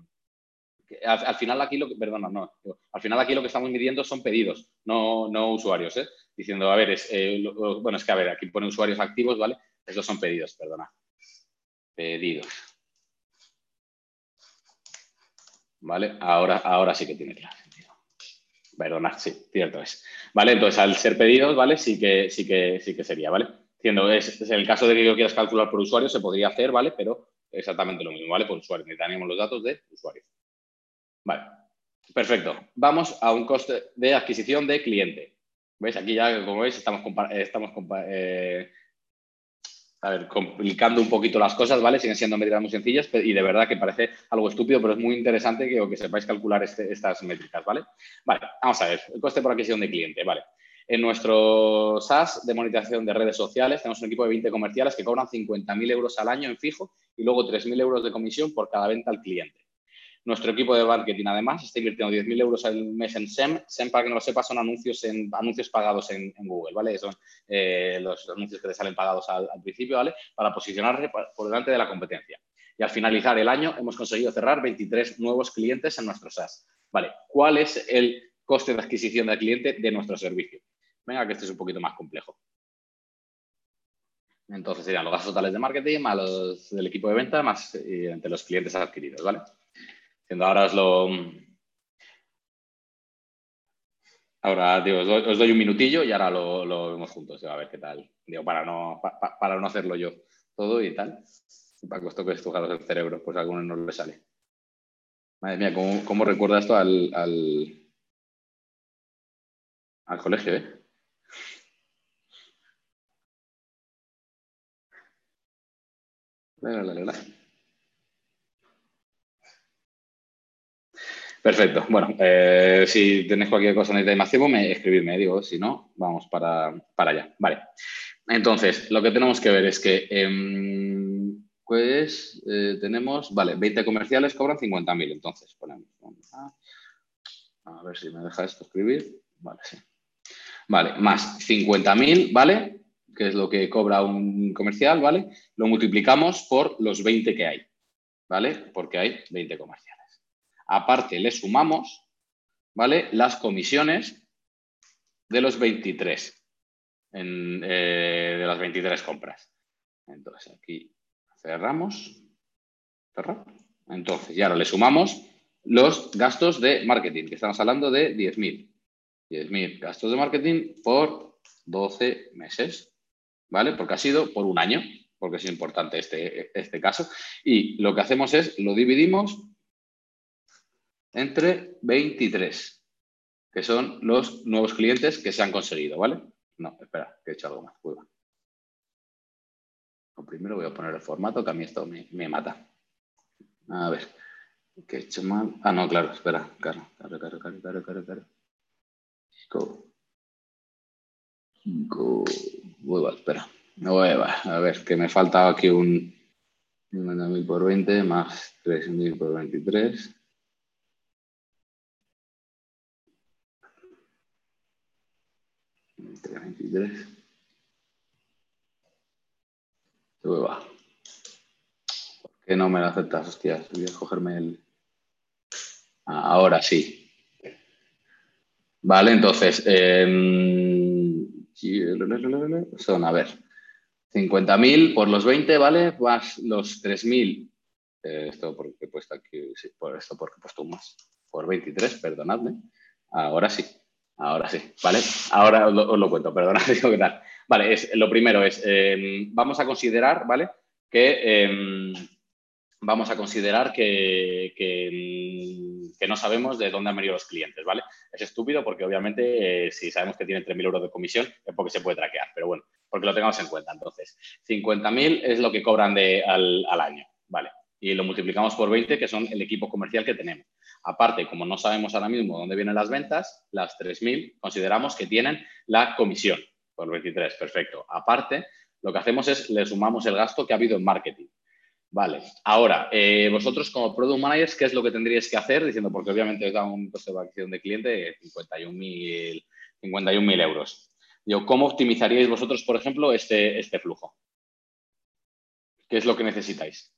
al, final aquí lo que, perdona, no, al final aquí lo que estamos midiendo son pedidos, no, no usuarios, ¿eh? Diciendo, a ver, es, bueno, es que a ver, aquí pone usuarios activos, ¿vale? Estos son pedidos, perdona. Pedidos. ¿Vale? Ahora, ahora sí que tiene claro sentido. Perdona, sí, cierto es. ¿Vale? Entonces, al ser pedidos, ¿vale? Sí que, sí que, sí que sería, ¿vale? Siendo, es, el caso de que yo quieras calcular por usuario, se podría hacer, ¿vale? Pero exactamente lo mismo, ¿vale? Por usuario. Necesitaríamos los datos de usuario. Vale. Perfecto. Vamos a un coste de adquisición de cliente. ¿Veis? Aquí ya, como veis, estamos, estamos eh, a ver, complicando un poquito las cosas, ¿vale? Siguen siendo métricas muy sencillas y de verdad que parece algo estúpido, pero es muy interesante que, sepáis calcular este, estas métricas, ¿vale? Vale, vamos a ver, el coste por adquisición de cliente, ¿vale? En nuestro SaaS de monetización de redes sociales tenemos un equipo de 20 comerciales que cobran 50.000 euros al año en fijo y luego 3.000 euros de comisión por cada venta al cliente. Nuestro equipo de marketing, además, está invirtiendo 10.000 euros al mes en SEM. SEM, para que no lo sepa, son anuncios, en, anuncios pagados en, Google, ¿vale? Son eh, los anuncios que te salen pagados al, principio, ¿vale? Para posicionarse por delante de la competencia. Y al finalizar el año hemos conseguido cerrar 23 nuevos clientes en nuestro SaaS. ¿Vale? ¿Cuál es el coste de adquisición del cliente de nuestro servicio? Venga, que este es un poquito más complejo. Entonces serían los gastos totales de marketing más los del equipo de venta más eh, entre los clientes adquiridos, ¿vale? ahora os lo... Ahora, digo, os doy, un minutillo y ahora lo, lo, vemos juntos, a ver qué tal. Digo, para no, para no hacerlo yo todo y tal. Para que os toque estrujaros el cerebro, pues a algunos no le sale. Madre mía, ¿cómo, cómo recuerda esto al, al, al colegio, eh? La, la, Perfecto. Bueno, eh, si tenéis cualquier cosa en más tiempo, me escribidme, digo, si no, vamos para, allá. Vale. Entonces, lo que tenemos que ver es que, em, pues, eh, tenemos, vale, 20 comerciales cobran 50.000. Entonces, ponemos, a, ver si me deja esto escribir. Vale, sí. Vale, más 50.000, ¿vale? Que es lo que cobra un comercial, ¿vale? Lo multiplicamos por los 20 que hay, ¿vale? Porque hay 20 comerciales. Aparte, le sumamos, ¿vale? Las comisiones de los 23, eh, de las 23 compras. Entonces, aquí cerramos. Entonces, y ahora le sumamos los gastos de marketing, que estamos hablando de 10.000. 10.000 gastos de marketing por 12 meses, ¿vale? Porque ha sido por un año, porque es importante este, este caso. Y lo que hacemos es, lo dividimos entre 23, que son los nuevos clientes que se han conseguido, ¿vale? No, espera, que he hecho algo más. primero voy a poner el formato, que a mí esto me, mata. A ver, ¿qué he hecho mal? Ah, no, claro, espera. Claro, claro, claro, claro, claro, claro, claro. Go. Go. Uy, espera. a ver, que me falta aquí un 50.000 por 20 más 3.000 por 23. 23. ¿Por qué no me lo aceptas? Hostias, voy a cogerme el... Ah, ahora sí. Vale, entonces, em, son, a ver, 50.000 por los 20, ¿vale? Más los 3.000. Eh, esto porque he puesto aquí, sí, por esto porque he puesto un más. Por 23, perdonadme. Ahora sí. Ahora sí, ¿vale? Ahora os lo, cuento, perdona, digo que tal. Vale, es, lo primero es, em, vamos a considerar, ¿vale? Que em, vamos a considerar que, que, no sabemos de dónde han venido los clientes, ¿vale? Es estúpido porque obviamente eh, si sabemos que tienen 3.000 euros de comisión es porque se puede traquear, pero bueno, porque lo tengamos en cuenta. Entonces, 50.000 es lo que cobran de, al, al año, ¿vale? Y lo multiplicamos por 20, que son el equipo comercial que tenemos. Aparte, como no sabemos ahora mismo dónde vienen las ventas, las 3.000 consideramos que tienen la comisión por 23, perfecto. Aparte, lo que hacemos es le sumamos el gasto que ha habido en marketing. Vale, ahora, eh, vosotros como Product Managers, ¿qué es lo que tendríais que hacer? Diciendo, porque obviamente os da un coste de adquisición de cliente de 51.000 51 euros. Digo, ¿cómo optimizaríais vosotros, por ejemplo, este, este flujo? ¿Qué es lo que necesitáis?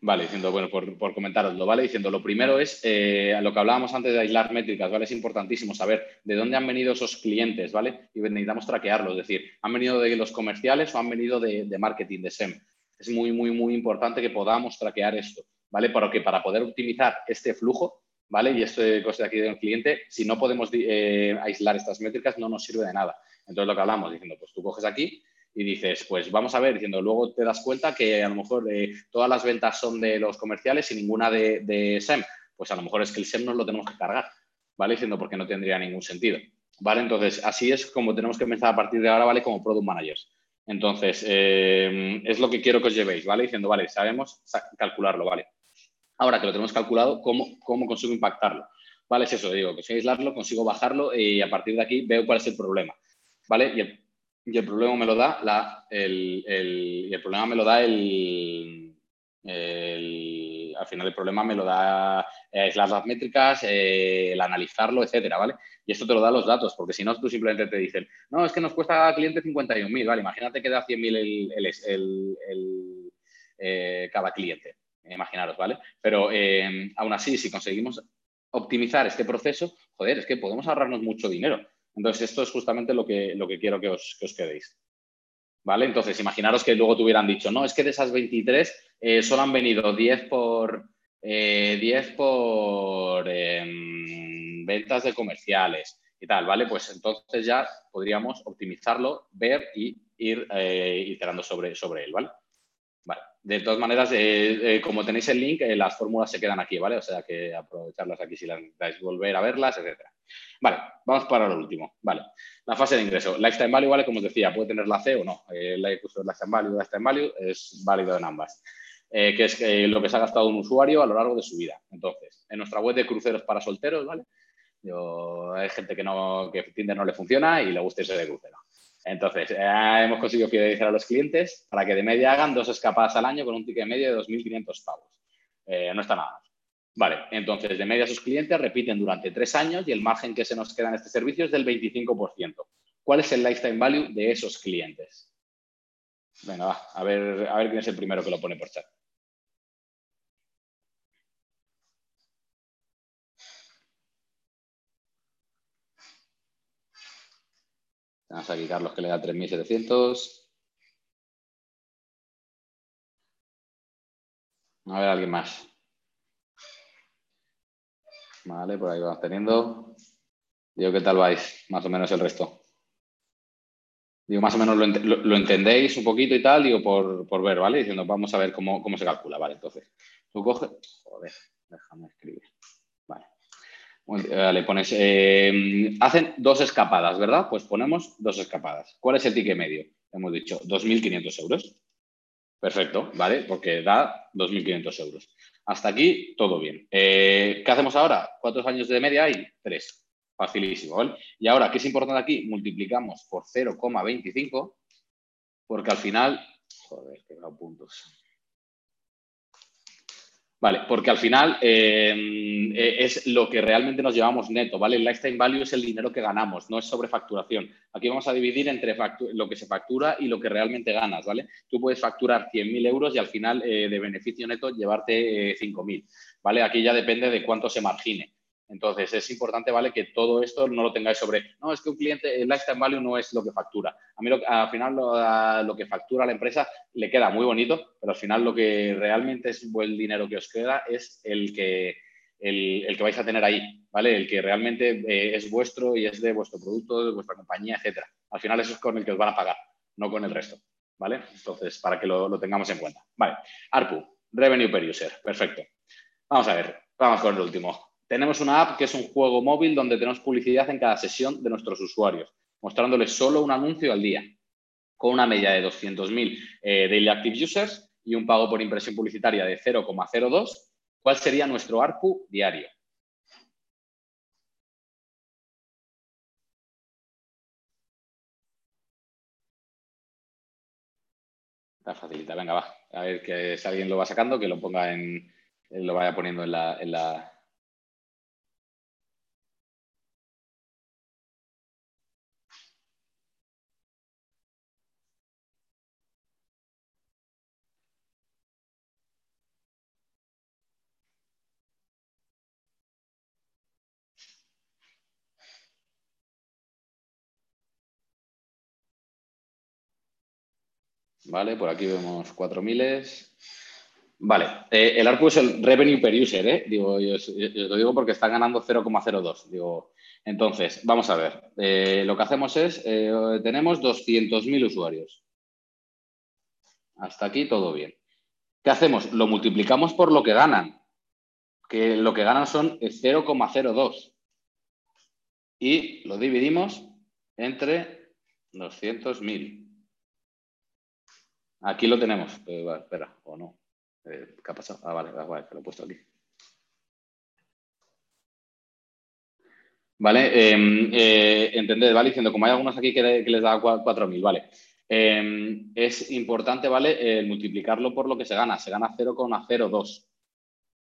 Vale, diciendo, bueno, por, por comentaroslo, ¿vale? Diciendo, lo primero es eh, lo que hablábamos antes de aislar métricas, ¿vale? Es importantísimo saber de dónde han venido esos clientes, ¿vale? Y necesitamos traquearlos, es decir, ¿han venido de los comerciales o han venido de, marketing, de SEM? Es muy, muy, muy importante que podamos traquear esto, ¿vale? Para que para poder optimizar este flujo, ¿vale? Y este coste aquí del cliente, si no podemos eh, aislar estas métricas, no nos sirve de nada. Entonces, lo que hablamos, diciendo, pues tú coges aquí y dices, pues vamos a ver, diciendo, luego te das cuenta que a lo mejor eh, todas las ventas son de los comerciales y ninguna de, SEM. Pues a lo mejor es que el SEM nos lo tenemos que cargar, ¿vale? Diciendo porque no tendría ningún sentido, ¿vale? Entonces, así es como tenemos que empezar a partir de ahora, ¿vale? Como Product Managers. Entonces, eh, es lo que quiero que os llevéis, ¿vale? Diciendo, vale, sabemos calcularlo, ¿vale? Ahora que lo tenemos calculado, ¿cómo, cómo consigo impactarlo? ¿Vale? Es eso, digo, consigo aislarlo, consigo bajarlo y a partir de aquí veo cuál es el problema, ¿vale? Y y el problema me lo da la, el, el, el problema me lo da el, al final el problema me lo da aislar las métricas, el analizarlo, etcétera, ¿vale? Y esto te lo da los datos, porque si no, tú simplemente te dicen, no, es que nos cuesta cada cliente 51.000, ¿vale? Imagínate que da 100.000 el, el, el eh, cada cliente, imaginaros, ¿vale? Pero eh, aún así, si conseguimos optimizar este proceso, joder, es que podemos ahorrarnos mucho dinero. Entonces, esto es justamente lo que, lo que quiero que os, quedéis. ¿Vale? Entonces, imaginaros que luego te hubieran dicho, no, es que de esas 23 eh, solo han venido 10 por, 10 eh, por em, ventas de comerciales y tal, ¿vale? Pues entonces ya podríamos optimizarlo, ver y ir eh, iterando sobre, sobre él, ¿vale? De todas maneras, como tenéis el link, las fórmulas se quedan aquí, ¿vale? O sea que aprovecharlas aquí si las dais volver a verlas, etcétera. Vale, vamos para lo último. Vale, la fase de ingreso. Lifetime value, vale, como os decía, puede tener la C o no. El eh, lifetime value, lifetime value es válido en ambas. Eh, que es eh, lo que se ha gastado un usuario a lo largo de su vida. Entonces, en nuestra web de cruceros para solteros, ¿vale? hay gente que, no, que Tinder no le funciona y le gusta irse de crucero. Entonces, hemos conseguido fidelizar a los clientes para que de media hagan dos escapadas al año con un ticket medio de 2.500 pavos. no está nada Vale, entonces de media sus clientes repiten durante tres años y el margen que se nos queda en este servicio es del 25%. ¿Cuál es el lifetime value de esos clientes? Venga, va, a ver, a ver quién es el primero que lo pone por chat. Vamos aquí Carlos que le da 3.700. A ver, alguien más. Vale, por ahí vamos teniendo. Digo, ¿qué tal vais? Más o menos el resto. Digo, más o menos lo, entendéis un poquito y tal, digo, por, ver, ¿vale? Diciendo, vamos a ver cómo, se calcula, ¿vale? Entonces, tú coges, joder, déjame escribir. Pones, eh, hacen dos escapadas, ¿verdad? Pues ponemos dos escapadas. ¿Cuál es el ticket medio? Hemos dicho 2.500 euros. Perfecto, ¿vale? Porque da 2.500 euros. Hasta aquí, todo bien. Eh, ¿Qué hacemos ahora? ¿Cuántos años de media hay? Tres. Facilísimo, ¿vale? Y ahora, ¿qué es importante aquí? Multiplicamos por 0,25, porque al final... Joder, que he puntos. Vale, porque al final em, eh, es lo que realmente nos llevamos neto, ¿vale? El lifetime value es el dinero que ganamos, no es sobre facturación. Aquí vamos a dividir entre lo que se factura y lo que realmente ganas, ¿vale? Tú puedes facturar 100.000 euros y al final eh, de beneficio neto llevarte 5.000, eh, ¿vale? Aquí ya depende de cuánto se margine. Entonces, es importante, ¿vale? Que todo esto no lo tengáis sobre, no, es que un cliente, el lifetime value no es lo que factura. A mí al final lo, que factura la empresa le queda muy bonito, pero al final lo que realmente es buen dinero que os queda es el que, el, que vais a tener ahí, ¿vale? El que realmente eh, es vuestro y es de vuestro producto, de vuestra compañía, etcétera. Al final eso es con el que os van a pagar, no con el resto, ¿vale? Entonces, para que lo, lo tengamos en cuenta. Vale, ARPU, Revenue Per User, perfecto. Vamos a ver, vamos con el último. Tenemos una app que es un juego móvil donde tenemos publicidad en cada sesión de nuestros usuarios, mostrándoles solo un anuncio al día, con una media de 200.000 eh, daily active users y un pago por impresión publicitaria de 0,02. ¿Cuál sería nuestro ARPU diario? Está facilita, venga, va. A ver que si alguien lo va sacando, que lo ponga en, lo vaya poniendo en la, ¿vale? Por aquí vemos 4.000. Vale, eh, el ARPU es el revenue per user, ¿eh? Digo, yo, lo digo porque está ganando 0,02. Digo, entonces, vamos a ver. Eh, lo que hacemos es, eh, tenemos 200.000 usuarios. Hasta aquí todo bien. ¿Qué hacemos? Lo multiplicamos por lo que ganan, que lo que ganan son 0,02. Y lo dividimos entre 200.000. Aquí lo tenemos. espera, o no. Eh, ¿Qué ha pasado? Ah, vale, vale, lo he puesto aquí. ¿Vale? Em, eh, ¿vale? Diciendo, como hay algunos aquí que, les da 4.000, ¿vale? Em, es importante, ¿vale? multiplicarlo por lo que se gana. Se gana 0,02.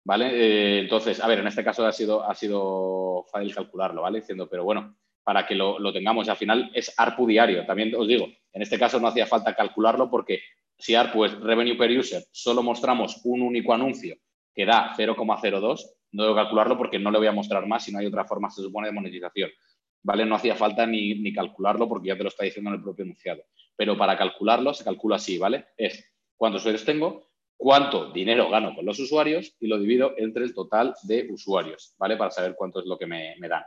¿Vale? Eh, entonces, a ver, en este caso ha sido, ha sido fácil calcularlo, ¿vale? Diciendo, pero bueno, para que lo, tengamos, al final es ARPU diario. También os digo, en este caso no hacía falta calcularlo porque si ARPU es revenue per user, solo mostramos un único anuncio que da 0,02, no debo calcularlo porque no le voy a mostrar más si no hay otra forma, se supone, de monetización. ¿Vale? No hacía falta ni, calcularlo porque ya te lo está diciendo en el propio enunciado. Pero para calcularlo se calcula así, ¿vale? Es cuántos usuarios tengo, cuánto dinero gano con los usuarios y lo divido entre el total de usuarios, ¿vale? Para saber cuánto es lo que me, dan.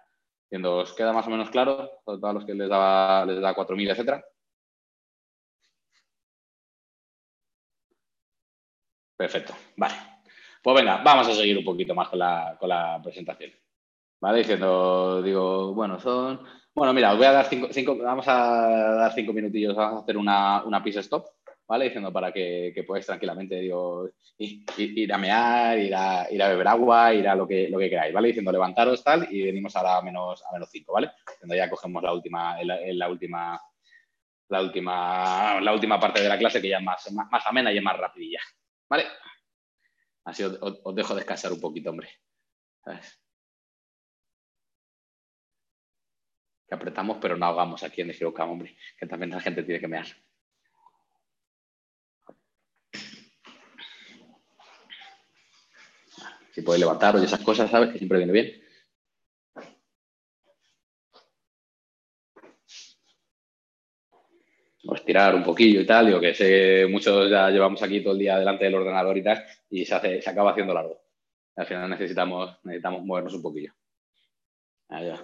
¿Os queda más o menos claro? Todos los que les da, les da 4.000, etcétera. Perfecto, vale. Pues venga, vamos a seguir un poquito más con la, presentación. ¿vale? Diciendo, digo, bueno, son... Bueno, mira, os voy a dar cinco, cinco vamos a dar cinco minutillos, vamos a hacer una, una pizza stop, ¿vale? Diciendo para que, que podáis tranquilamente, digo, ir, a mear, ir a, ir a, beber agua, ir a lo que, lo que queráis, ¿vale? Diciendo levantaros tal y venimos ahora a menos, a menos cinco, ¿vale? Diciendo ya cogemos la última, la última, la última, la última parte de la clase que ya es más, más, amena y es más rapidilla, ¿vale? Así os, dejo descansar un poquito, hombre. Que apretamos, pero no hagamos aquí en el hombre, que también la gente tiene que mear. Si podéis levantaros y esas cosas, ¿sabes? Que siempre viene bien. O estirar un poquillo y tal, digo que sé, muchos ya llevamos aquí todo el día delante del ordenador y tal, y se, hace, se acaba haciendo largo. Al final necesitamos, necesitamos movernos un poquillo. Allá.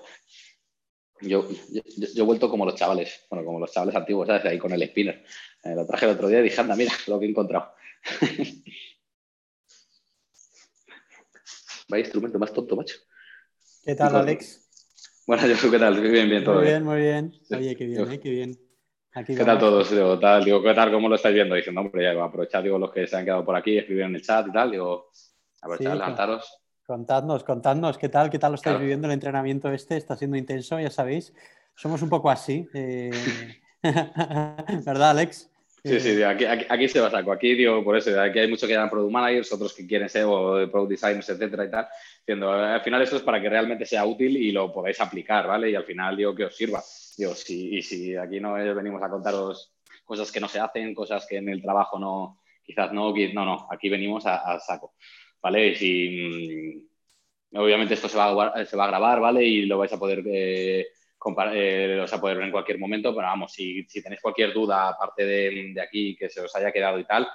Yo, yo, he vuelto como los chavales, bueno, como los chavales antiguos, ¿sabes? Ahí con el spinner. Eh, lo traje el otro día y dije, anda, mira lo que he encontrado. Vaya instrumento más tonto, macho. ¿Qué tal, Alex? Bueno, yo, ¿qué tal? Bien, bien, todo muy bien. Muy bien, Oye, qué bien, eh, qué bien. ¿Qué tal todos? Digo, tal, digo, ¿qué tal? ¿Cómo lo estáis viendo? Diciendo, hombre, ya, aprovechad, digo, los que se han quedado por aquí, escribir en el chat y tal, digo, aprovechad, sí, levantaros. Contadnos, contadnos, ¿qué tal? ¿Qué tal lo estáis viviendo el entrenamiento este? Está siendo intenso, ya sabéis. Somos un poco así. Eh, ¿Verdad, Alex? Sí, sí, aquí, aquí, se va saco. Aquí digo, por eso, aquí hay muchos que llaman product managers, otros que quieren ser o product designers, etcétera y tal. Diciendo, al final esto es para que realmente sea útil y lo podáis aplicar, ¿vale? Y al final digo que os sirva. Digo, si, y si aquí no venimos a contaros cosas que no se hacen, cosas que en el trabajo no, quizás no, no, no, aquí venimos a saco. ¿vale? Si, mm, obviamente esto se va, a, se va a grabar, ¿vale? Y lo vais a poder eh, eh, a poder ver en cualquier momento, pero vamos, si, si tenéis cualquier duda aparte de, de, aquí que se os haya quedado y tal,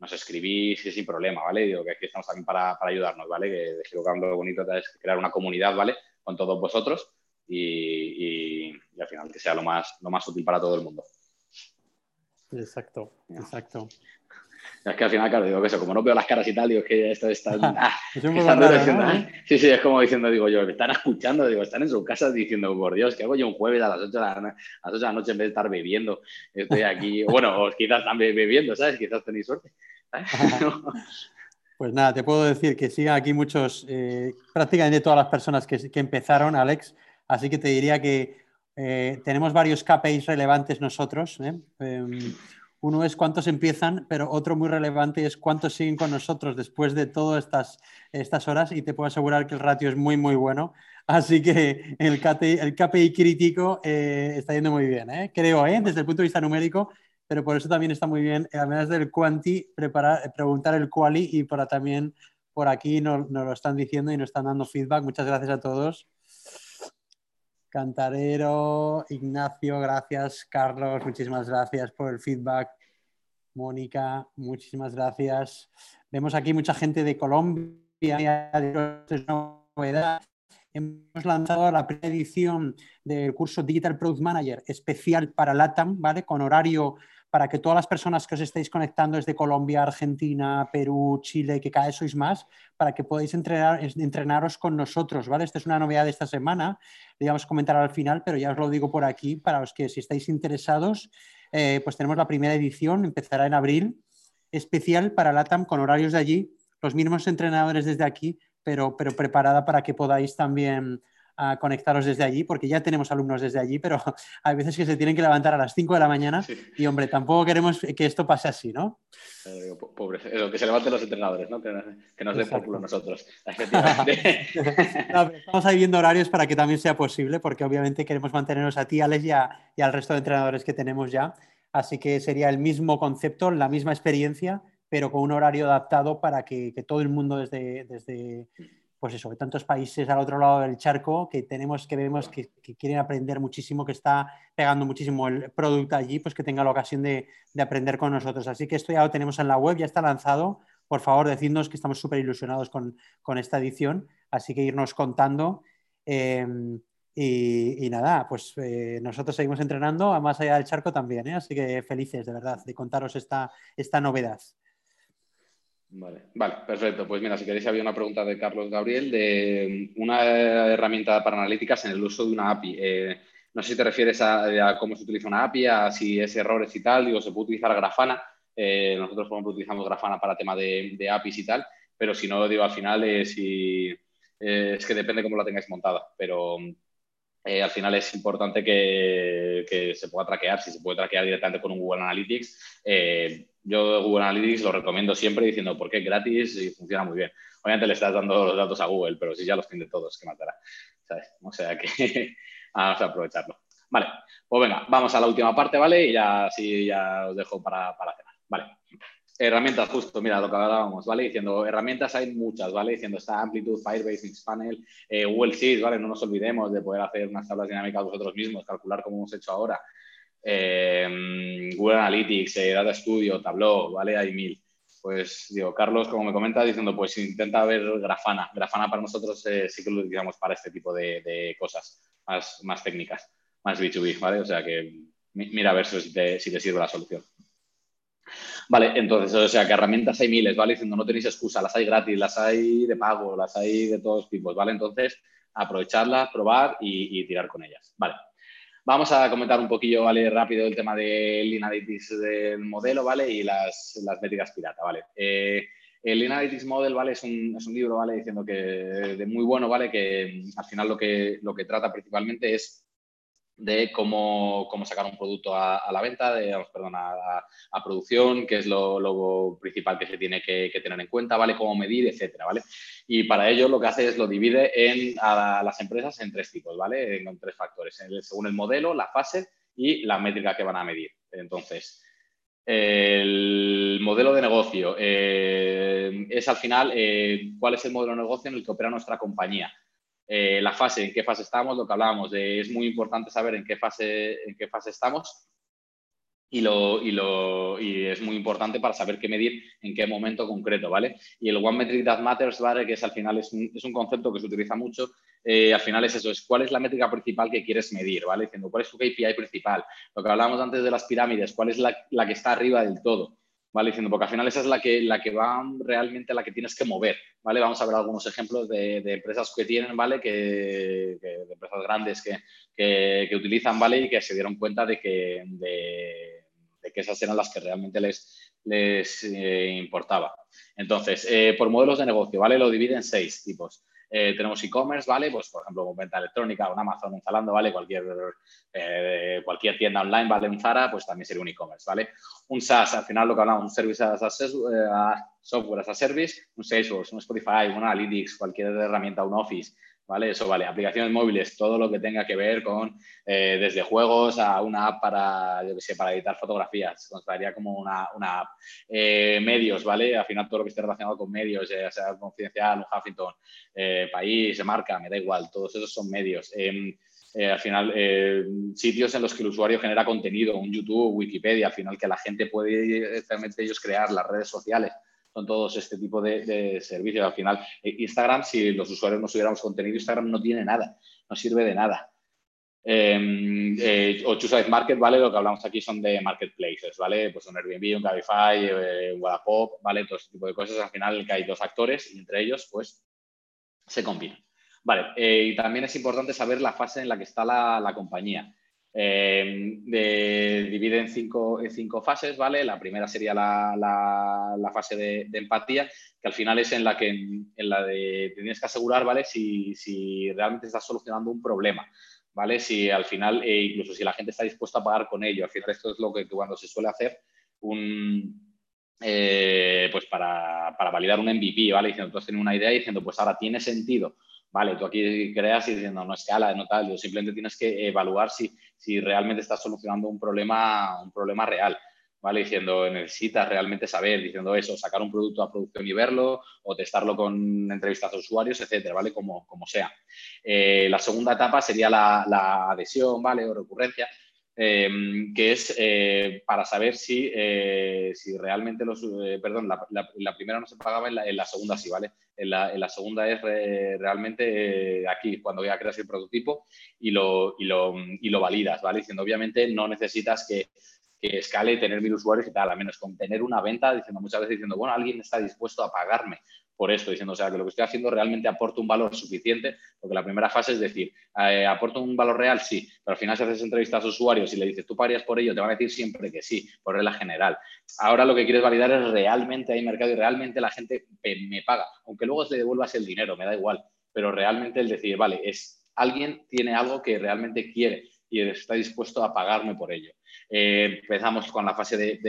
nos escribís sin problema, ¿vale? Digo que aquí estamos también para, para ayudarnos, ¿vale? Que de lo bonito es crear una comunidad, ¿vale? Con todos vosotros y, y, al final que sea lo más, lo más útil para todo el mundo. Exacto, exacto. Es que al final, claro, digo que eso, como no veo las caras y tal, digo que esto está... Ah, es poco raro, ¿no? Sí, sí, es como diciendo, digo yo, me están escuchando, digo, están en su casa diciendo, por Dios, ¿qué hago yo un jueves a las 8 de la, a las 8 de la noche en vez de estar bebiendo? Estoy aquí, bueno, o quizás también bebiendo, ¿sabes? Quizás tenéis suerte. Pues nada, te puedo decir que sigan aquí muchos, eh, prácticamente todas las personas que, que, empezaron, Alex, así que te diría que eh, tenemos varios KPIs relevantes nosotros. ¿eh? Em, uno es cuántos empiezan, pero otro muy relevante es cuántos siguen con nosotros después de todas estas, estas horas y te puedo asegurar que el ratio es muy, muy bueno. Así que el KPI, crítico eh, está yendo muy bien, ¿eh? creo, ¿eh? desde el punto de vista numérico, pero por eso también está muy bien, además del quanti, preparar, preguntar el quali y para también por aquí nos, nos lo están diciendo y nos están dando feedback. Muchas gracias a todos. Cantarero, Ignacio, gracias. Carlos, muchísimas gracias por el feedback. Mónica, muchísimas gracias. Vemos aquí mucha gente de Colombia, de novedad. Hemos lanzado la primera edición del curso Digital Product Manager especial para LATAM, ¿vale? Con horario para que todas las personas que os estéis conectando desde Colombia, Argentina, Perú, Chile, que cada vez sois más, para que podáis entrenar, entrenaros con nosotros, ¿vale? Esta es una novedad de esta semana, le íbamos a comentar al final, pero ya os lo digo por aquí, para los que si estáis interesados, eh, pues tenemos la primera edición, empezará en abril, especial para LATAM con horarios de allí, los mismos entrenadores desde aquí, pero, pero preparada para que podáis también a conectaros desde allí, porque ya tenemos alumnos desde allí, pero hay veces que se tienen que levantar a las 5 de la mañana y, hombre, tampoco queremos que esto pase así, ¿no? Eh, pobre, que se levanten los entrenadores, ¿no? Que, nos den por culo nosotros. estamos ahí viendo horarios para que también sea posible, porque obviamente queremos mantenernos a ti, Alex, y, y al resto de entrenadores que tenemos ya. Así que sería el mismo concepto, la misma experiencia, pero con un horario adaptado para que, que todo el mundo desde, desde pues eso, tantos países al otro lado del charco que tenemos, que vemos que, quieren aprender muchísimo, que está pegando muchísimo el producto allí, pues que tenga la ocasión de, aprender con nosotros. Así que esto ya lo tenemos en la web, ya está lanzado. Por favor, decidnos que estamos súper ilusionados con, esta edición, así que irnos contando. Em, y, nada, pues eh, nosotros seguimos entrenando más allá del charco también, ¿eh? así que felices de verdad de contaros esta novedad. Vale, perfecto. Pues mira, si queréis, había una pregunta de Carlos Gabriel de una herramienta para analíticas en el uso de una API. Eh, no sé si te refieres a, cómo se utiliza una API, a si es errores y tal. Digo, se puede utilizar Grafana. Eh, nosotros, por ejemplo, utilizamos Grafana para tema de, APIs y tal. Pero si no, digo, al final es que depende cómo la tengáis montada. Pero eh, al final es importante que, se pueda traquear. Si se puede traquear directamente con un Google Analytics, eh, yo Google Analytics lo recomiendo siempre diciendo porque es gratis y funciona muy bien. Obviamente le estás dando los datos a Google, pero si ya los tiene todos, ¿qué más dará? O sea que vamos a aprovecharlo. Vale, pues venga, vamos a la última parte, ¿vale? Y ya así ya os dejo para, para cenar. Vale. Herramientas, justo, mira lo que hablábamos, ¿vale? Diciendo, herramientas hay muchas, ¿vale? Diciendo, está Amplitude, Firebase, Mixpanel, eh, Google Sheets, ¿vale? No nos olvidemos de poder hacer unas tablas dinámicas vosotros mismos, calcular como hemos hecho ahora. Eh, Google Analytics, eh, Data Studio, Tableau, ¿vale? Hay mil. Pues, digo, Carlos, como me comenta, diciendo, pues intenta ver Grafana. Grafana para nosotros eh, sí que lo utilizamos para este tipo de, cosas más, más técnicas, más B2B, ¿vale? O sea que mira a ver si te, si te sirve la solución. Vale, entonces, o sea, que herramientas hay miles, ¿vale? Diciendo, no tenéis excusa, las hay gratis, las hay de pago, las hay de todos tipos, ¿vale? Entonces, aprovecharlas, probar y, tirar con ellas, ¿vale? Vamos a comentar un poquillo, ¿vale? Rápido el tema del Analytics del modelo, ¿vale? Y las, métricas pirata, ¿vale? Eh, el Analytics Model, ¿vale? Es un, es un, libro, ¿vale? Diciendo que de muy bueno, ¿vale? Que al final lo que, lo que trata principalmente es de cómo, cómo, sacar un producto a, la venta, de, perdón, a, producción, qué es lo, principal que se tiene que, tener en cuenta, ¿vale? Cómo medir, etcétera, ¿vale? Y para ello lo que hace es lo divide en a las empresas en tres tipos, ¿vale? En, tres factores, según el modelo, la fase y la métrica que van a medir. Entonces, el modelo de negocio eh, es al final eh, cuál es el modelo de negocio en el que opera nuestra compañía. Eh, la fase, en qué fase estamos, lo que hablábamos, de, es muy importante saber en qué fase, en qué fase estamos y, lo, y, lo, y es muy importante para saber qué medir en qué momento concreto, ¿vale? Y el One Metric That Matters, ¿vale? Que es al final es un, es un concepto que se utiliza mucho, eh, al final es eso, es cuál es la métrica principal que quieres medir, ¿vale? Diciendo cuál es tu KPI principal. Lo que hablábamos antes de las pirámides, cuál es la, la que está arriba del todo. ¿Vale? Diciendo, porque al final esa es la que, la que va realmente la que tienes que mover, ¿vale? Vamos a ver algunos ejemplos de, empresas que tienen, ¿vale? Que, de empresas grandes que, que, utilizan, ¿vale? Y que se dieron cuenta de que, de, que esas eran las que realmente les, les eh, importaba. Entonces, eh, por modelos de negocio, ¿vale? Lo divide en seis tipos. Eh, tenemos e-commerce, ¿vale? Pues, por ejemplo, venta electrónica, un Amazon, un Zalando, ¿vale? Cualquier, eh, cualquier tienda online, ¿vale? Un Zara, pues también sería un e-commerce, ¿vale? Un SaaS, al final lo que hablamos, un Service as a, eh, Software as a Service, un Salesforce, un Spotify, un Analytics, cualquier herramienta, un Office, ¿vale? Eso vale. Aplicaciones móviles, todo lo que tenga que ver con eh, desde juegos a una app para, yo qué sé, para editar fotografías. Consideraría como una, una app. Eh, medios, ¿vale? Al final todo lo que esté relacionado con medios, ya sea confidencial, Huffington, eh, país, marca, me da igual, todos esos son medios. Em, al final, sitios en los que el usuario genera contenido, un YouTube, Wikipedia, al final que la gente puede realmente ellos crear las redes sociales con todos este tipo de, servicios. Al final, eh, Instagram, si los usuarios no subiéramos contenido, Instagram no tiene nada, no sirve de nada. Eh, eh, o Market, ¿vale? Lo que hablamos aquí son de marketplaces, ¿vale? Pues un Airbnb, un Cabify, eh, un Wallapop, ¿vale? Todo este tipo de cosas. Al final que hay dos actores y entre ellos, pues, se combinan. Vale, y también es importante saber la fase en la que está la compañía. Eh, divide en cinco, en cinco, fases, ¿vale? La primera sería la, fase de, empatía, que al final es en la que en, la tienes que asegurar, ¿vale? Si, realmente estás solucionando un problema, ¿vale? Si al final, e incluso si la gente está dispuesta a pagar con ello, al final esto es lo que cuando se suele hacer un, eh, pues para, validar un MVP, ¿vale? Diciendo, tú has una idea y diciendo, pues ahora tiene sentido vale, tú aquí creas y diciendo no escala, no tal, simplemente tienes que evaluar si, si realmente estás solucionando un problema, un problema real. ¿vale? Diciendo, necesitas realmente saber, diciendo eso, sacar un producto a producción y verlo, o testarlo con entrevistas a usuarios, etcétera, ¿vale? Como, como sea. Eh, la segunda etapa sería la, la, adhesión, ¿vale? O recurrencia, Em, que es eh, para saber si, eh, si realmente los... Eh, perdón, la, primera no se pagaba, en la, segunda sí, ¿vale? En la, segunda es realmente aquí, cuando ya creas el prototipo y lo, y lo, y lo validas, ¿vale? Diciendo, obviamente, no necesitas que que escale tener mil usuarios y tal, a menos con tener una venta, diciendo muchas veces diciendo, bueno, alguien está dispuesto a pagarme por esto, diciendo, o sea, que lo que estoy haciendo realmente aporta un valor suficiente, porque la primera fase es decir, eh, ¿aporta un valor real? Sí, pero al final si haces entrevistas a usuarios y le dices, ¿tú pagarías por ello? Te van a decir siempre que sí, por regla general. Ahora lo que quieres validar es realmente hay mercado y realmente la gente me paga, aunque luego le devuelvas el dinero, me da igual, pero realmente el decir, vale, es alguien tiene algo que realmente quiere y está dispuesto a pagarme por ello. Eh, empezamos con la fase de,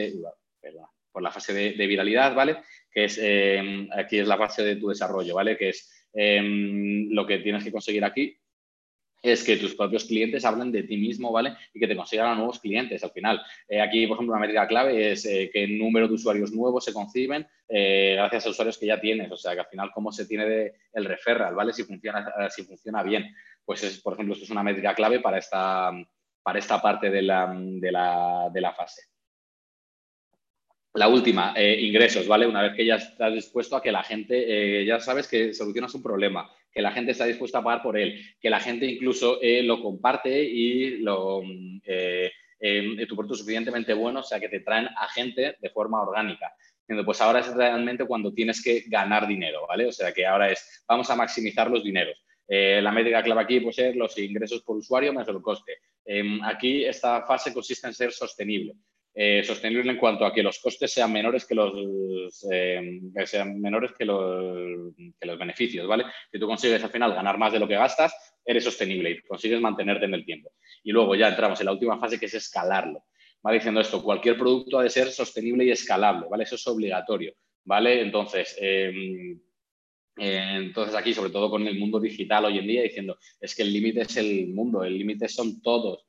por la fase de, viralidad, ¿vale? Que es, eh, aquí es la fase de tu desarrollo, ¿vale? Que es em, lo que tienes que conseguir aquí es que tus propios clientes hablen de ti mismo, ¿vale? Y que te consigan nuevos clientes al final. Eh, aquí, por ejemplo, una métrica clave es que el número de usuarios nuevos se conciben gracias a usuarios que ya tienes. O sea, que al final, cómo se tiene de, el referral, ¿vale? Si funciona, si funciona bien. Pues, es, por ejemplo, esto es una métrica clave para esta, para esta parte de la, de la, fase. La última, eh, ingresos, ¿vale? Una vez que ya estás dispuesto a que la gente, eh, ya sabes que solucionas un problema, que la gente está dispuesta a pagar por él, que la gente incluso eh, lo comparte y lo, tu producto es suficientemente bueno, o sea, que te traen a gente de forma orgánica. Pues ahora es realmente cuando tienes que ganar dinero, ¿vale? O sea, que ahora es, vamos a maximizar los dineros. La métrica clave aquí puede ser los ingresos por usuario menos el coste. Em, aquí esta fase consiste en ser sostenible. Eh, sostenible en cuanto a que los costes sean menores que los, em, sean menores que los, los, beneficios, ¿vale? Si tú consigues al final ganar más de lo que gastas, eres sostenible y consigues mantenerte en el tiempo. Y luego ya entramos en la última fase que es escalarlo. Va diciendo esto, cualquier producto ha de ser sostenible y escalable, ¿vale? Eso es obligatorio, ¿vale? Entonces, em, entonces aquí, sobre todo con el mundo digital hoy en día, diciendo, es que el límite es el mundo, el límite son todos,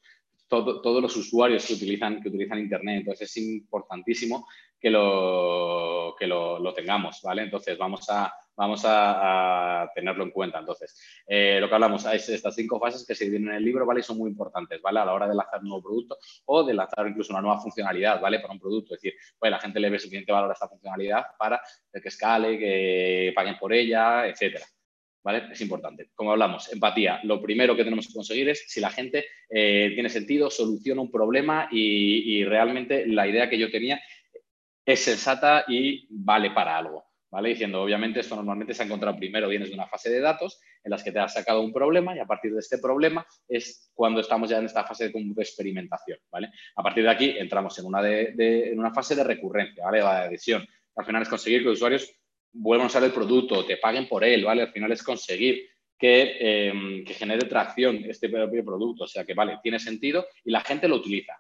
todos los usuarios que utilizan, que utilizan Internet. Entonces es importantísimo que lo, que lo, tengamos, ¿vale? Entonces vamos a, vamos a, tenerlo en cuenta. Entonces, eh, lo que hablamos es estas cinco fases que se dividen en el libro, ¿vale? Y son muy importantes, ¿vale? A la hora de lanzar un nuevo producto o de lanzar incluso una nueva funcionalidad, ¿vale? Para un producto. Es decir, pues la gente le ve suficiente valor a esta funcionalidad para que escale, que paguen por ella, etcétera. ¿Vale? Es importante. Como hablamos, empatía. Lo primero que tenemos que conseguir es si la gente eh, tiene sentido, soluciona un problema y realmente la idea que yo tenía es sensata y vale para algo. ¿Vale? Diciendo, obviamente, esto normalmente se ha encontrado primero, vienes de una fase de datos en las que te has sacado un problema y a partir de este problema es cuando estamos ya en esta fase de, experimentación, ¿vale? A partir de aquí entramos en una, de, en una fase de recurrencia, ¿vale? La adhesión. Al final es conseguir que los usuarios vuelvan a usar el producto, te paguen por él, ¿vale? Al final es conseguir que, eh, que genere tracción este propio producto, o sea que, vale, tiene sentido y la gente lo utiliza.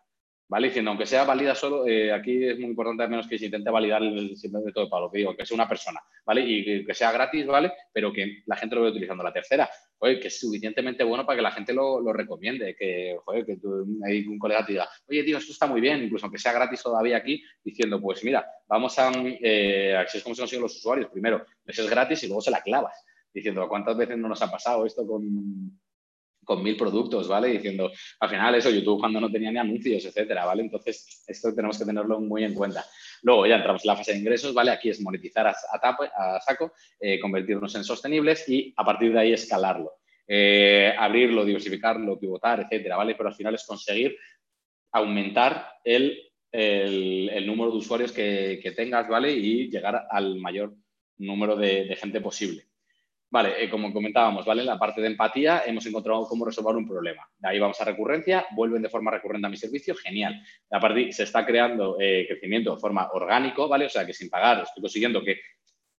¿Vale? Diciendo, aunque sea válida solo, eh, aquí es muy importante al menos que se intente validar el simple de todo palo, que digo, que sea una persona, ¿vale? Y que, sea gratis, ¿vale? Pero que la gente lo vaya utilizando. La tercera, oye, que es suficientemente bueno para que la gente lo, recomiende, que, joder, que un colega te diga, oye, tío, esto está muy bien, incluso aunque sea gratis todavía aquí, diciendo, pues mira, vamos a, eh, así es como se consiguen los usuarios, primero, es gratis y luego se la clavas, diciendo, ¿cuántas veces no nos ha pasado esto con con mil productos, ¿vale? Diciendo, al final eso, YouTube cuando no tenía ni anuncios, etcétera, ¿vale? Entonces, esto tenemos que tenerlo muy en cuenta. Luego ya entramos en la fase de ingresos, ¿vale? Aquí es monetizar a, a saco, eh, convertirnos en sostenibles y a partir de ahí escalarlo. Eh, abrirlo, diversificarlo, pivotar, etcétera, ¿vale? Pero al final es conseguir aumentar el, número de usuarios que, tengas, ¿vale? Y llegar al mayor número de gente posible. Vale, eh, como comentábamos, ¿vale? En la parte de empatía hemos encontrado cómo resolver un problema. De ahí vamos a recurrencia, vuelven de forma recurrente a mi servicio, genial. A partir se está creando eh, crecimiento de forma orgánico, ¿vale? O sea, que sin pagar estoy consiguiendo que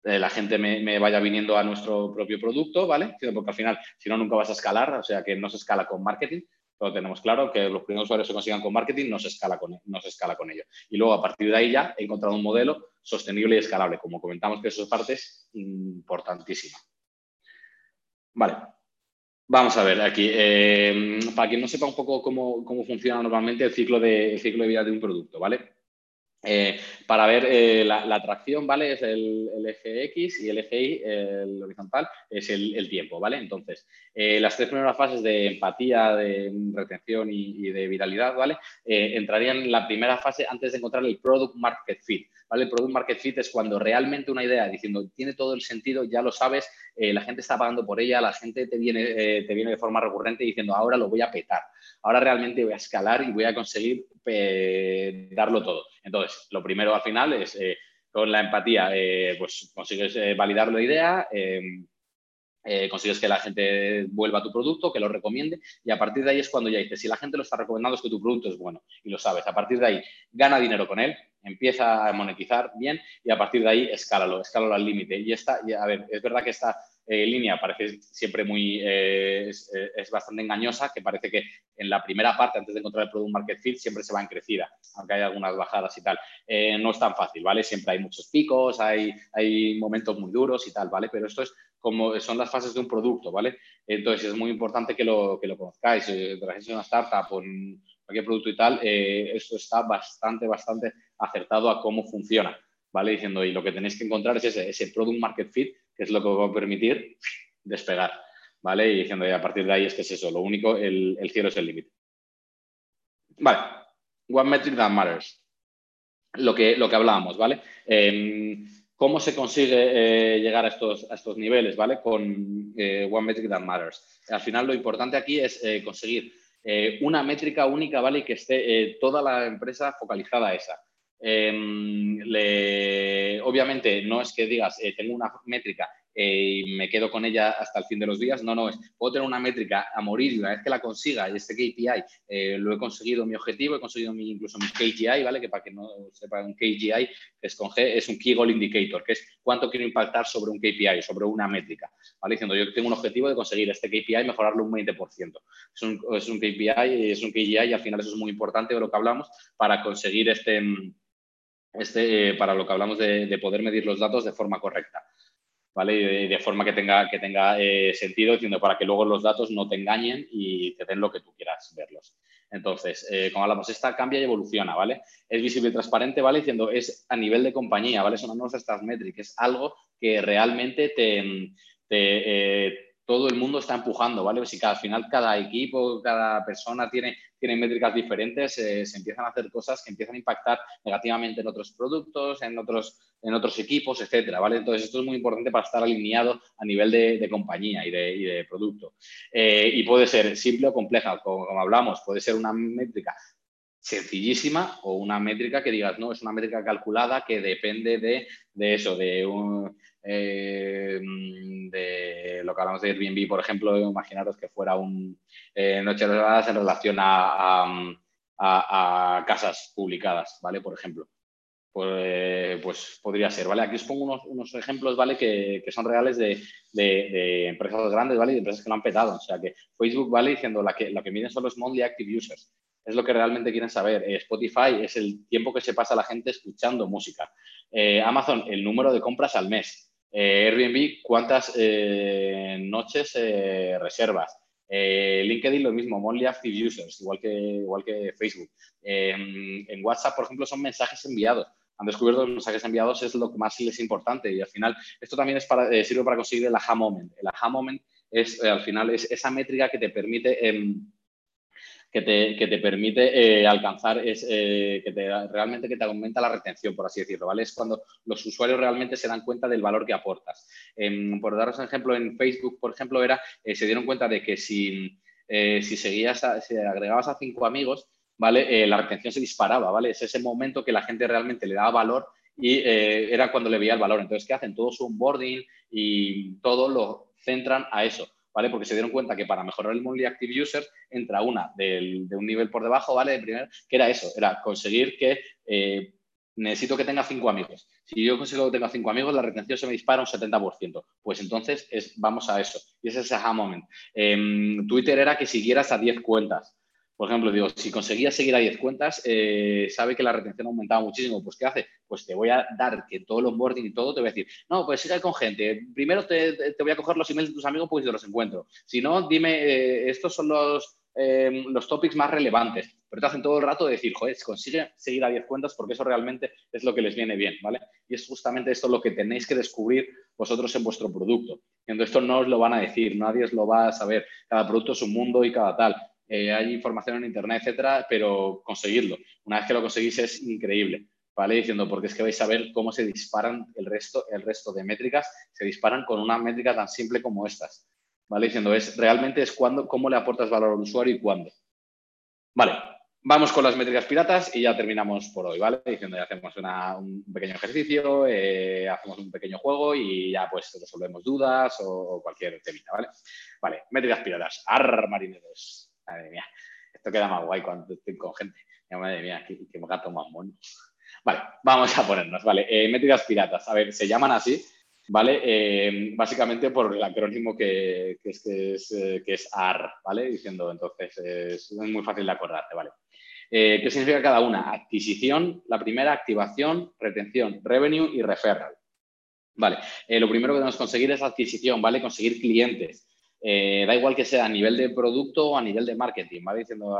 eh, la gente me, vaya viniendo a nuestro propio producto, ¿vale? Porque al final, si no, nunca vas a escalar, o sea, que no se escala con marketing. Todo tenemos claro que los primeros usuarios se consigan con marketing, no se, escala con, no se escala con ello. Y luego, a partir de ahí ya he encontrado un modelo sostenible y escalable. Como comentamos, que eso es parte importantísima. Vale. Vamos a ver aquí. Eh, para quien no sepa un poco cómo, funciona normalmente el ciclo, de, ciclo de vida de un producto, ¿vale? Eh, para ver eh, la, atracción, ¿vale? Es el, eje X y el eje Y, el horizontal, es el, tiempo, ¿vale? Entonces, las tres primeras fases de empatía, de retención y, de viralidad, ¿vale? entrarían en la primera fase antes de encontrar el product market fit. ¿vale? El product market fit es cuando realmente una idea diciendo tiene todo el sentido, ya lo sabes, eh, la gente está pagando por ella, la gente te viene, eh, te viene de forma recurrente diciendo ahora lo voy a petar, ahora realmente voy a escalar y voy a conseguir eh, darlo todo. Entonces, lo primero al final es, eh, con la empatía, eh, pues consigues validar la idea, consigues que la gente vuelva a tu producto, que lo recomiende y a partir de ahí es cuando ya dices, si la gente lo está recomendando es que tu producto es bueno y lo sabes. A partir de ahí, gana dinero con él, empieza a monetizar bien y a partir de ahí escálalo, escálalo al límite. Y esta, a ver, es verdad que esta eh, línea parece siempre muy, eh, eh, es, bastante engañosa, que parece que en la primera parte, antes de encontrar el product market fit, siempre se va en crecida, aunque hay algunas bajadas y tal. no es tan fácil, ¿vale? Siempre hay muchos picos, hay, hay momentos muy duros y tal, ¿vale? Pero esto es como son las fases de un producto, ¿vale? Entonces es muy importante que lo, que lo conozcáis. Trabajéis una startup o cualquier producto y tal, esto está bastante, bastante acertado a cómo funciona, ¿vale? Diciendo, y lo que tenéis que encontrar es ese, ese product market fit que es lo que va a permitir despegar, ¿vale? Y diciendo, y a partir de ahí es que es eso, lo único, el, cielo es el límite. Vale, One Metric That Matters. Lo que, lo que hablábamos, ¿vale? Em, ¿Cómo se consigue eh, llegar a estos, a estos niveles, ¿vale? Con eh, One Metric That Matters. Al final lo importante aquí es eh, conseguir una métrica única, ¿vale? Y que esté toda la empresa focalizada a esa. Em, obviamente no es que digas, eh, tengo una métrica eh, y me quedo con ella hasta el fin de los días. No, no, es, puedo tener una métrica a morir y una vez que la consiga este KPI eh, lo he conseguido mi objetivo, he conseguido mi, incluso mi KGI, ¿vale? Que para que no sepa, un KGI es con G, es un Key Goal Indicator, que es cuánto quiero impactar sobre un KPI, sobre una métrica, ¿vale? Diciendo, yo tengo un objetivo de conseguir este KPI y mejorarlo un 20%. Es un, es un KPI, es un KGI y al final eso es muy importante de lo que hablamos para conseguir este este, eh, para lo que hablamos de, poder medir los datos de forma correcta. ¿Vale? de, forma que tenga, que tenga eh, sentido, diciendo para que luego los datos no te engañen y te den lo que tú quieras verlos. Entonces, eh, como hablamos, esta cambia y evoluciona, ¿vale? Es visible y transparente, ¿vale? Diciendo, es a nivel de compañía, ¿vale? Son nuestras métricas, es algo que realmente te, te todo el mundo está empujando, ¿vale? Si cada, al final cada equipo, cada persona tiene, tiene métricas diferentes, eh, se empiezan a hacer cosas que empiezan a impactar negativamente en otros productos, en otros, en otros equipos, etcétera, ¿vale? Entonces, esto es muy importante para estar alineado a nivel de, compañía y de, producto. Eh, y puede ser simple o compleja, como, como hablamos, puede ser una métrica sencillísima o una métrica que digas, no, es una métrica calculada que depende de, de eso, de un, eh, de lo que hablamos de Airbnb, por ejemplo, imaginaros que fuera un eh, noche reservadas en relación a, a, casas publicadas, ¿vale? Por ejemplo. Pues, pues, podría ser, ¿vale? Aquí os pongo unos, unos ejemplos, ¿vale? Que, que son reales de, de, empresas grandes, ¿vale? Y de empresas que lo han petado. O sea, que Facebook, ¿vale? Diciendo la que, lo que miden son los monthly active users. Es lo que realmente quieren saber. Eh, Spotify es el tiempo que se pasa la gente escuchando música. Amazon, el número de compras al mes. Eh, Airbnb, ¿cuántas eh, noches eh, reservas? LinkedIn lo mismo, Monthly Active Users, igual que, igual que Facebook. en WhatsApp, por ejemplo, son mensajes enviados. Han descubierto que los mensajes enviados es lo que más les es importante y al final esto también es para, sirve para conseguir el aha moment. El aha moment es al final es esa métrica que te permite em, que te, permite eh, alcanzar, es, eh, que te, realmente que te aumenta la retención, por así decirlo, ¿vale? Es cuando los usuarios realmente se dan cuenta del valor que aportas. por daros un ejemplo, en Facebook, por ejemplo, era, eh, se dieron cuenta de que si, si seguías, si agregabas a cinco amigos, ¿vale? la retención se disparaba, ¿vale? Es ese momento que la gente realmente le daba valor y era cuando le veía el valor. Entonces, ¿qué hacen? Todo su onboarding y todo lo centran a eso. ¿Vale? Porque se dieron cuenta que para mejorar el Monthly Active User entra una de un nivel por debajo, ¿vale? De primer, que era eso, era conseguir que eh, necesito que tenga cinco amigos. Si yo consigo que tenga cinco amigos, la retención se me dispara un 70%. Pues entonces es, vamos a eso. Y ese es el moment. Em, Twitter era que siguieras a 10 cuentas. Por ejemplo, digo, si conseguías seguir a 10 cuentas, eh, sabe que la retención aumentaba muchísimo. Pues, ¿qué hace? Pues te voy a dar que todo el onboarding y todo te voy a decir, no, pues sigue con gente. Primero te, voy a coger los emails de tus amigos pues te los encuentro. Si no, dime, eh, estos son los, eh, los topics más relevantes. Pero te hacen todo el rato de decir, joder, consigue seguir a 10 cuentas porque eso realmente es lo que les viene bien, ¿vale? Y es justamente esto lo que tenéis que descubrir vosotros en vuestro producto. Entonces, esto no os lo van a decir, nadie os lo va a saber. Cada producto es un mundo y cada tal. Eh, hay información en Internet, etcétera, pero conseguirlo. Una vez que lo conseguís es increíble, ¿vale? Diciendo, porque es que vais a ver cómo se disparan el resto, el resto de métricas, se disparan con una métrica tan simple como estas, ¿vale? Diciendo, es realmente es cuando, cómo le aportas valor al usuario y cuándo. Vale, Vamos con las métricas piratas y ya terminamos por hoy, ¿vale? Diciendo ya hacemos un pequeño ejercicio, eh, hacemos un pequeño juego y ya pues resolvemos dudas o, cualquier temita, ¿vale? Vale, métricas piratas. Ar, marineros. Madre mía, esto queda más guay cuando estoy con gente. Madre mía, qué, qué gato más mono. Vale, vamos a ponernos, ¿vale? Eh, métricas piratas. A ver, se llaman así, ¿vale? Eh, básicamente por el acrónimo que, es, que, es, que es AR, ¿vale? Diciendo, entonces, es muy fácil de acordarte, ¿vale? Eh, ¿Qué significa cada una? Adquisición, la primera, activación, retención, revenue y referral. Vale, eh, lo primero que debemos conseguir es adquisición, ¿vale? Conseguir clientes. Eh, da igual que sea a nivel de producto o a nivel de marketing, ¿vale? Diciendo,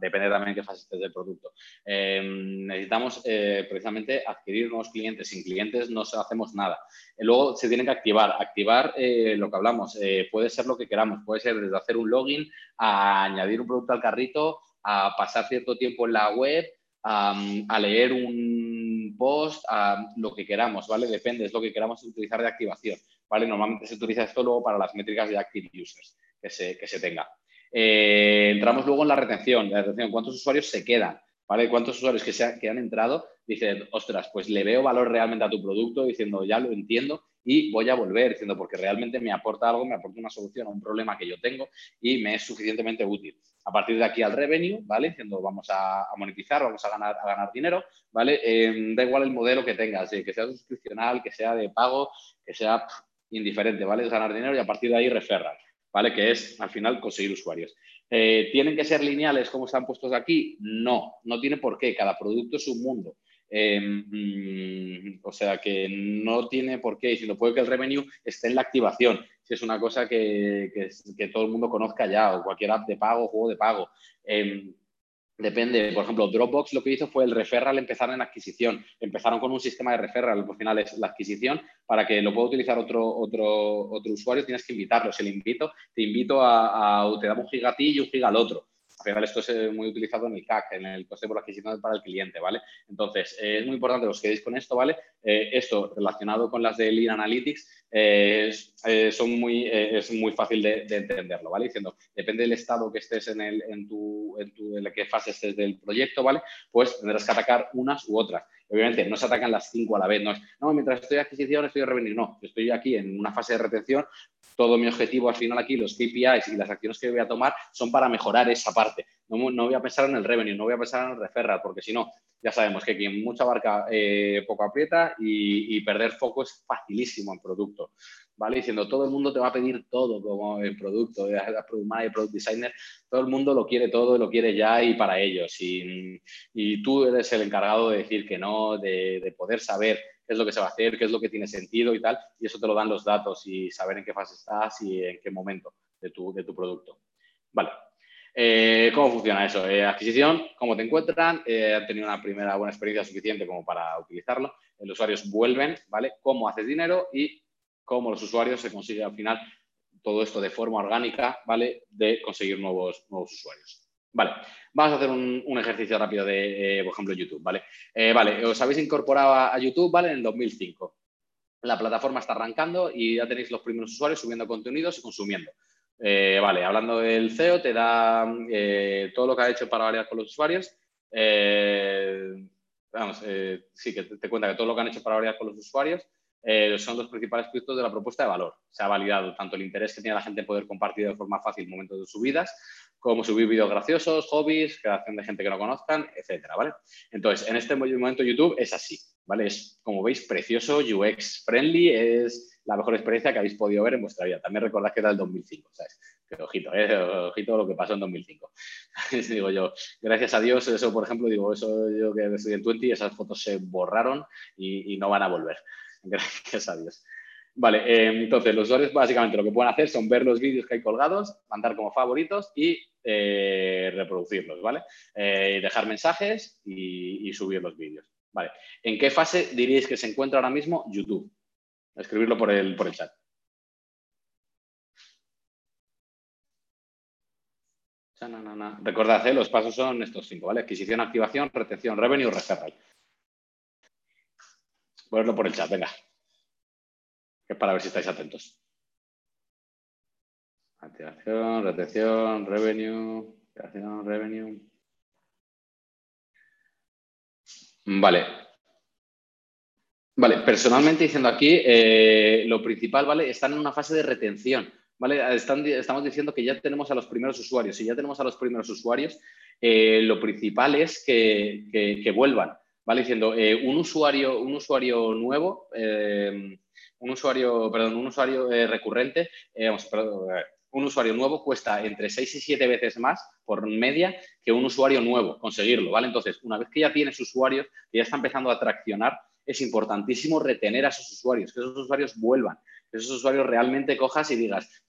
depende también de qué fase estés del producto. necesitamos precisamente adquirir nuevos clientes. Sin clientes no hacemos nada. luego se tiene que activar. Activar lo que hablamos. puede ser lo que queramos. Puede ser desde hacer un login a añadir un producto al carrito a pasar cierto tiempo en la web, a, leer un post, a lo que queramos, ¿vale? Depende, es lo que queramos utilizar de activación, ¿vale? Normalmente se utiliza esto luego para las métricas de active users que se, que se tenga. Eh, entramos luego en la retención, la retención, ¿cuántos usuarios se quedan? ¿Vale? ¿Cuántos usuarios que, se que han entrado dicen, ostras, pues le veo valor realmente a tu producto, diciendo, ya lo entiendo y voy a volver diciendo porque realmente me aporta algo, me aporta una solución a un problema que yo tengo y me es suficientemente útil. A partir de aquí al revenue, ¿vale? Diciendo vamos a, monetizar, vamos a ganar, a ganar dinero, ¿vale? Em, da igual el modelo que tengas, que sea suscripcional, que sea de pago, que sea indiferente, ¿vale? Es ganar dinero y a partir de ahí referral, ¿vale? Que es al final conseguir usuarios. Eh, ¿Tienen que ser lineales como están puestos aquí? No, no tiene por qué. Cada producto es un mundo. Em, mm, o sea que no tiene por qué, sino puede que el revenue esté en la activación, si es una cosa que, todo el mundo conozca ya, o cualquier app de pago, juego de pago. Em, depende, por ejemplo, Dropbox lo que hizo fue el referral empezar en adquisición. Empezaron con un sistema de referral, al final es la adquisición, para que lo pueda utilizar otro, otro, otro usuario tienes que invitarlo. Si invito, te invito a, a te damos un giga a ti y un giga al otro al final esto es eh, muy utilizado en el CAC, en el coste por adquisición para el cliente, ¿vale? Entonces, eh, es muy importante que os quedéis con esto, ¿vale? Eh, esto relacionado con las de Lean Analytics es, muy, es muy fácil de, entenderlo, ¿vale? Diciendo, depende del estado que estés en, el, en, tu, en, tu, en la que fase estés del proyecto, ¿vale? Pues tendrás que atacar unas u otras. Obviamente, no se atacan las cinco a la vez, no es, no, mientras estoy en adquisición estoy en revenir, no, estoy aquí en una fase de retención, todo mi objetivo al final aquí, los KPIs y las acciones que voy a tomar son para mejorar esa parte. No, no voy a pensar en el revenue, no voy a pensar en el referral, porque si no, ya sabemos que quien mucha barca eh, poco aprieta y, perder foco es facilísimo en producto. ¿Vale? Diciendo, todo el mundo te va a pedir todo como el producto, el product product designer, todo el mundo lo quiere todo, lo quiere ya y para ellos. Y, y tú eres el encargado de decir que no, de, de poder saber qué es lo que se va a hacer, qué es lo que tiene sentido y tal, y eso te lo dan los datos y saber en qué fase estás y en qué momento de tu, de tu producto. Vale. Eh, ¿Cómo funciona eso? Eh, adquisición, ¿cómo te encuentran? Eh, ¿Han tenido una primera buena experiencia suficiente como para utilizarlo? Los usuarios vuelven, ¿vale? ¿Cómo haces dinero? Y cómo los usuarios se consigue al final todo esto de forma orgánica, ¿vale? De conseguir nuevos, nuevos usuarios. Vale, vamos a hacer un, ejercicio rápido de, eh, por ejemplo, YouTube, ¿vale? Eh, vale, os habéis incorporado a, YouTube, ¿vale? En el 2005. La plataforma está arrancando y ya tenéis los primeros usuarios subiendo contenidos y consumiendo. Eh, vale, hablando del CEO, te da todo lo que ha hecho para variar con los usuarios. vamos, sí, que te, cuenta que todo lo que han hecho para variar con los usuarios son los principales puntos de la propuesta de valor. Se ha validado tanto el interés que tiene la gente en poder compartir de forma fácil momentos de subidas, como subir vídeos graciosos, hobbies, creación de gente que no conozcan, etcétera, ¿vale? Entonces, en este momento YouTube es así, ¿vale? Es, como veis, precioso, UX friendly, es la mejor experiencia que habéis podido ver en vuestra vida. También recordad que era el 2005, ¿sabes? Pero ojito, ¿eh? ojito lo que pasó en 2005. digo yo, gracias a Dios, eso, por ejemplo, digo, eso yo que estoy en 20, esas fotos se borraron y no van a volver. Gracias a Dios. Vale, eh, entonces los usuarios básicamente lo que pueden hacer son ver los vídeos que hay colgados, mandar como favoritos y eh, reproducirlos, ¿vale? Eh, dejar mensajes y, subir los vídeos, ¿vale? ¿En qué fase diríais que se encuentra ahora mismo YouTube? Escribirlo por el, por el chat. Recordad, los pasos son estos cinco, ¿vale? Adquisición, activación, retención, revenue, referral. Ponerlo por el chat, venga que es para ver si estáis atentos. Activación, retención, revenue, activación, revenue. Vale. Vale, personalmente diciendo aquí, eh, lo principal, ¿vale? Están en una fase de retención, ¿vale? estamos diciendo que ya tenemos a los primeros usuarios. Si ya tenemos a los primeros usuarios, eh, lo principal es que, vuelvan, ¿vale? Diciendo, eh, un, usuario, un usuario nuevo, un usuario, perdón, un usuario recurrente, vamos, perdón, un usuario nuevo cuesta entre 6 y 7 veces más por media que un usuario nuevo conseguirlo, ¿vale? Entonces, una vez que ya tienes usuarios, que ya está empezando a traccionar, es importantísimo retener a esos usuarios, que esos usuarios vuelvan, esos usuarios realmente cojas y digas,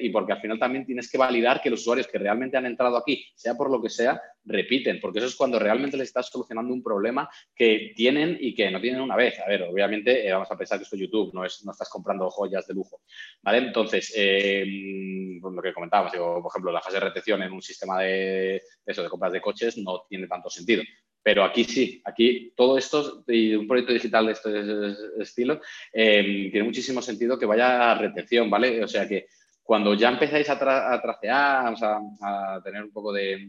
y porque al final también tienes que validar que los usuarios que realmente han entrado aquí, sea por lo que sea, repiten, porque eso es cuando realmente les estás solucionando un problema que tienen y que no tienen una vez. A ver, obviamente eh, vamos a pensar que esto es YouTube, no, es, no estás comprando joyas de lujo, ¿vale? Entonces, eh, pues lo que comentábamos, digo, por ejemplo, la fase de retención en un sistema de, eso, de compras de coches no tiene tanto sentido. Pero aquí sí, aquí todo esto y un proyecto digital de este estilo eh, tiene muchísimo sentido que vaya a retención, ¿vale? O sea que cuando ya empezáis a, tracear, a, tener un poco de,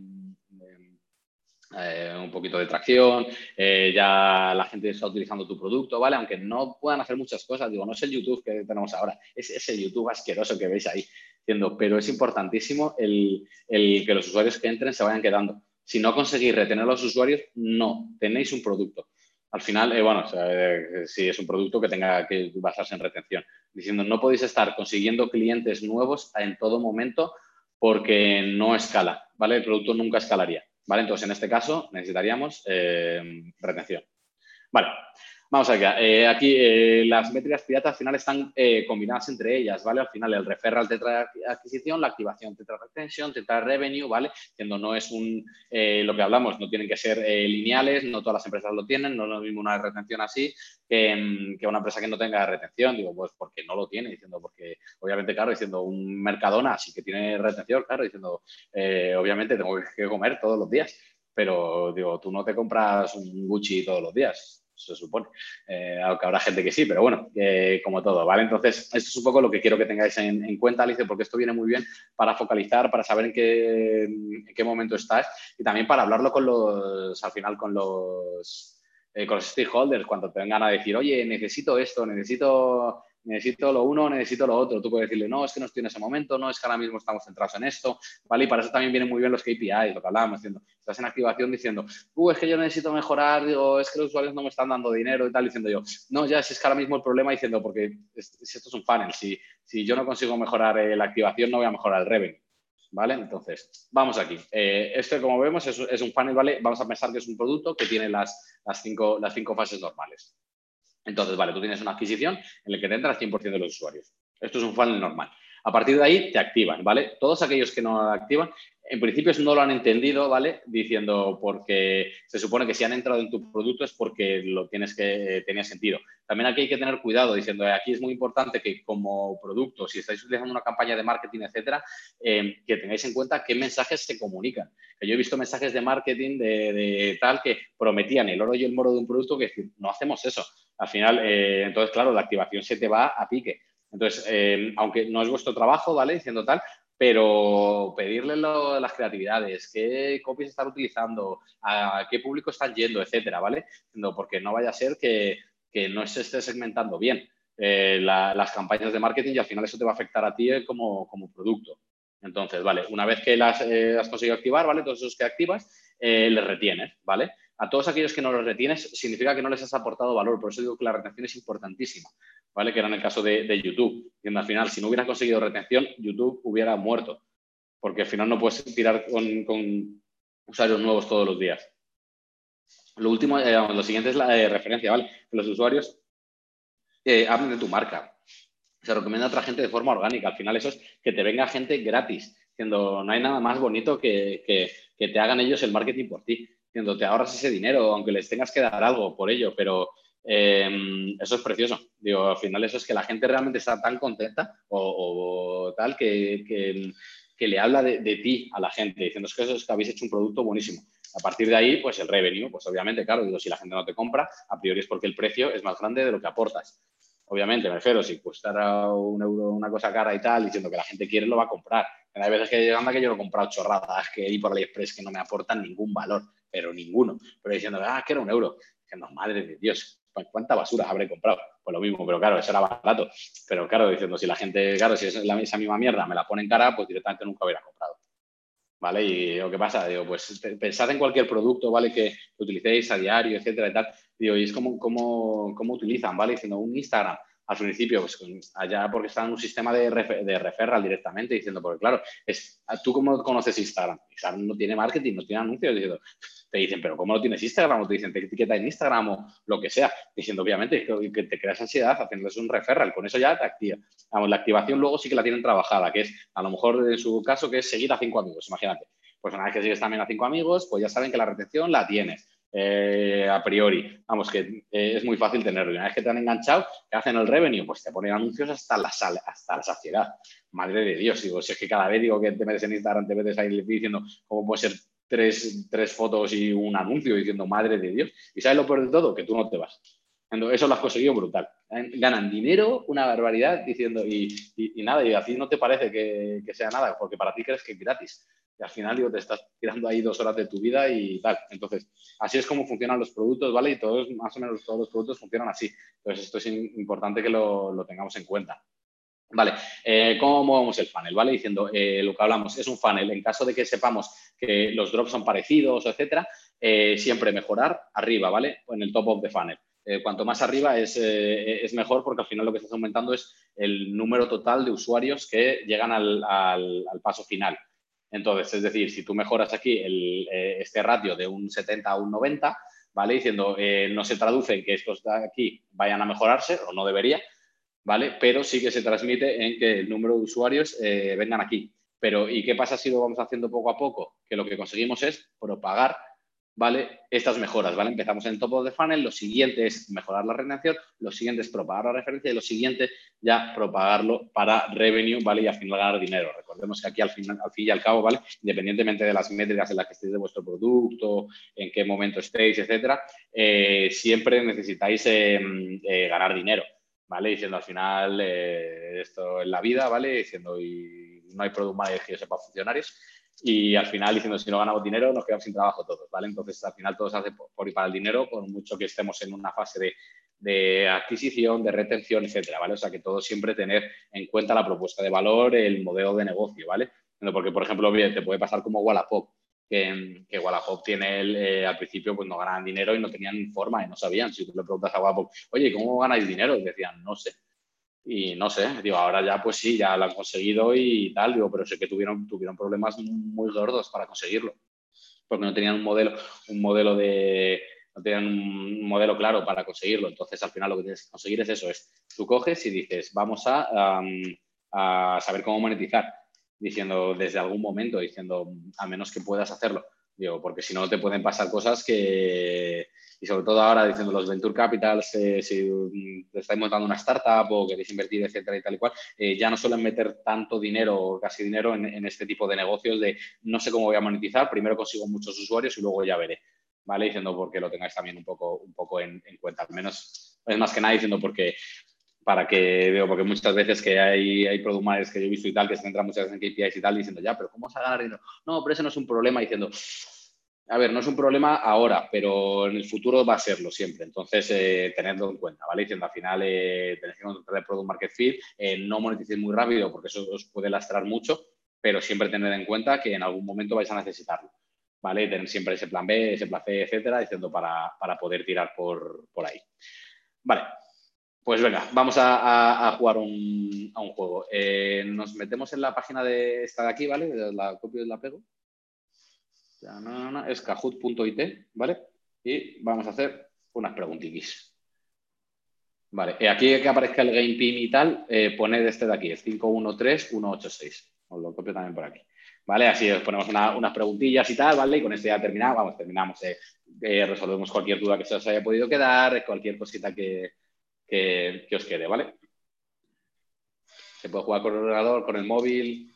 eh, un poquito de tracción, eh, ya la gente está utilizando tu producto, ¿vale? Aunque no puedan hacer muchas cosas, digo, no es el YouTube que tenemos ahora, es ese YouTube asqueroso que veis ahí, pero es importantísimo el, que los usuarios que entren se vayan quedando. Si no conseguís retener a los usuarios, no tenéis un producto al final, eh, bueno, eh, si es un producto que tenga que basarse en retención. Diciendo, no podéis estar consiguiendo clientes nuevos en todo momento porque no escala, ¿vale? El producto nunca escalaría, ¿vale? Entonces, en este caso, necesitaríamos eh, retención. Vale, Vamos allá. Eh, aquí eh, las métricas pirata al final están eh, combinadas entre ellas, ¿vale? Al final el referral te trae adquisición, la activación te trae retención, te trae revenue, ¿vale? Siendo no es un, lo que hablamos, no tienen que ser lineales, no todas las empresas lo tienen, no es lo mismo una retención así que, una empresa que no tenga retención, digo, pues porque no lo tiene, diciendo, porque obviamente, claro, diciendo un Mercadona sí que tiene retención, claro, diciendo, obviamente tengo que comer todos los días, pero digo, tú no te compras un Gucci todos los días, se supone. Eh, aunque habrá gente que sí, pero bueno, como todo, ¿vale? Entonces, esto es un poco lo que quiero que tengáis en, cuenta, Alicia, porque esto viene muy bien para focalizar, para saber en qué, en qué momento estás y también para hablarlo con los, al final, con los, eh, con los stakeholders, cuando te vengan a decir, oye, necesito esto, necesito necesito lo uno, necesito lo otro. Tú puedes decirle, no, es que no estoy en ese momento, no, es que ahora mismo estamos centrados en esto, ¿vale? Y para eso también vienen muy bien los KPIs, lo que hablábamos, diciendo, estás en activación diciendo, uh, es que yo necesito mejorar, digo, es que los usuarios no me están dando dinero y tal, diciendo yo, no, ya, si es que ahora mismo el problema, diciendo, porque si esto es un funnel, si, si yo no consigo mejorar eh, la activación, no voy a mejorar el revenue. ¿Vale? Entonces, vamos aquí. Eh, esto, como vemos, es, es, un funnel, ¿vale? Vamos a pensar que es un producto que tiene las, las, cinco, las cinco fases normales. Entonces, vale, tú tienes una adquisición en la que te entra el 100% de los usuarios. Esto es un funnel normal. A partir de ahí te activan, ¿vale? Todos aquellos que no activan, en principio no lo han entendido, ¿vale? Diciendo porque se supone que si han entrado en tu producto es porque lo tienes que tenía sentido. También aquí hay que tener cuidado diciendo aquí es muy importante que como producto, si estáis utilizando una campaña de marketing, etcétera, eh, que tengáis en cuenta qué mensajes se comunican. Yo he visto mensajes de marketing de, tal que prometían el oro y el moro de un producto que no hacemos eso. Al final, eh, entonces, claro, la activación se te va a pique. Entonces, eh, aunque no es vuestro trabajo, ¿vale? Diciendo tal, pero pedirle las creatividades, qué copies están utilizando, a qué público están yendo, etcétera, ¿vale? porque no vaya a ser que, no se esté segmentando bien eh, las campañas de marketing y al final eso te va a afectar a ti como, producto. Entonces, vale, una vez que las has conseguido activar, ¿vale? Todos esos que activas, les retienes, ¿vale? A todos aquellos que no los retienes significa que no les has aportado valor. Por eso digo que la retención es importantísima, ¿vale? Que era en el caso de, YouTube. Y al final, si no hubieras conseguido retención, YouTube hubiera muerto. Porque al final no puedes tirar con, usuarios nuevos todos los días. Lo último, eh, lo siguiente es la eh, referencia, ¿vale? Que los usuarios eh, hablen de tu marca. Se recomienda a otra gente de forma orgánica. Al final eso es que te venga gente gratis. Diciendo, no hay nada más bonito que, que te hagan ellos el marketing por ti te ahorras ese dinero, aunque les tengas que dar algo por ello, pero em, eso es precioso. Digo, al final eso es que la gente realmente está tan contenta o, tal que, que, le habla de, ti a la gente, diciendo que eso es que habéis hecho un producto buenísimo. A partir de ahí, pues el revenue, pues obviamente, claro, digo, si la gente no te compra, a priori es porque el precio es más grande de lo que aportas. Obviamente, me refiero, si costara un euro una cosa cara y tal, diciendo que la gente quiere, lo va a comprar. Hay veces que anda que yo lo he comprado chorradas que hay por AliExpress que no me aportan ningún valor pero ninguno. Pero diciendo, ah, que era un euro. Diciendo, madre de Dios, ¿cuánta basura habré comprado? Pues lo mismo, pero claro, eso era barato. Pero claro, diciendo, si la gente, claro, si es la, esa misma mierda me la pone en cara, pues directamente nunca hubiera comprado. ¿Vale? Y lo que pasa, digo, pues pensad en cualquier producto, ¿vale? Que utilicéis a diario, etcétera y tal. Digo, y es como, como, cómo utilizan, ¿vale? Diciendo un Instagram al principio, pues allá porque está en un sistema de, de referral directamente, diciendo, porque claro, es, ¿tú cómo conoces Instagram? Instagram no tiene marketing, no tiene anuncios, diciendo, te dicen, pero ¿cómo no tienes Instagram? O te dicen, te etiqueta en Instagram o lo que sea, diciendo, obviamente, que, te creas ansiedad haciéndoles un referral, con eso ya te activa. Vamos, la activación luego sí que la tienen trabajada, que es, a lo mejor en su caso, que es seguir a cinco amigos, imagínate. Pues una vez que sigues también a cinco amigos, pues ya saben que la retención la tienes eh, a priori. Vamos, que eh, es muy fácil tenerlo. Y una vez que te han enganchado, que hacen el revenue? Pues te ponen anuncios hasta la, hasta la saciedad. Madre de Dios, digo, si es que cada vez digo que te metes en Instagram, te metes ahí diciendo cómo puede ser tres, tres fotos y un anuncio diciendo madre de Dios. Y sabes lo peor de todo, que tú no te vas. Eso lo has conseguido brutal. Ganan dinero, una barbaridad, diciendo, y, nada, y así no te parece que, que, sea nada, porque para ti crees que es gratis al final digo, te estás tirando ahí dos horas de tu vida y tal. Entonces, así es como funcionan los productos, ¿vale? Y todos, más o menos todos los productos funcionan así. Entonces, esto es importante que lo, tengamos en cuenta. Vale, eh, ¿cómo movemos el funnel? ¿Vale? Diciendo eh, lo que hablamos, es un funnel. En caso de que sepamos que los drops son parecidos, etcétera, eh, siempre mejorar arriba, ¿vale? En el top of the funnel. cuanto más arriba es, es, mejor porque al final lo que estás aumentando es el número total de usuarios que llegan al, al paso final. Entonces, es decir, si tú mejoras aquí eh, este ratio de un 70 a un 90, ¿vale? Diciendo, no se traduce en que estos de aquí vayan a mejorarse, o no debería, ¿vale? Pero sí que se transmite en que el número de usuarios eh, vengan aquí. Pero, ¿y qué pasa si lo vamos haciendo poco a poco? Que lo que conseguimos es propagar ¿vale? Estas mejoras, ¿vale? Empezamos en el topo de funnel, lo siguiente es mejorar la retención, lo siguiente es propagar la referencia y lo siguiente ya propagarlo para revenue, ¿vale? Y al final ganar dinero. Recordemos que aquí al, final, al fin y al cabo, ¿vale? Independientemente de las métricas en las que estéis de vuestro producto, en qué momento estéis, etcétera, eh, siempre necesitáis em, eh, ganar dinero, ¿vale? Diciendo al final eh, esto en la vida, ¿vale? Diciendo y no hay product manager que sepa funcionarios y al final diciendo si no ganamos dinero nos quedamos sin trabajo todos, ¿vale? Entonces al final todo se hace por, y para el dinero, por mucho que estemos en una fase de, de, adquisición, de retención, etcétera, ¿vale? O sea que todo siempre tener en cuenta la propuesta de valor, el modelo de negocio, ¿vale? Porque, por ejemplo, te puede pasar como Wallapop, que, que Wallapop tiene el, eh, al principio pues no ganaban dinero y no tenían forma y no sabían. Si tú le preguntas a Wallapop, oye, ¿cómo ganáis dinero? Y decían, no sé. Y no sé, digo, ahora ya pues sí, ya lo han conseguido y tal, digo, pero sé que tuvieron, tuvieron problemas muy gordos para conseguirlo, porque no tenían un modelo, un modelo de, no tenían un modelo claro para conseguirlo. Entonces, al final lo que tienes que conseguir es eso, es tú coges y dices, vamos a, a saber cómo monetizar, diciendo desde algún momento, diciendo, a menos que puedas hacerlo, digo, porque si no te pueden pasar cosas que, y sobre todo ahora diciendo los venture capitals, eh, si estáis montando una startup o queréis invertir, etcétera y tal y cual, eh, ya no suelen meter tanto dinero o casi dinero en, este tipo de negocios de no sé cómo voy a monetizar, primero consigo muchos usuarios y luego ya veré, ¿vale? Diciendo porque lo tengáis también un poco, un poco en, cuenta, al menos es más que nada diciendo porque para que veo, porque muchas veces que hay, hay product que yo he visto y tal, que se centran muchas veces en KPIs y tal, diciendo, ya, pero ¿cómo vas a ganar dinero? No, pero eso no es un problema, diciendo, a ver, no es un problema ahora, pero en el futuro va a serlo siempre. Entonces, eh, tenedlo en cuenta, ¿vale? Diciendo al final, eh, tenéis que encontrar el product market fit, eh, no moneticéis muy rápido porque eso os puede lastrar mucho, pero siempre tened en cuenta que en algún momento vais a necesitarlo, ¿vale? Tener siempre ese plan B, ese plan C, etcétera, diciendo para, poder tirar por, ahí. Vale, pues venga, vamos a, jugar a un juego. Eh, nos metemos en la página de esta de aquí, ¿vale? La copio y la pego es kahoot.it, ¿vale? Y vamos a hacer unas preguntitas. Vale, y aquí que aparezca el game pin y tal, eh, poned este de aquí, el 513186. Os lo copio también por aquí. ¿Vale? Así os ponemos unas preguntillas y tal, ¿vale? Y con esto ya terminamos, vamos, terminamos. Eh, eh, resolvemos cualquier duda que se os haya podido quedar, cualquier cosita que, que, os quede, ¿vale? Se puede jugar con el ordenador, con el móvil.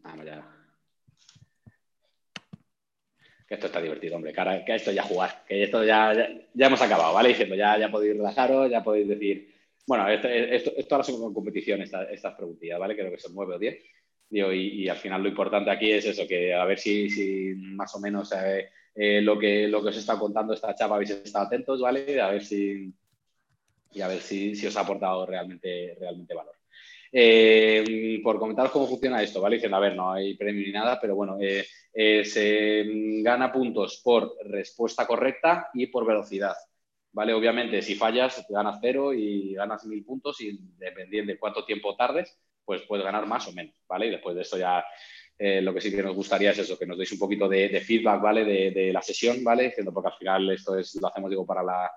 Vamos ya. Que esto está divertido, hombre. Que, esto ya jugar. Que esto ya, ya, hemos acabado, ¿vale? Diciendo, ya, ya podéis relajaros, ya podéis decir. Bueno, esto, ahora son competición, estas, estas preguntillas, ¿vale? Creo que son nueve o diez. y, al final lo importante aquí es eso, que a ver si, si más o menos eh, eh, lo, que, lo que os está contando esta chapa habéis estado atentos, ¿vale? A ver si, y a ver si, si os ha aportado realmente, realmente valor. Eh, por comentaros cómo funciona esto, ¿vale? Diciendo, a ver, no hay premio ni nada, pero bueno, se gana puntos por respuesta correcta y por velocidad. ¿Vale? Obviamente, si fallas, ganas cero y ganas mil puntos y dependiendo de cuánto tiempo tardes, pues puedes ganar más o menos, ¿vale? Y después de esto ya eh, lo que sí que nos gustaría es eso, que nos deis un poquito de, feedback, ¿vale? De, la sesión, ¿vale? Porque al final esto es, lo hacemos, digo, para la,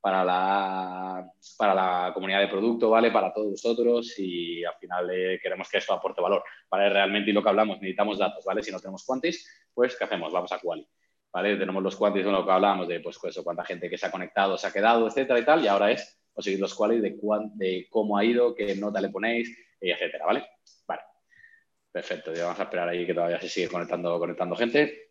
para la, para la comunidad de producto, ¿vale? Para todos vosotros y al final eh, queremos que esto aporte valor, ¿vale? Realmente y lo que hablamos, necesitamos datos, ¿vale? Si no tenemos quantis, pues ¿qué hacemos? Vamos a Quali, ¿vale? Tenemos los quantis de lo que hablábamos de, pues, cuánta gente que se ha conectado, se ha quedado, etcétera y tal, y ahora es conseguir los qualis de, de cómo ha ido, qué nota le ponéis, y etcétera, ¿vale? Vale. Perfecto, ya vamos a esperar ahí que todavía se sigue conectando, conectando gente.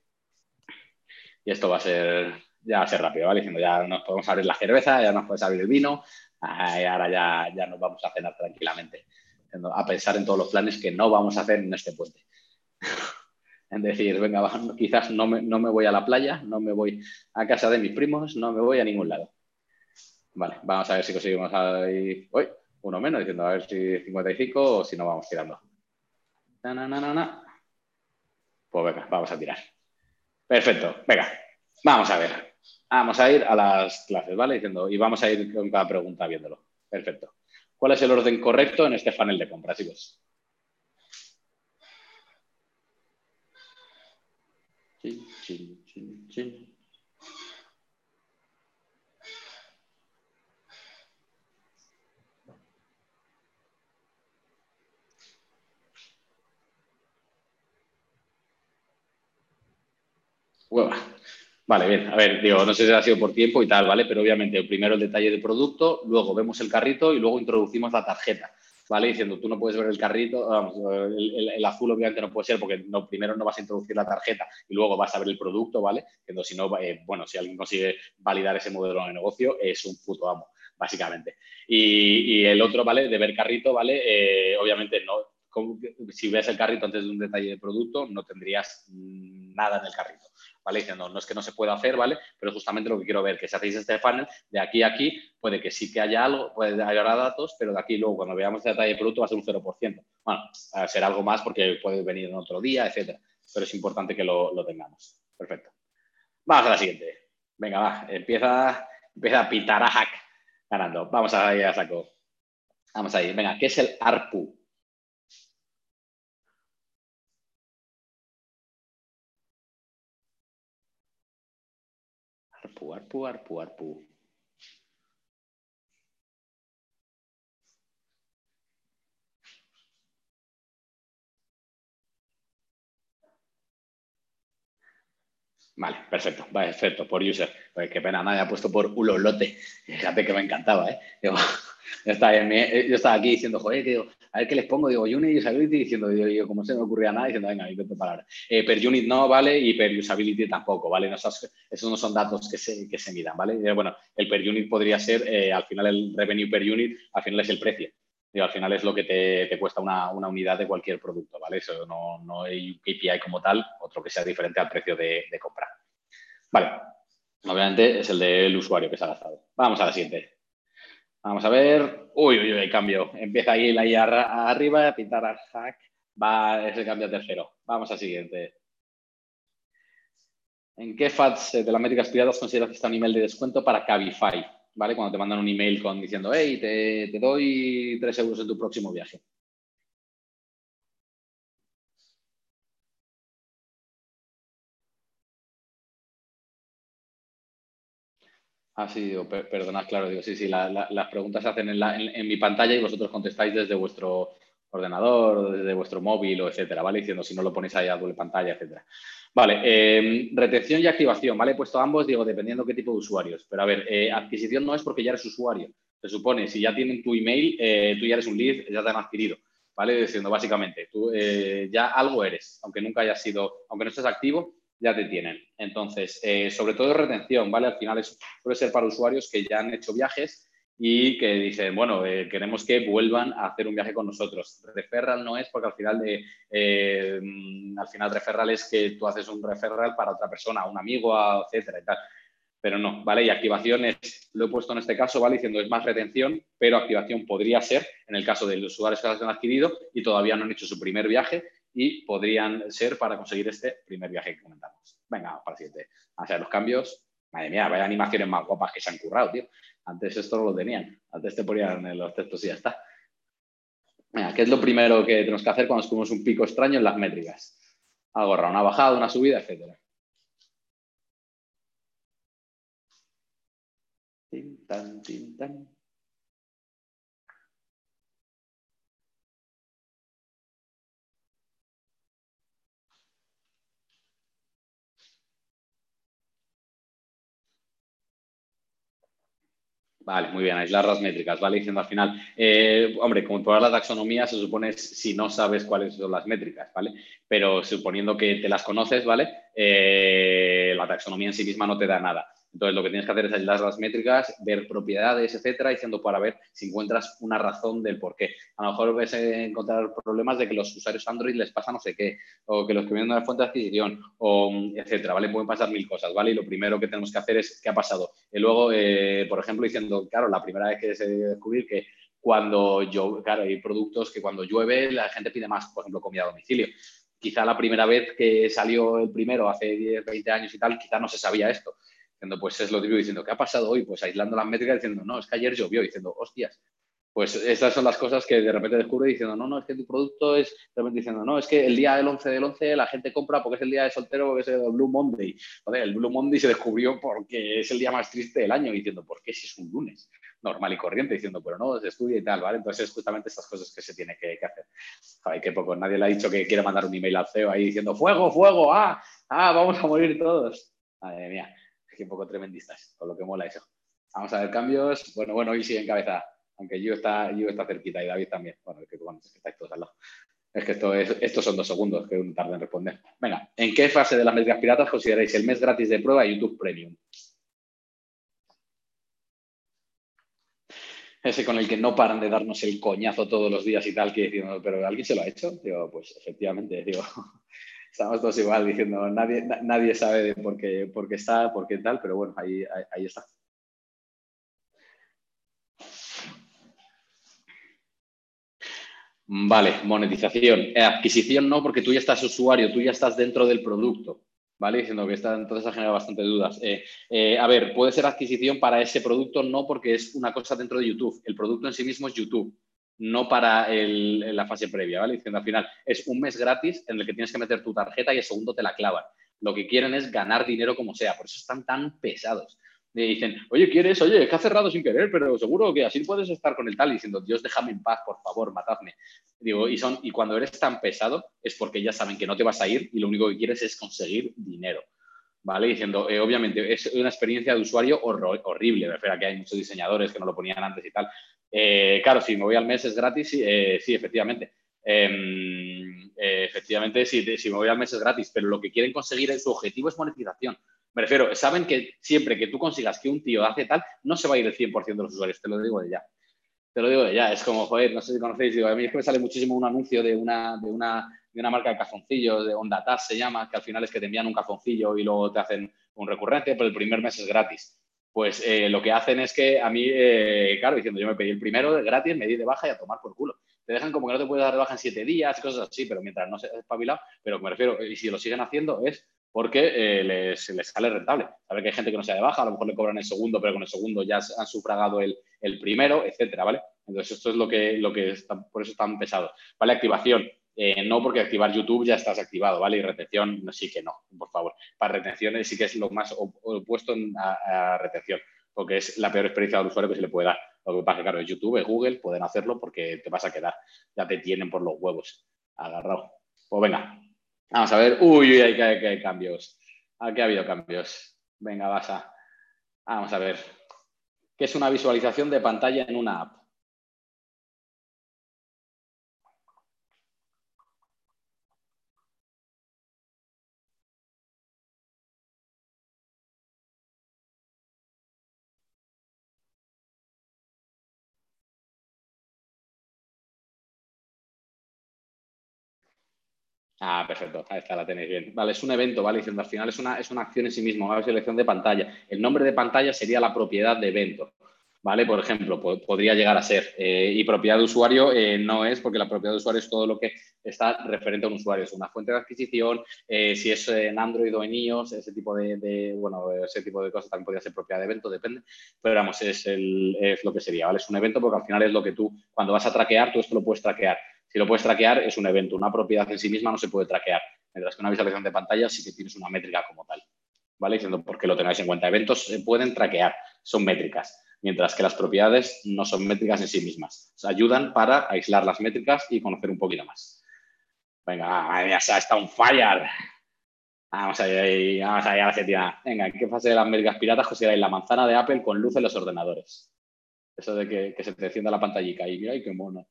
Y esto va a ser, ya a ser rápido, ¿vale? Diciendo, ya nos podemos abrir la cerveza, ya nos podemos abrir el vino, y ahora ya, ya nos vamos a cenar tranquilamente. A pensar en todos los planes que no vamos a hacer en este puente. en decir, venga, quizás no me, no me voy a la playa, no me voy a casa de mis primos, no me voy a ningún lado. Vale, vamos a ver si conseguimos ahí. Uy, uno menos, diciendo a ver si 55 o si no vamos tirando. Pues venga, vamos a tirar. Perfecto, venga, vamos a ver. Vamos a ir a las clases, ¿vale? Diciendo, y vamos a ir con cada pregunta viéndolo. Perfecto. ¿Cuál es el orden correcto en este panel de compras, chicos? Chin, chin. Vale, bien. A ver, digo, no sé si ha sido por tiempo y tal, ¿vale? Pero obviamente primero el detalle del producto, luego vemos el carrito y luego introducimos la tarjeta, ¿vale? Diciendo, tú no puedes ver el carrito, vamos, el, azul obviamente no puede ser porque no, primero no vas a introducir la tarjeta y luego vas a ver el producto, ¿vale? Que si no, eh, bueno, si alguien consigue validar ese modelo de negocio, es un puto amo, básicamente. Y, el otro, ¿vale? De ver carrito, ¿vale? Eh, obviamente no, si ves el carrito antes de un detalle de producto, no tendrías nada en el carrito. ¿Vale? Diciendo, no es que no se pueda hacer, ¿vale? Pero justamente lo que quiero ver, que si hacéis este funnel, de aquí a aquí, puede que sí que haya algo, puede haber datos, pero de aquí luego, cuando veamos el detalle de producto, va a ser un 0%. Bueno, va a ser algo más porque puede venir en otro día, etcétera. Pero es importante que lo, tengamos. Perfecto. Vamos a la siguiente. Venga, va, empieza, empieza a pitar a hack ganando. Vamos a ir a saco. Vamos a ir. Venga, ¿qué es el ARPU? Arpu, arpu, arpu, arpu. Vale, perfecto, perfecto, por user. Pues qué pena, nadie ha puesto por ulolote. Fíjate que me encantaba, ¿eh? Yo, estaba, yo, estaba, aquí diciendo, joder, que a ver qué les pongo, digo, unit usability, diciendo, digo, yo, como se me ocurría nada, diciendo, venga, invento palabras. Eh, per unit no, ¿vale? Y per usability tampoco, ¿vale? No, esos, no son datos que se, que se midan, ¿vale? Eh, bueno, el per unit podría ser, eh, al final el revenue per unit, al final es el precio. Digo, al final es lo que te, te cuesta una, una, unidad de cualquier producto, ¿vale? Eso no, no hay KPI como tal, otro que sea diferente al precio de, de compra. Vale, obviamente es el del usuario que se ha gastado. Vamos a la siguiente. Vamos a ver. Uy, uy, uy, cambio. Empieza ahí la arriba, a pintar al hack. Va, ese cambio a tercero. Vamos al siguiente. ¿En qué FATS de las métricas privadas consideras que está un email de descuento para Cabify? ¿Vale? Cuando te mandan un email diciendo, hey, te, te doy 3 euros en tu próximo viaje. Ah, sí, digo, perdonad, claro, digo, sí, sí, las preguntas se hacen en, mi pantalla y vosotros contestáis desde vuestro ordenador, desde vuestro móvil o etcétera, ¿vale? Diciendo si no lo ponéis ahí a doble pantalla, etcétera. Vale, em, retención y activación, ¿vale? He puesto ambos, digo, dependiendo qué tipo de usuarios. Pero a ver, eh, adquisición no es porque ya eres usuario. Se supone, si ya tienen tu email, eh, tú ya eres un lead, ya te han adquirido, ¿vale? Diciendo, básicamente, tú eh, ya algo eres, aunque nunca hayas sido, aunque no estés activo, ya te tienen. Entonces, eh, sobre todo retención, ¿vale? Al final es, suele ser para usuarios que ya han hecho viajes y que dicen, bueno, eh, queremos que vuelvan a hacer un viaje con nosotros. Referral no es porque al final, de, eh, al final referral es que tú haces un referral para otra persona, un amigo, etcétera y tal. Pero no, ¿vale? Y activación es, lo he puesto en este caso, ¿vale? Diciendo es más retención, pero activación podría ser en el caso de los usuarios que lo han adquirido y todavía no han hecho su primer viaje y podrían ser para conseguir este primer viaje que comentamos. Venga, para el siguiente. a hacer los cambios. Madre mía, vaya animaciones más guapas que se han currado, tío. Antes esto no lo tenían. Antes te ponían los textos y ya está. Venga, ¿qué es lo primero que tenemos que hacer cuando descubrimos un pico extraño en las métricas? Algo una bajada, una subida, etcétera. Tin, tan, tin, tan. Vale, muy bien, aislar las métricas, ¿vale? Diciendo al final, eh, hombre, como toda la taxonomía se supone si no sabes cuáles son las métricas, ¿vale? Pero suponiendo que te las conoces, ¿vale? Eh, la taxonomía en sí misma no te da nada. Entonces, lo que tienes que hacer es aislar las métricas, ver propiedades, etcétera, diciendo para ver si encuentras una razón del por qué. A lo mejor ves encontrar problemas de que los usuarios Android les pasa no sé qué, o que los que vienen de la fuente de adquisición, o etcétera, ¿vale? Pueden pasar mil cosas, ¿vale? Y lo primero que tenemos que hacer es qué ha pasado. Y luego, eh, por ejemplo, diciendo, claro, la primera vez que se descubrir que cuando yo, claro, hay productos que cuando llueve la gente pide más, por ejemplo, comida a domicilio quizá la primera vez que salió el primero, hace 10, 20 años y tal, quizá no se sabía esto diciendo, pues es lo típico, diciendo, ¿qué ha pasado hoy? Pues aislando las métricas, diciendo, no, es que ayer llovió, diciendo, hostias. Pues estas son las cosas que de repente descubre diciendo, no, no, es que tu producto es, de repente diciendo, no, es que el día del 11 del 11 la gente compra porque es el día de soltero, porque es el Blue Monday. Joder, el Blue Monday se descubrió porque es el día más triste del año, diciendo, ¿por qué si es un lunes? Normal y corriente, diciendo, pero no, se estudia y tal, ¿vale? Entonces es justamente estas cosas que se tiene que, hacer. Ay, qué poco, nadie le ha dicho que quiere mandar un email al CEO ahí diciendo, fuego, fuego, ah, ah, vamos a morir todos. Madre mía un poco tremendistas, con lo que mola eso. Vamos a ver cambios. Bueno, bueno, hoy sigue en cabeza, aunque yo está, yo está cerquita y David también. Bueno, es que, bueno, es que estáis todos al lado. Es que esto es, estos son dos segundos que un tarde en responder. Venga, ¿en qué fase de las métricas piratas consideráis el mes gratis de prueba YouTube Premium? Ese con el que no paran de darnos el coñazo todos los días y tal, que decimos, pero ¿alguien se lo ha hecho? Digo, pues efectivamente, digo, estamos todos igual diciendo, nadie, nadie sabe por qué, por qué está, por qué tal, pero bueno, ahí, ahí, está. Vale, monetización. Eh, adquisición no, porque tú ya estás usuario, tú ya estás dentro del producto, ¿vale? Diciendo que está, entonces ha generado bastante dudas. Eh, eh, a ver, puede ser adquisición para ese producto, no porque es una cosa dentro de YouTube. El producto en sí mismo es YouTube no para la fase previa, ¿vale? Diciendo al final, es un mes gratis en el que tienes que meter tu tarjeta y el segundo te la clavan. Lo que quieren es ganar dinero como sea, por eso están tan pesados. Y dicen, oye, ¿quieres? Oye, es que ha cerrado sin querer, pero seguro que así puedes estar con el tal, diciendo, Dios, déjame en paz, por favor, matadme. Digo, y, son, y cuando eres tan pesado es porque ya saben que no te vas a ir y lo único que quieres es conseguir dinero. ¿Vale? Diciendo, eh, obviamente, es una experiencia de usuario horrible, me refiero a que hay muchos diseñadores que no lo ponían antes y tal. Eh, claro, si me voy al mes es gratis, sí, eh, efectivamente. Em, efectivamente, si me voy al mes es gratis, pero lo que quieren conseguir, su objetivo es monetización. Me refiero, saben que siempre que tú consigas que un tío hace tal, no se va a ir el 100% de los usuarios, te lo digo de ya. Te lo digo de ya, es como, joder, no sé si conocéis, digo, a mí es que me sale muchísimo un anuncio de una de una marca de cazoncillos, de Onda Tax se llama, que al final es que te envían un cazoncillo y luego te hacen un recurrente, pero el primer mes es gratis. Pues eh, lo que hacen es que a mí, eh, claro, diciendo yo me pedí el primero gratis, me di de baja y a tomar por culo. Te dejan como que no te puedes dar de baja en siete días, cosas así, pero mientras no se espabilado, pero me refiero, y si lo siguen haciendo es porque eh, les, les, sale rentable. Sabe que hay gente que no se da de baja, a lo mejor le cobran el segundo, pero con el segundo ya han sufragado el, el primero, etcétera, ¿vale? Entonces, esto es lo que, lo que está, por eso es tan pesado. ¿Vale? Activación. Eh, no porque activar YouTube ya estás activado, ¿vale? Y retención sí que no, por favor. Para retención sí que es lo más opuesto a, retención, porque es la peor experiencia del usuario que se le puede dar. Lo que pasa es que, claro, YouTube Google pueden hacerlo porque te vas a quedar, ya te tienen por los huevos agarrado. Pues venga, vamos a ver. Uy, uy, hay, hay, hay cambios. Aquí ha habido cambios. Venga, vas a. Vamos a ver. ¿Qué es una visualización de pantalla en una app? Ah, perfecto, está, la tenéis bien. Vale, es un evento, ¿vale? Diciendo al final es una, es una acción en sí mismo, una selección de pantalla. El nombre de pantalla sería la propiedad de evento. ¿vale? Por ejemplo, podría llegar a ser. Eh, y propiedad de usuario eh, no es, porque la propiedad de usuario es todo lo que está referente a un usuario. Es una fuente de adquisición, eh, si es en Android o en iOS, ese tipo de, bueno, ese tipo de cosas también podría ser propiedad de evento, depende. Pero vamos, es, es lo que sería, ¿vale? Es un evento porque al final es lo que tú, cuando vas a traquear, tú esto lo puedes traquear. Si lo puedes traquear, es un evento. Una propiedad en sí misma no se puede traquear. Mientras que una visualización de pantalla sí que tienes una métrica como tal. ¿Vale? Diciendo por qué lo tengáis en cuenta. Eventos se pueden traquear, son métricas mientras que las propiedades no son métricas en sí mismas. O ayudan para aislar las métricas y conocer un poquito más. Venga, ya está un fire. Vamos a ir, vamos a ir a la setina. Venga, ¿en qué fase de las métricas piratas consideráis la manzana de Apple con luz en los ordenadores? Eso de que, se te encienda la pantallica y mira, qué mono.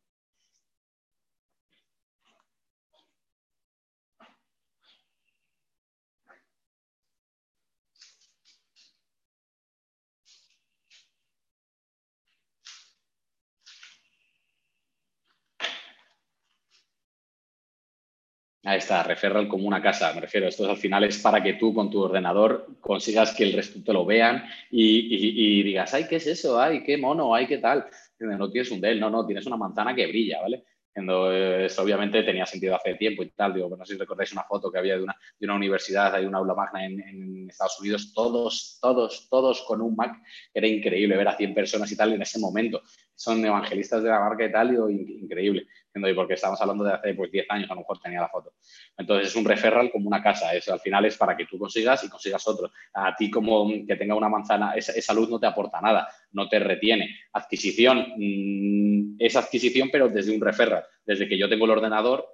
Ahí está, referral como una casa, me refiero. Esto al final es para que tú con tu ordenador consigas que el resto te lo vean y, digas, ay, ¿qué es eso? Ay, qué mono, ay, qué tal. No tienes un Dell, no, no, tienes una manzana que brilla, ¿vale? Eso obviamente tenía sentido hace tiempo y tal. Digo, no sé si recordáis una foto que había de una, de una universidad, hay una aula magna en, Estados Unidos, todos, todos, todos con un Mac. Era increíble ver a 100 personas y tal en ese momento son evangelistas de la marca y tal, y increíble. Y porque estamos hablando de hace pues, 10 años, a lo mejor tenía la foto. Entonces es un referral como una casa, eso al final es para que tú consigas y consigas otro. A ti como que tenga una manzana, esa, luz no te aporta nada, no te retiene. Adquisición mm, es adquisición, pero desde un referral. Desde que yo tengo el ordenador,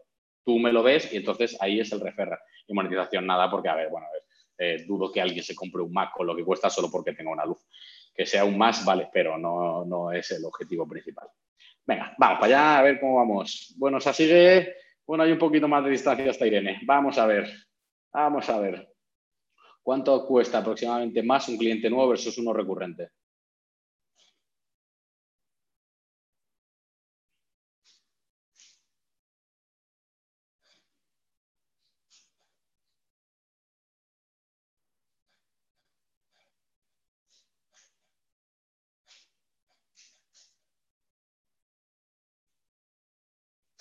tú me lo ves y entonces ahí es el referral. Y monetización nada, porque a ver, bueno, a ver, eh, dudo que alguien se compre un Mac con lo que cuesta solo porque tenga una luz que sea un más, vale, pero no, no es el objetivo principal. Venga, vamos para allá a ver cómo vamos. Bueno, se sigue. Bueno, hay un poquito más de distancia hasta Irene. Vamos a ver. Vamos a ver. ¿Cuánto cuesta aproximadamente más un cliente nuevo versus uno recurrente?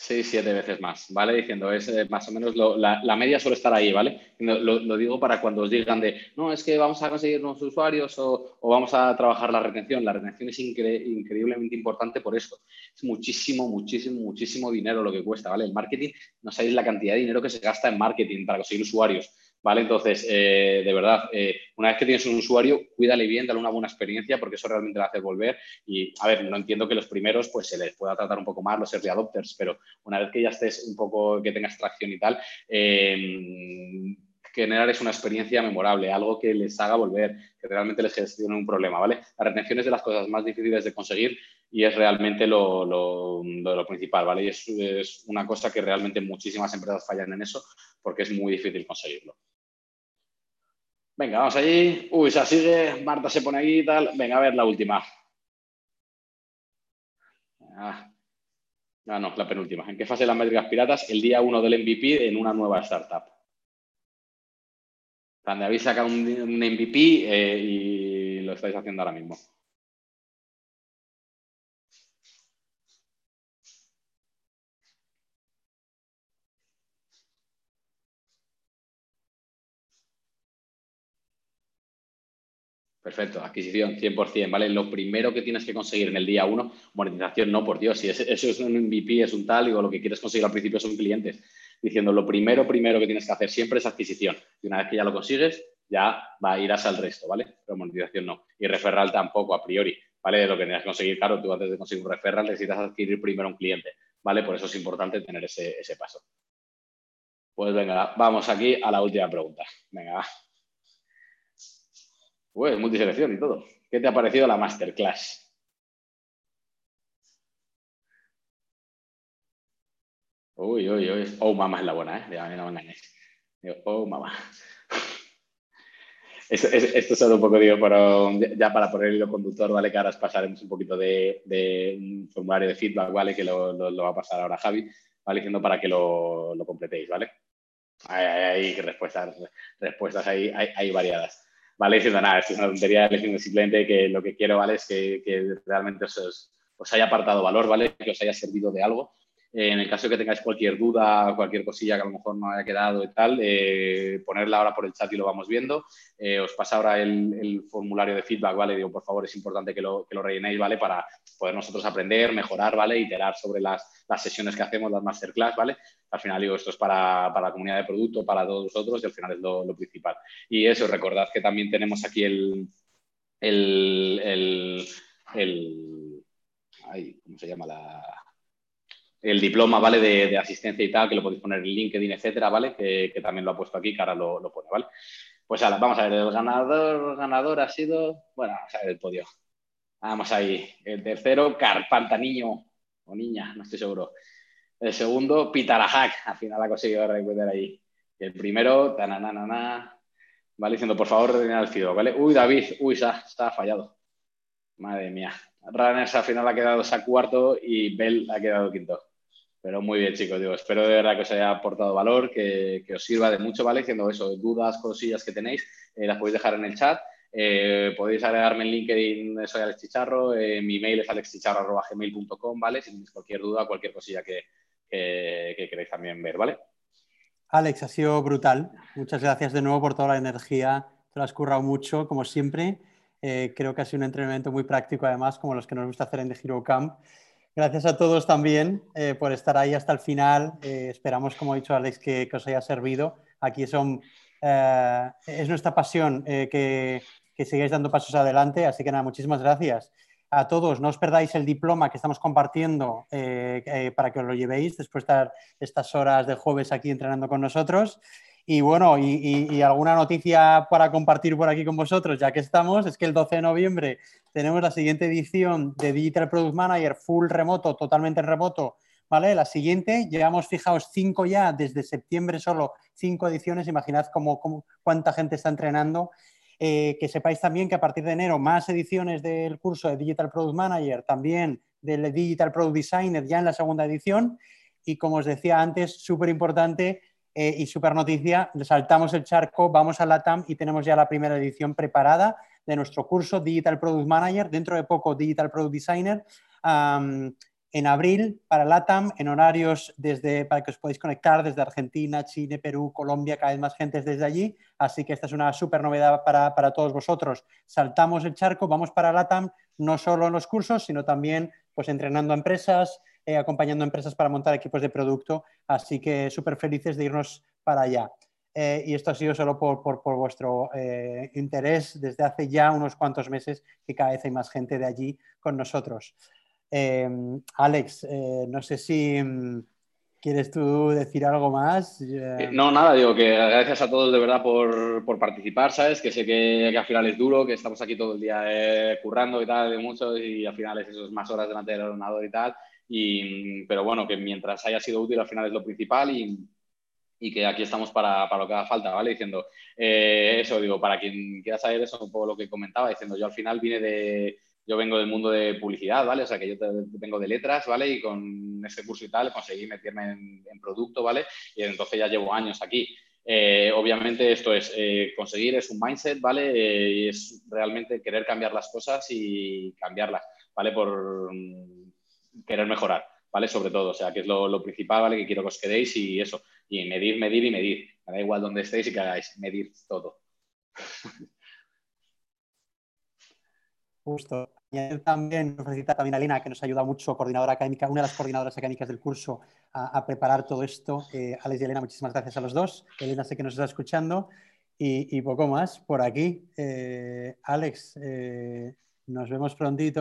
Seis, siete veces más, ¿vale? Diciendo, es eh, más o menos la, media suele estar ahí, ¿vale? Lo, digo para cuando os digan de, no, es que vamos a conseguir nuevos usuarios o, vamos a trabajar la retención. La retención es increíblemente importante por eso. Es muchísimo, muchísimo, muchísimo dinero lo que cuesta, ¿vale? El marketing, no sabéis la cantidad de dinero que se gasta en marketing para conseguir usuarios. ¿Vale? Entonces, eh, de verdad, eh, una vez que tienes un usuario, cuídale bien, dale una buena experiencia porque eso realmente le hace volver. Y, a ver, no entiendo que los primeros pues se les pueda tratar un poco más los early adopters, pero una vez que ya estés un poco, que tengas tracción y tal, eh, generar es una experiencia memorable, algo que les haga volver, que realmente les gestione un problema, ¿vale? La retención es de las cosas más difíciles de conseguir y es realmente lo, lo, principal, ¿vale? Y es, es, una cosa que realmente muchísimas empresas fallan en eso porque es muy difícil conseguirlo. Venga, vamos allí. Uy, se sigue. Marta se pone aquí y tal. Venga, a ver la última. Ah. ah, no, la penúltima. ¿En qué fase de las métricas piratas? El día 1 del MVP en una nueva startup. Donde habéis sacado un, MVP eh, y lo estáis haciendo ahora mismo. Perfecto, adquisición 100%, ¿vale? Lo primero que tienes que conseguir en el día uno, monetización no, por Dios, si eso es un MVP, es un tal, o lo que quieres conseguir al principio son clientes. Diciendo, lo primero, primero que tienes que hacer siempre es adquisición. Y una vez que ya lo consigues, ya va a ir al resto, ¿vale? Pero monetización no. Y referral tampoco, a priori, ¿vale? Lo que tienes que conseguir, claro, tú antes de conseguir un referral necesitas adquirir primero un cliente, ¿vale? Por eso es importante tener ese, ese paso. Pues venga, vamos aquí a la última pregunta. Venga, Uy, multiselección y todo. ¿Qué te ha parecido la masterclass? Uy, uy, uy. Oh, mamá es la buena, ¿eh? No me engañéis. oh, mamá. Esto, es solo un poco, digo, pero ya para poner el hilo conductor, ¿vale? Que ahora pasaremos un poquito de, un formulario de feedback, ¿vale? Que lo, va a pasar ahora Javi, ¿vale? Diciendo para que lo, lo completéis, ¿vale? hay, respuestas, respuestas hay, hay, variadas. Vale, diciendo nada, esto es una tontería, diciendo simplemente que lo que quiero, ¿vale? Es que, que realmente os, os haya apartado valor, ¿vale? Que os haya servido de algo en el caso de que tengáis cualquier duda, cualquier cosilla que a lo mejor no haya quedado y tal, eh, ponerla ahora por el chat y lo vamos viendo. Eh, os pasa ahora el, formulario de feedback, ¿vale? Digo, por favor, es importante que lo, que lo rellenéis, ¿vale? Para poder nosotros aprender, mejorar, ¿vale? Iterar sobre las, las sesiones que hacemos, las masterclass, ¿vale? Al final, digo, esto es para, para la comunidad de producto, para todos vosotros y al final es lo, lo principal. Y eso, recordad que también tenemos aquí el, el, el, el ay, ¿cómo se llama la el diploma, ¿vale? De, asistencia y tal, que lo podéis poner en LinkedIn, etcétera, ¿vale? Que, también lo ha puesto aquí, que ahora lo, pone, ¿vale? Pues ahora, vamos a ver, el ganador, ganador ha sido, bueno, vamos a ver el podio. Vamos ahí, el tercero, Carpanta Niño, o niña, no estoy seguro. El segundo, Pitarajak, al final ha conseguido recuperar ahí. el primero, tananana, ¿vale? Diciendo, por favor, rellenar el fido, ¿vale? Uy, David, uy, se fallado. Madre mía. Runners al final ha quedado cuarto y Bell ha quedado quinto. Pero muy bien, chicos, digo, espero de verdad que os haya aportado valor, que, os sirva de mucho, ¿vale? Diciendo eso, dudas, cosillas que tenéis, eh, las podéis dejar en el chat. Eh, podéis agregarme en LinkedIn, soy Alex Chicharro, eh, mi mail es alexchicharro.gmail.com, ¿vale? Si tenéis cualquier duda, cualquier cosilla que, que, queréis también ver, ¿vale? Alex, ha sido brutal. Muchas gracias de nuevo por toda la energía. Te lo has currado mucho, como siempre. creo que ha sido un entrenamiento muy práctico, además, como los que nos gusta hacer en The Hero Camp. Gracias a todos también eh, por estar ahí hasta el final. Eh, esperamos, como ha dicho Alex, que, os haya servido. Aquí son, eh, es nuestra pasión que, que, sigáis dando pasos adelante. Así que nada, muchísimas gracias a todos. No os perdáis el diploma que estamos compartiendo para que os lo llevéis después de estar estas horas de jueves aquí entrenando con nosotros. Y bueno, y, alguna noticia para compartir por aquí con vosotros, ya que estamos, es que el 12 de noviembre tenemos la siguiente edición de Digital Product Manager full remoto, totalmente en remoto, ¿vale? La siguiente, llevamos, fijaos, cinco ya, desde septiembre solo, cinco ediciones, imaginad cómo, cuánta gente está entrenando. Eh, que sepáis también que a partir de enero más ediciones del curso de Digital Product Manager, también del Digital Product Designer ya en la segunda edición. Y como os decía antes, súper importante, eh, y super noticia, saltamos el charco, vamos a la TAM y tenemos ya la primera edición preparada de nuestro curso Digital Product Manager, dentro de poco Digital Product Designer, en abril para LATAM, en horarios desde, para que os podáis conectar desde Argentina, Chile, Perú, Colombia, cada vez más gente desde allí. Así que esta es una súper novedad para, para, todos vosotros. Saltamos el charco, vamos para LATAM, no solo en los cursos, sino también pues, entrenando a empresas, eh, acompañando a empresas para montar equipos de producto. Así que súper felices de irnos para allá. Eh, y esto ha sido solo por, por, vuestro eh, interés desde hace ya unos cuantos meses que cada vez hay más gente de allí con nosotros. Alex, no sé si mm, quieres tú decir algo más. No, nada, digo que gracias a todos de verdad por, por participar, ¿sabes? Que sé que, que, al final es duro, que estamos aquí todo el día currando y tal, de muchos, y al final es eso, más horas delante del ordenador y tal. Y, pero bueno, que mientras haya sido útil al final es lo principal y, y que aquí estamos para, para, lo que haga falta, ¿vale? Diciendo, eh, eso digo, para quien quiera saber eso, un poco lo que comentaba, diciendo, yo al final vine de, yo vengo del mundo de publicidad, ¿vale? O sea, que yo vengo de letras, ¿vale? Y con este curso y tal conseguí meterme en, producto, ¿vale? Y entonces ya llevo años aquí. Eh, obviamente esto es eh, conseguir, es un mindset, ¿vale? y es realmente querer cambiar las cosas y cambiarlas, ¿vale? Por querer mejorar, ¿vale? Sobre todo, o sea, que es lo, principal, ¿vale? Que quiero que os quedéis y eso, y medir, medir y medir. Me da igual dónde estéis y que hagáis, medir todo. Justo. Y también nos felicita también a Elena, que nos ayuda mucho, coordinadora académica, una de las coordinadoras académicas del curso, a, preparar todo esto. Eh, Alex y Elena, muchísimas gracias a los dos. Elena sé que nos está escuchando. Y, poco más por aquí. Eh, Alex, eh, nos vemos prontito.